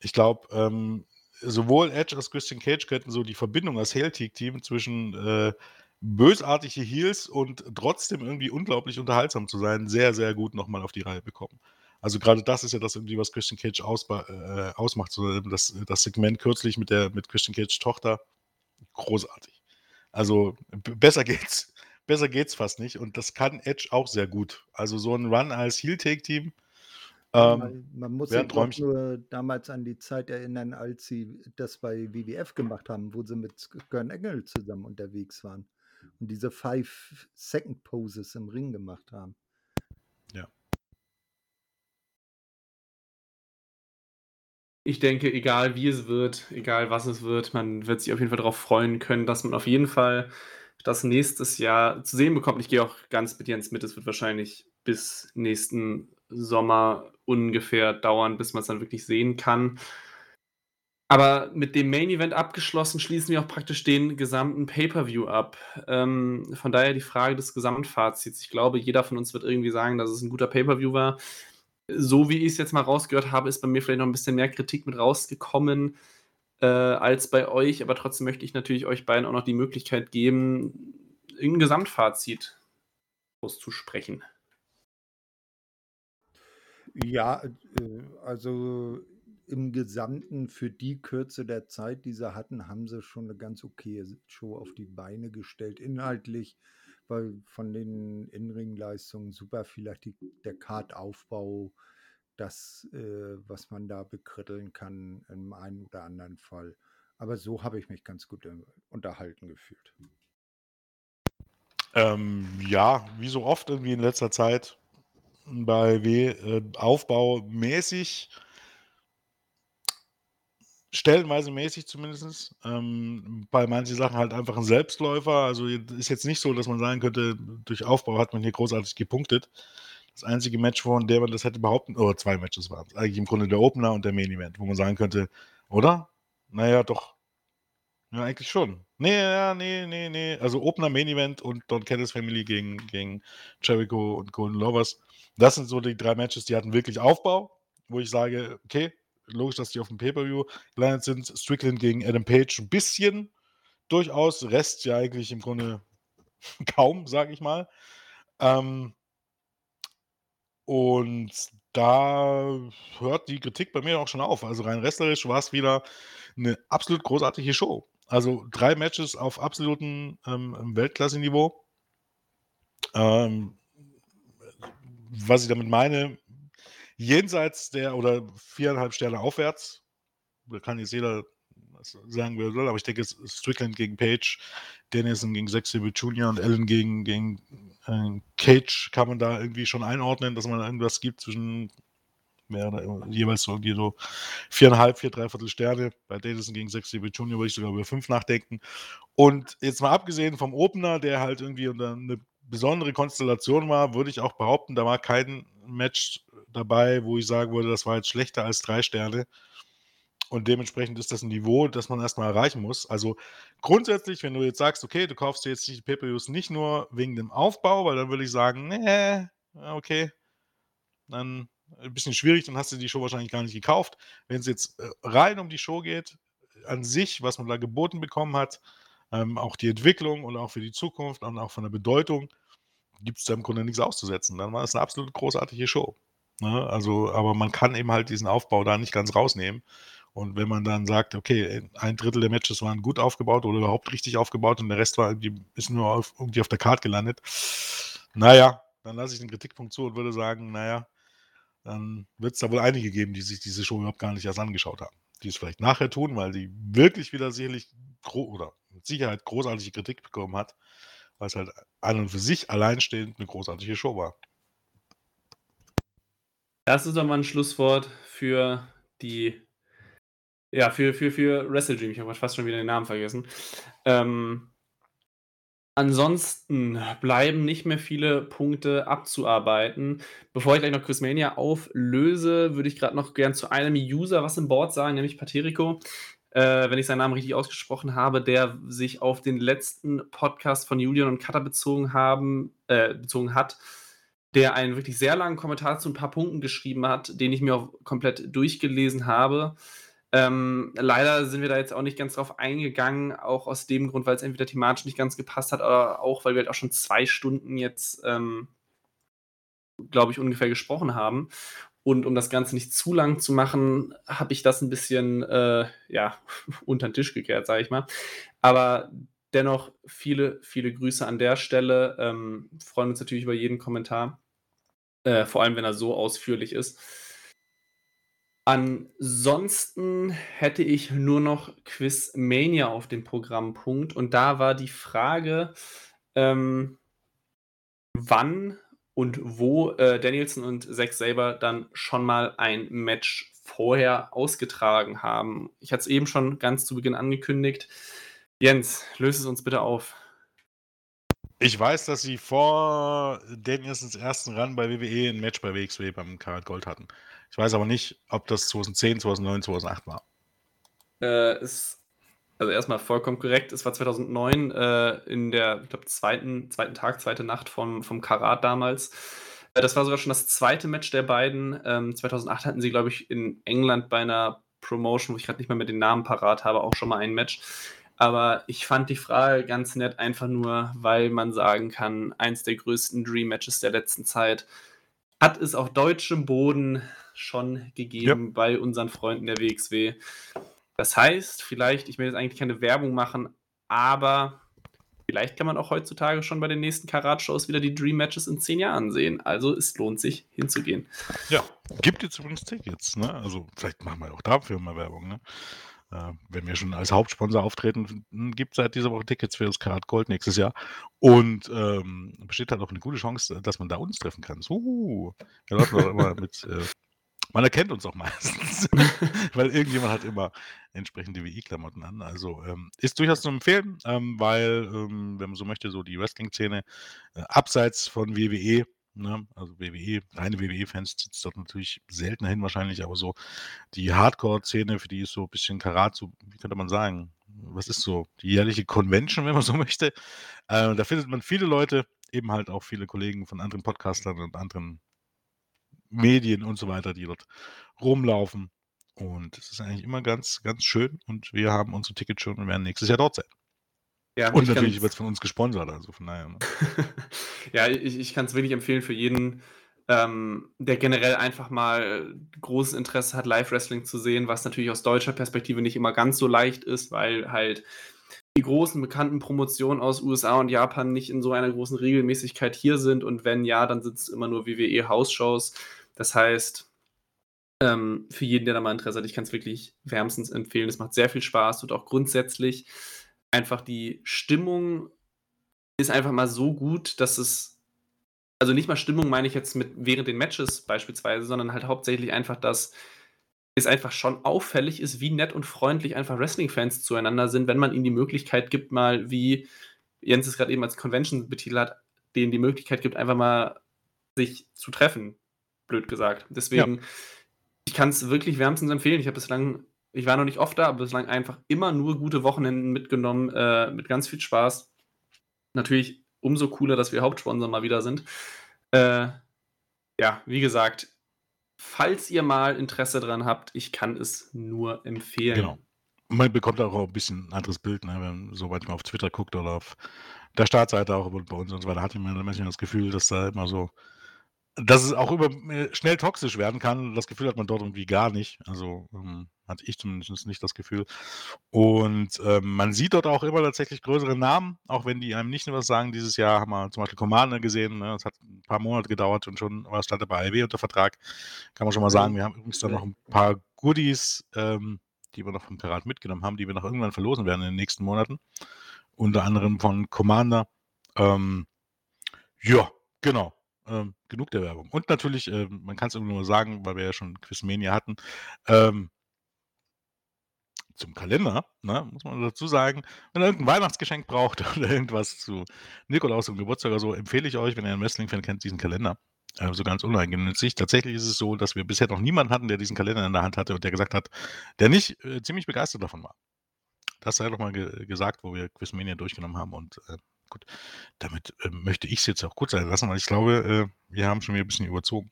Ich glaube, ähm, sowohl Edge als Christian Cage könnten so die Verbindung als Hail-Team zwischen äh, bösartige Heels und trotzdem irgendwie unglaublich unterhaltsam zu sein, sehr, sehr gut nochmal auf die Reihe bekommen. Also gerade das ist ja das irgendwie, was Christian Cage äh, ausmacht. So, das, das Segment kürzlich mit der mit Christian Cage Tochter, großartig. Also besser geht's besser geht's fast nicht. Und das kann Edge auch sehr gut. Also so ein Run als Heel-Take-Team. Ähm, man, man, muss sich nur damals an die Zeit erinnern, als sie das bei WWF gemacht haben, wo sie mit Gern Engel zusammen unterwegs waren und diese Five-Second-Poses im Ring gemacht haben. Ja. Ich denke, egal wie es wird, egal was es wird, man wird sich auf jeden Fall darauf freuen können, dass man auf jeden Fall das nächstes Jahr zu sehen bekommt. Ich gehe auch ganz mit Jens mit. Es wird wahrscheinlich bis nächsten Sommer ungefähr dauern, bis man es dann wirklich sehen kann. Aber mit dem Main Event abgeschlossen, schließen wir auch praktisch den gesamten Pay-Per-View ab. Ähm, von daher die Frage des Gesamtfazits. Ich glaube, jeder von uns wird irgendwie sagen, dass es ein guter Pay-Per-View war. So wie ich es jetzt mal rausgehört habe, ist bei mir vielleicht noch ein bisschen mehr Kritik mit rausgekommen äh, als bei euch, aber trotzdem möchte ich natürlich euch beiden auch noch die Möglichkeit geben, ein Gesamtfazit auszusprechen. Ja, äh, also im Gesamten für die Kürze der Zeit, die sie hatten, haben sie schon eine ganz okaye Show auf die Beine gestellt. Inhaltlich, weil von den Innenringleistungen super vielleicht die, der Kartaufbau das, äh, was man da bekritteln kann im einen oder anderen Fall. Aber so habe ich mich ganz gut äh, unterhalten gefühlt. Ähm, ja, wie so oft irgendwie in letzter Zeit bei W äh, aufbaumäßig stellenweise mäßig zumindest. Ähm, bei manchen Sachen halt einfach ein Selbstläufer. Also ist jetzt nicht so, dass man sagen könnte, durch Aufbau hat man hier großartig gepunktet. Das einzige Match, von dem man das hätte behaupten, oder zwei Matches waren es, eigentlich im Grunde der Opener und der Main Event, wo man sagen könnte, oder? Naja, doch. Ja, eigentlich schon. Nee, ja, nee, nee, nee. Also Opener, Main Event und Don Callis Family gegen, gegen Jericho und Golden Lovers. Das sind so die drei Matches, die hatten wirklich Aufbau, wo ich sage, okay, logisch, dass die auf dem Pay-Per-View gelandet sind. Strickland gegen Adam Page ein bisschen durchaus, Rest ja eigentlich im Grunde kaum, sage ich mal. Ähm, und da hört die Kritik bei mir auch schon auf. Also rein wrestlerisch war es wieder eine absolut großartige Show. Also drei Matches auf absolutem ähm, Weltklasse-Niveau. Ähm, was ich damit meine, jenseits der oder viereinhalb Sterne aufwärts, da kann jetzt jeder sagen, wer soll, aber ich denke, Strickland gegen Page, Dennison gegen Zack Jr. und Allen gegen, gegen äh, Cage kann man da irgendwie schon einordnen, dass man irgendwas gibt zwischen mehr oder jeweils so irgendwie so viereinhalb, vier, dreiviertel Sterne. Bei Dennison gegen Zack Jr. würde ich sogar über fünf nachdenken. Und jetzt mal abgesehen vom Opener, der halt irgendwie eine besondere Konstellation war, würde ich auch behaupten, da war kein Match dabei, wo ich sagen würde, das war jetzt schlechter als drei Sterne. Und dementsprechend ist das ein Niveau, das man erstmal erreichen muss. Also grundsätzlich, wenn du jetzt sagst, okay, du kaufst dir jetzt die PPUs nicht nur wegen dem Aufbau, weil dann würde ich sagen, nee, okay, dann ein bisschen schwierig, dann hast du die Show wahrscheinlich gar nicht gekauft. Wenn es jetzt äh, rein um die Show geht, an sich, was man da geboten bekommen hat, ähm, auch die Entwicklung und auch für die Zukunft und auch von der Bedeutung, gibt es da im Grunde nichts auszusetzen. Dann war es eine absolut großartige Show. Ne? Also, aber man kann eben halt diesen Aufbau da nicht ganz rausnehmen. Und wenn man dann sagt, okay, ein Drittel der Matches waren gut aufgebaut oder überhaupt richtig aufgebaut und der Rest war irgendwie, ist nur auf, irgendwie auf der Karte gelandet, naja, dann lasse ich den Kritikpunkt zu und würde sagen, naja, dann wird es da wohl einige geben, die sich diese Show überhaupt gar nicht erst angeschaut haben. Die es vielleicht nachher tun, weil die wirklich wieder sicherlich oder mit Sicherheit großartige Kritik bekommen hat, weil es halt an und für sich alleinstehend eine großartige Show war. Das ist doch mal ein Schlusswort für die ja, für, für, für Wrestle Dream. Ich habe fast schon wieder den Namen vergessen. Ähm, ansonsten bleiben nicht mehr viele Punkte abzuarbeiten. Bevor ich gleich noch Chris Mania auflöse, würde ich gerade noch gern zu einem User was im Board sagen, nämlich Paterico. Äh, wenn ich seinen Namen richtig ausgesprochen habe, der sich auf den letzten Podcast von Julian und Cutter bezogen haben, äh, bezogen hat, der einen wirklich sehr langen Kommentar zu ein paar Punkten geschrieben hat, den ich mir auch komplett durchgelesen habe. Ähm, leider sind wir da jetzt auch nicht ganz drauf eingegangen, auch aus dem Grund, weil es entweder thematisch nicht ganz gepasst hat, oder auch, weil wir halt auch schon zwei Stunden jetzt, ähm, glaube ich, ungefähr gesprochen haben. Und um das Ganze nicht zu lang zu machen, habe ich das ein bisschen, äh, ja, unter den Tisch gekehrt, sage ich mal. Aber dennoch viele, viele Grüße an der Stelle. Ähm, freuen uns natürlich über jeden Kommentar, äh, vor allem wenn er so ausführlich ist. Ansonsten hätte ich nur noch Quizmania auf dem Programmpunkt und da war die Frage, ähm, wann und wo äh, Danielson und Zack Saber dann schon mal ein Match vorher ausgetragen haben. Ich hatte es eben schon ganz zu Beginn angekündigt. Jens, löse es uns bitte auf. Ich weiß, dass sie vor Danielsons ersten Run bei WWE ein Match bei WXW beim Karat Gold hatten. Ich weiß aber nicht, ob das 2010, 2009, 2008 war. Äh, ist also erstmal vollkommen korrekt. Es war 2009 äh, in der, ich glaube, zweiten, zweiten Tag, zweite Nacht vom, vom Karat damals. Äh, das war sogar schon das zweite Match der beiden. Ähm, 2008 hatten sie, glaube ich, in England bei einer Promotion, wo ich gerade nicht mehr mit den Namen parat habe, auch schon mal ein Match. Aber ich fand die Frage ganz nett, einfach nur, weil man sagen kann, eins der größten Dream Matches der letzten Zeit hat es auf deutschem Boden schon gegeben ja. bei unseren Freunden der WXW. Das heißt, vielleicht, ich will jetzt eigentlich keine Werbung machen, aber vielleicht kann man auch heutzutage schon bei den nächsten Karat-Shows wieder die Dream Matches in zehn Jahren sehen. Also es lohnt sich hinzugehen. Ja, gibt jetzt übrigens Tickets, ne? Also vielleicht machen wir auch dafür mal Werbung, ne? Äh, wenn wir schon als Hauptsponsor auftreten, gibt es seit dieser Woche Tickets für das Karat Gold nächstes Jahr. Und ähm, besteht halt auch eine gute Chance, dass man da uns treffen kann. So, wir laufen doch immer mit äh, Man erkennt uns auch meistens, weil irgendjemand hat immer entsprechende WI-Klamotten an. Also ähm, ist durchaus zu empfehlen, ähm, weil, ähm, wenn man so möchte, so die Wrestling-Szene äh, abseits von WWE, ne, also WWE, reine WWE-Fans sitzt dort natürlich seltener hin wahrscheinlich, aber so die Hardcore-Szene, für die ist so ein bisschen Karat, so, wie könnte man sagen, was ist so, die jährliche Convention, wenn man so möchte. Äh, da findet man viele Leute, eben halt auch viele Kollegen von anderen Podcastern und anderen Medien und so weiter, die dort rumlaufen. Und es ist eigentlich immer ganz, ganz schön. Und wir haben unsere Tickets schon und werden nächstes Jahr dort sein. Ja, und natürlich wird es von uns gesponsert, also von daher. Ne? ja, ich, ich kann es wirklich empfehlen für jeden, ähm, der generell einfach mal großes Interesse hat, Live-Wrestling zu sehen, was natürlich aus deutscher Perspektive nicht immer ganz so leicht ist, weil halt die großen bekannten Promotionen aus USA und Japan nicht in so einer großen Regelmäßigkeit hier sind und wenn ja, dann sind es immer nur WWE-Hausshows. Das heißt, ähm, für jeden, der da mal Interesse hat, ich kann es wirklich wärmstens empfehlen. Es macht sehr viel Spaß und auch grundsätzlich einfach die Stimmung ist einfach mal so gut, dass es, also nicht mal Stimmung meine ich jetzt mit während den Matches beispielsweise, sondern halt hauptsächlich einfach, dass es einfach schon auffällig ist, wie nett und freundlich einfach Wrestling-Fans zueinander sind, wenn man ihnen die Möglichkeit gibt, mal wie Jens es gerade eben als Convention betitelt hat, denen die Möglichkeit gibt, einfach mal sich zu treffen blöd gesagt. Deswegen, ja. ich kann es wirklich wärmstens empfehlen. Ich habe bislang, ich war noch nicht oft da, aber bislang einfach immer nur gute Wochenenden mitgenommen, äh, mit ganz viel Spaß. Natürlich umso cooler, dass wir Hauptsponsor mal wieder sind. Äh, ja, wie gesagt, falls ihr mal Interesse dran habt, ich kann es nur empfehlen. Genau. Man bekommt auch ein bisschen ein anderes Bild, ne? wenn man so manchmal auf Twitter guckt oder auf der Startseite auch bei uns und so weiter, hatte man manchmal das Gefühl, dass da immer so dass es auch über äh, schnell toxisch werden kann. Das Gefühl hat man dort irgendwie gar nicht. Also ähm, hatte ich zumindest nicht das Gefühl. Und ähm, man sieht dort auch immer tatsächlich größere Namen, auch wenn die einem nicht nur was sagen. Dieses Jahr haben wir zum Beispiel Commander gesehen. Ne? Das hat ein paar Monate gedauert und schon war es stand bei AEW unter Vertrag. Kann man schon mal sagen. Wir haben übrigens dann noch ein paar Goodies, ähm, die wir noch vom Karat mitgenommen haben, die wir noch irgendwann verlosen werden in den nächsten Monaten. Unter anderem von Commander. Ähm, ja, genau. Ähm, genug der Werbung. Und natürlich, äh, man kann es nur sagen, weil wir ja schon Quizmania hatten, ähm, zum Kalender, ne, muss man dazu sagen, wenn ihr irgendein Weihnachtsgeschenk braucht oder irgendwas zu Nikolaus und Geburtstag oder so, empfehle ich euch, wenn ihr einen Wrestling-Fan kennt, diesen Kalender. So ganz uneigennützig. Tatsächlich ist es so, dass wir bisher noch niemanden hatten, der diesen Kalender in der Hand hatte und der gesagt hat, der nicht äh, ziemlich begeistert davon war. Das sei doch mal ge gesagt, wo wir Quizmania durchgenommen haben und äh, gut, damit äh, möchte ich es jetzt auch kurz lassen, weil ich glaube, äh, wir haben schon wieder ein bisschen überzogen.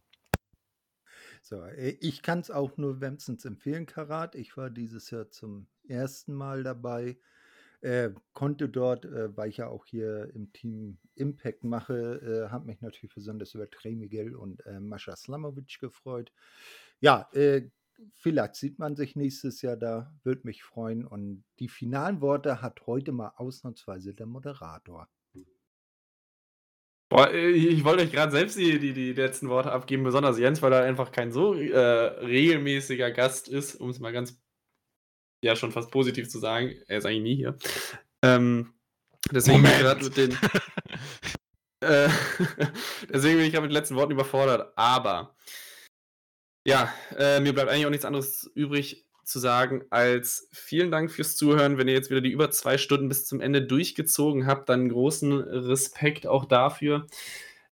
So, äh, ich kann es auch nur wärmstens empfehlen, Karat. Ich war dieses Jahr zum ersten Mal dabei. Äh, konnte dort, äh, weil ich ja auch hier im Team Impact mache, äh, habe mich natürlich besonders über Trey Miguel und äh, Mascha Slamovic gefreut. Ja, äh, vielleicht sieht man sich nächstes Jahr da, würde mich freuen. Und die finalen Worte hat heute mal ausnahmsweise der Moderator. Boah, äh, ich wollte euch gerade selbst die, die, die letzten Worte abgeben, besonders Jens, weil er einfach kein so äh, regelmäßiger Gast ist, um es mal ganz, ja, schon fast positiv zu sagen. Er ist eigentlich nie hier. Ähm, deswegen bin ich gerade mit den. äh, deswegen bin ich gerade mit den letzten Worten überfordert. Aber ja, äh, mir bleibt eigentlich auch nichts anderes übrig zu sagen als vielen Dank fürs Zuhören. Wenn ihr jetzt wieder die über zwei Stunden bis zum Ende durchgezogen habt, dann großen Respekt auch dafür.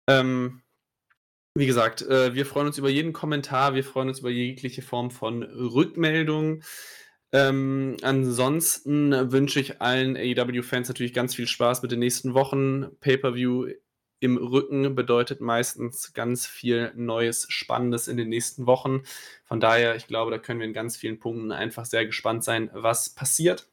Ähm, wie gesagt, äh, wir freuen uns über jeden Kommentar, wir freuen uns über jegliche Form von Rückmeldung. Ähm, ansonsten wünsche ich allen AEW-Fans natürlich ganz viel Spaß mit den nächsten Wochen. Pay-per-view im Rücken bedeutet meistens ganz viel Neues, Spannendes in den nächsten Wochen. Von daher, ich glaube, da können wir in ganz vielen Punkten einfach sehr gespannt sein, was passiert.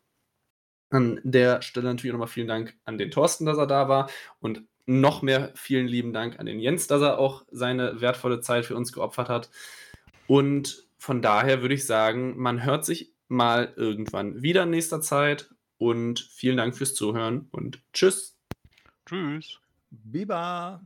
An der Stelle natürlich nochmal vielen Dank an den Thorsten, dass er da war und noch mehr vielen lieben Dank an den Jens, dass er auch seine wertvolle Zeit für uns geopfert hat. Und von daher würde ich sagen, man hört sich mal irgendwann wieder in nächster Zeit und vielen Dank fürs Zuhören und tschüss. Tschüss. Biba!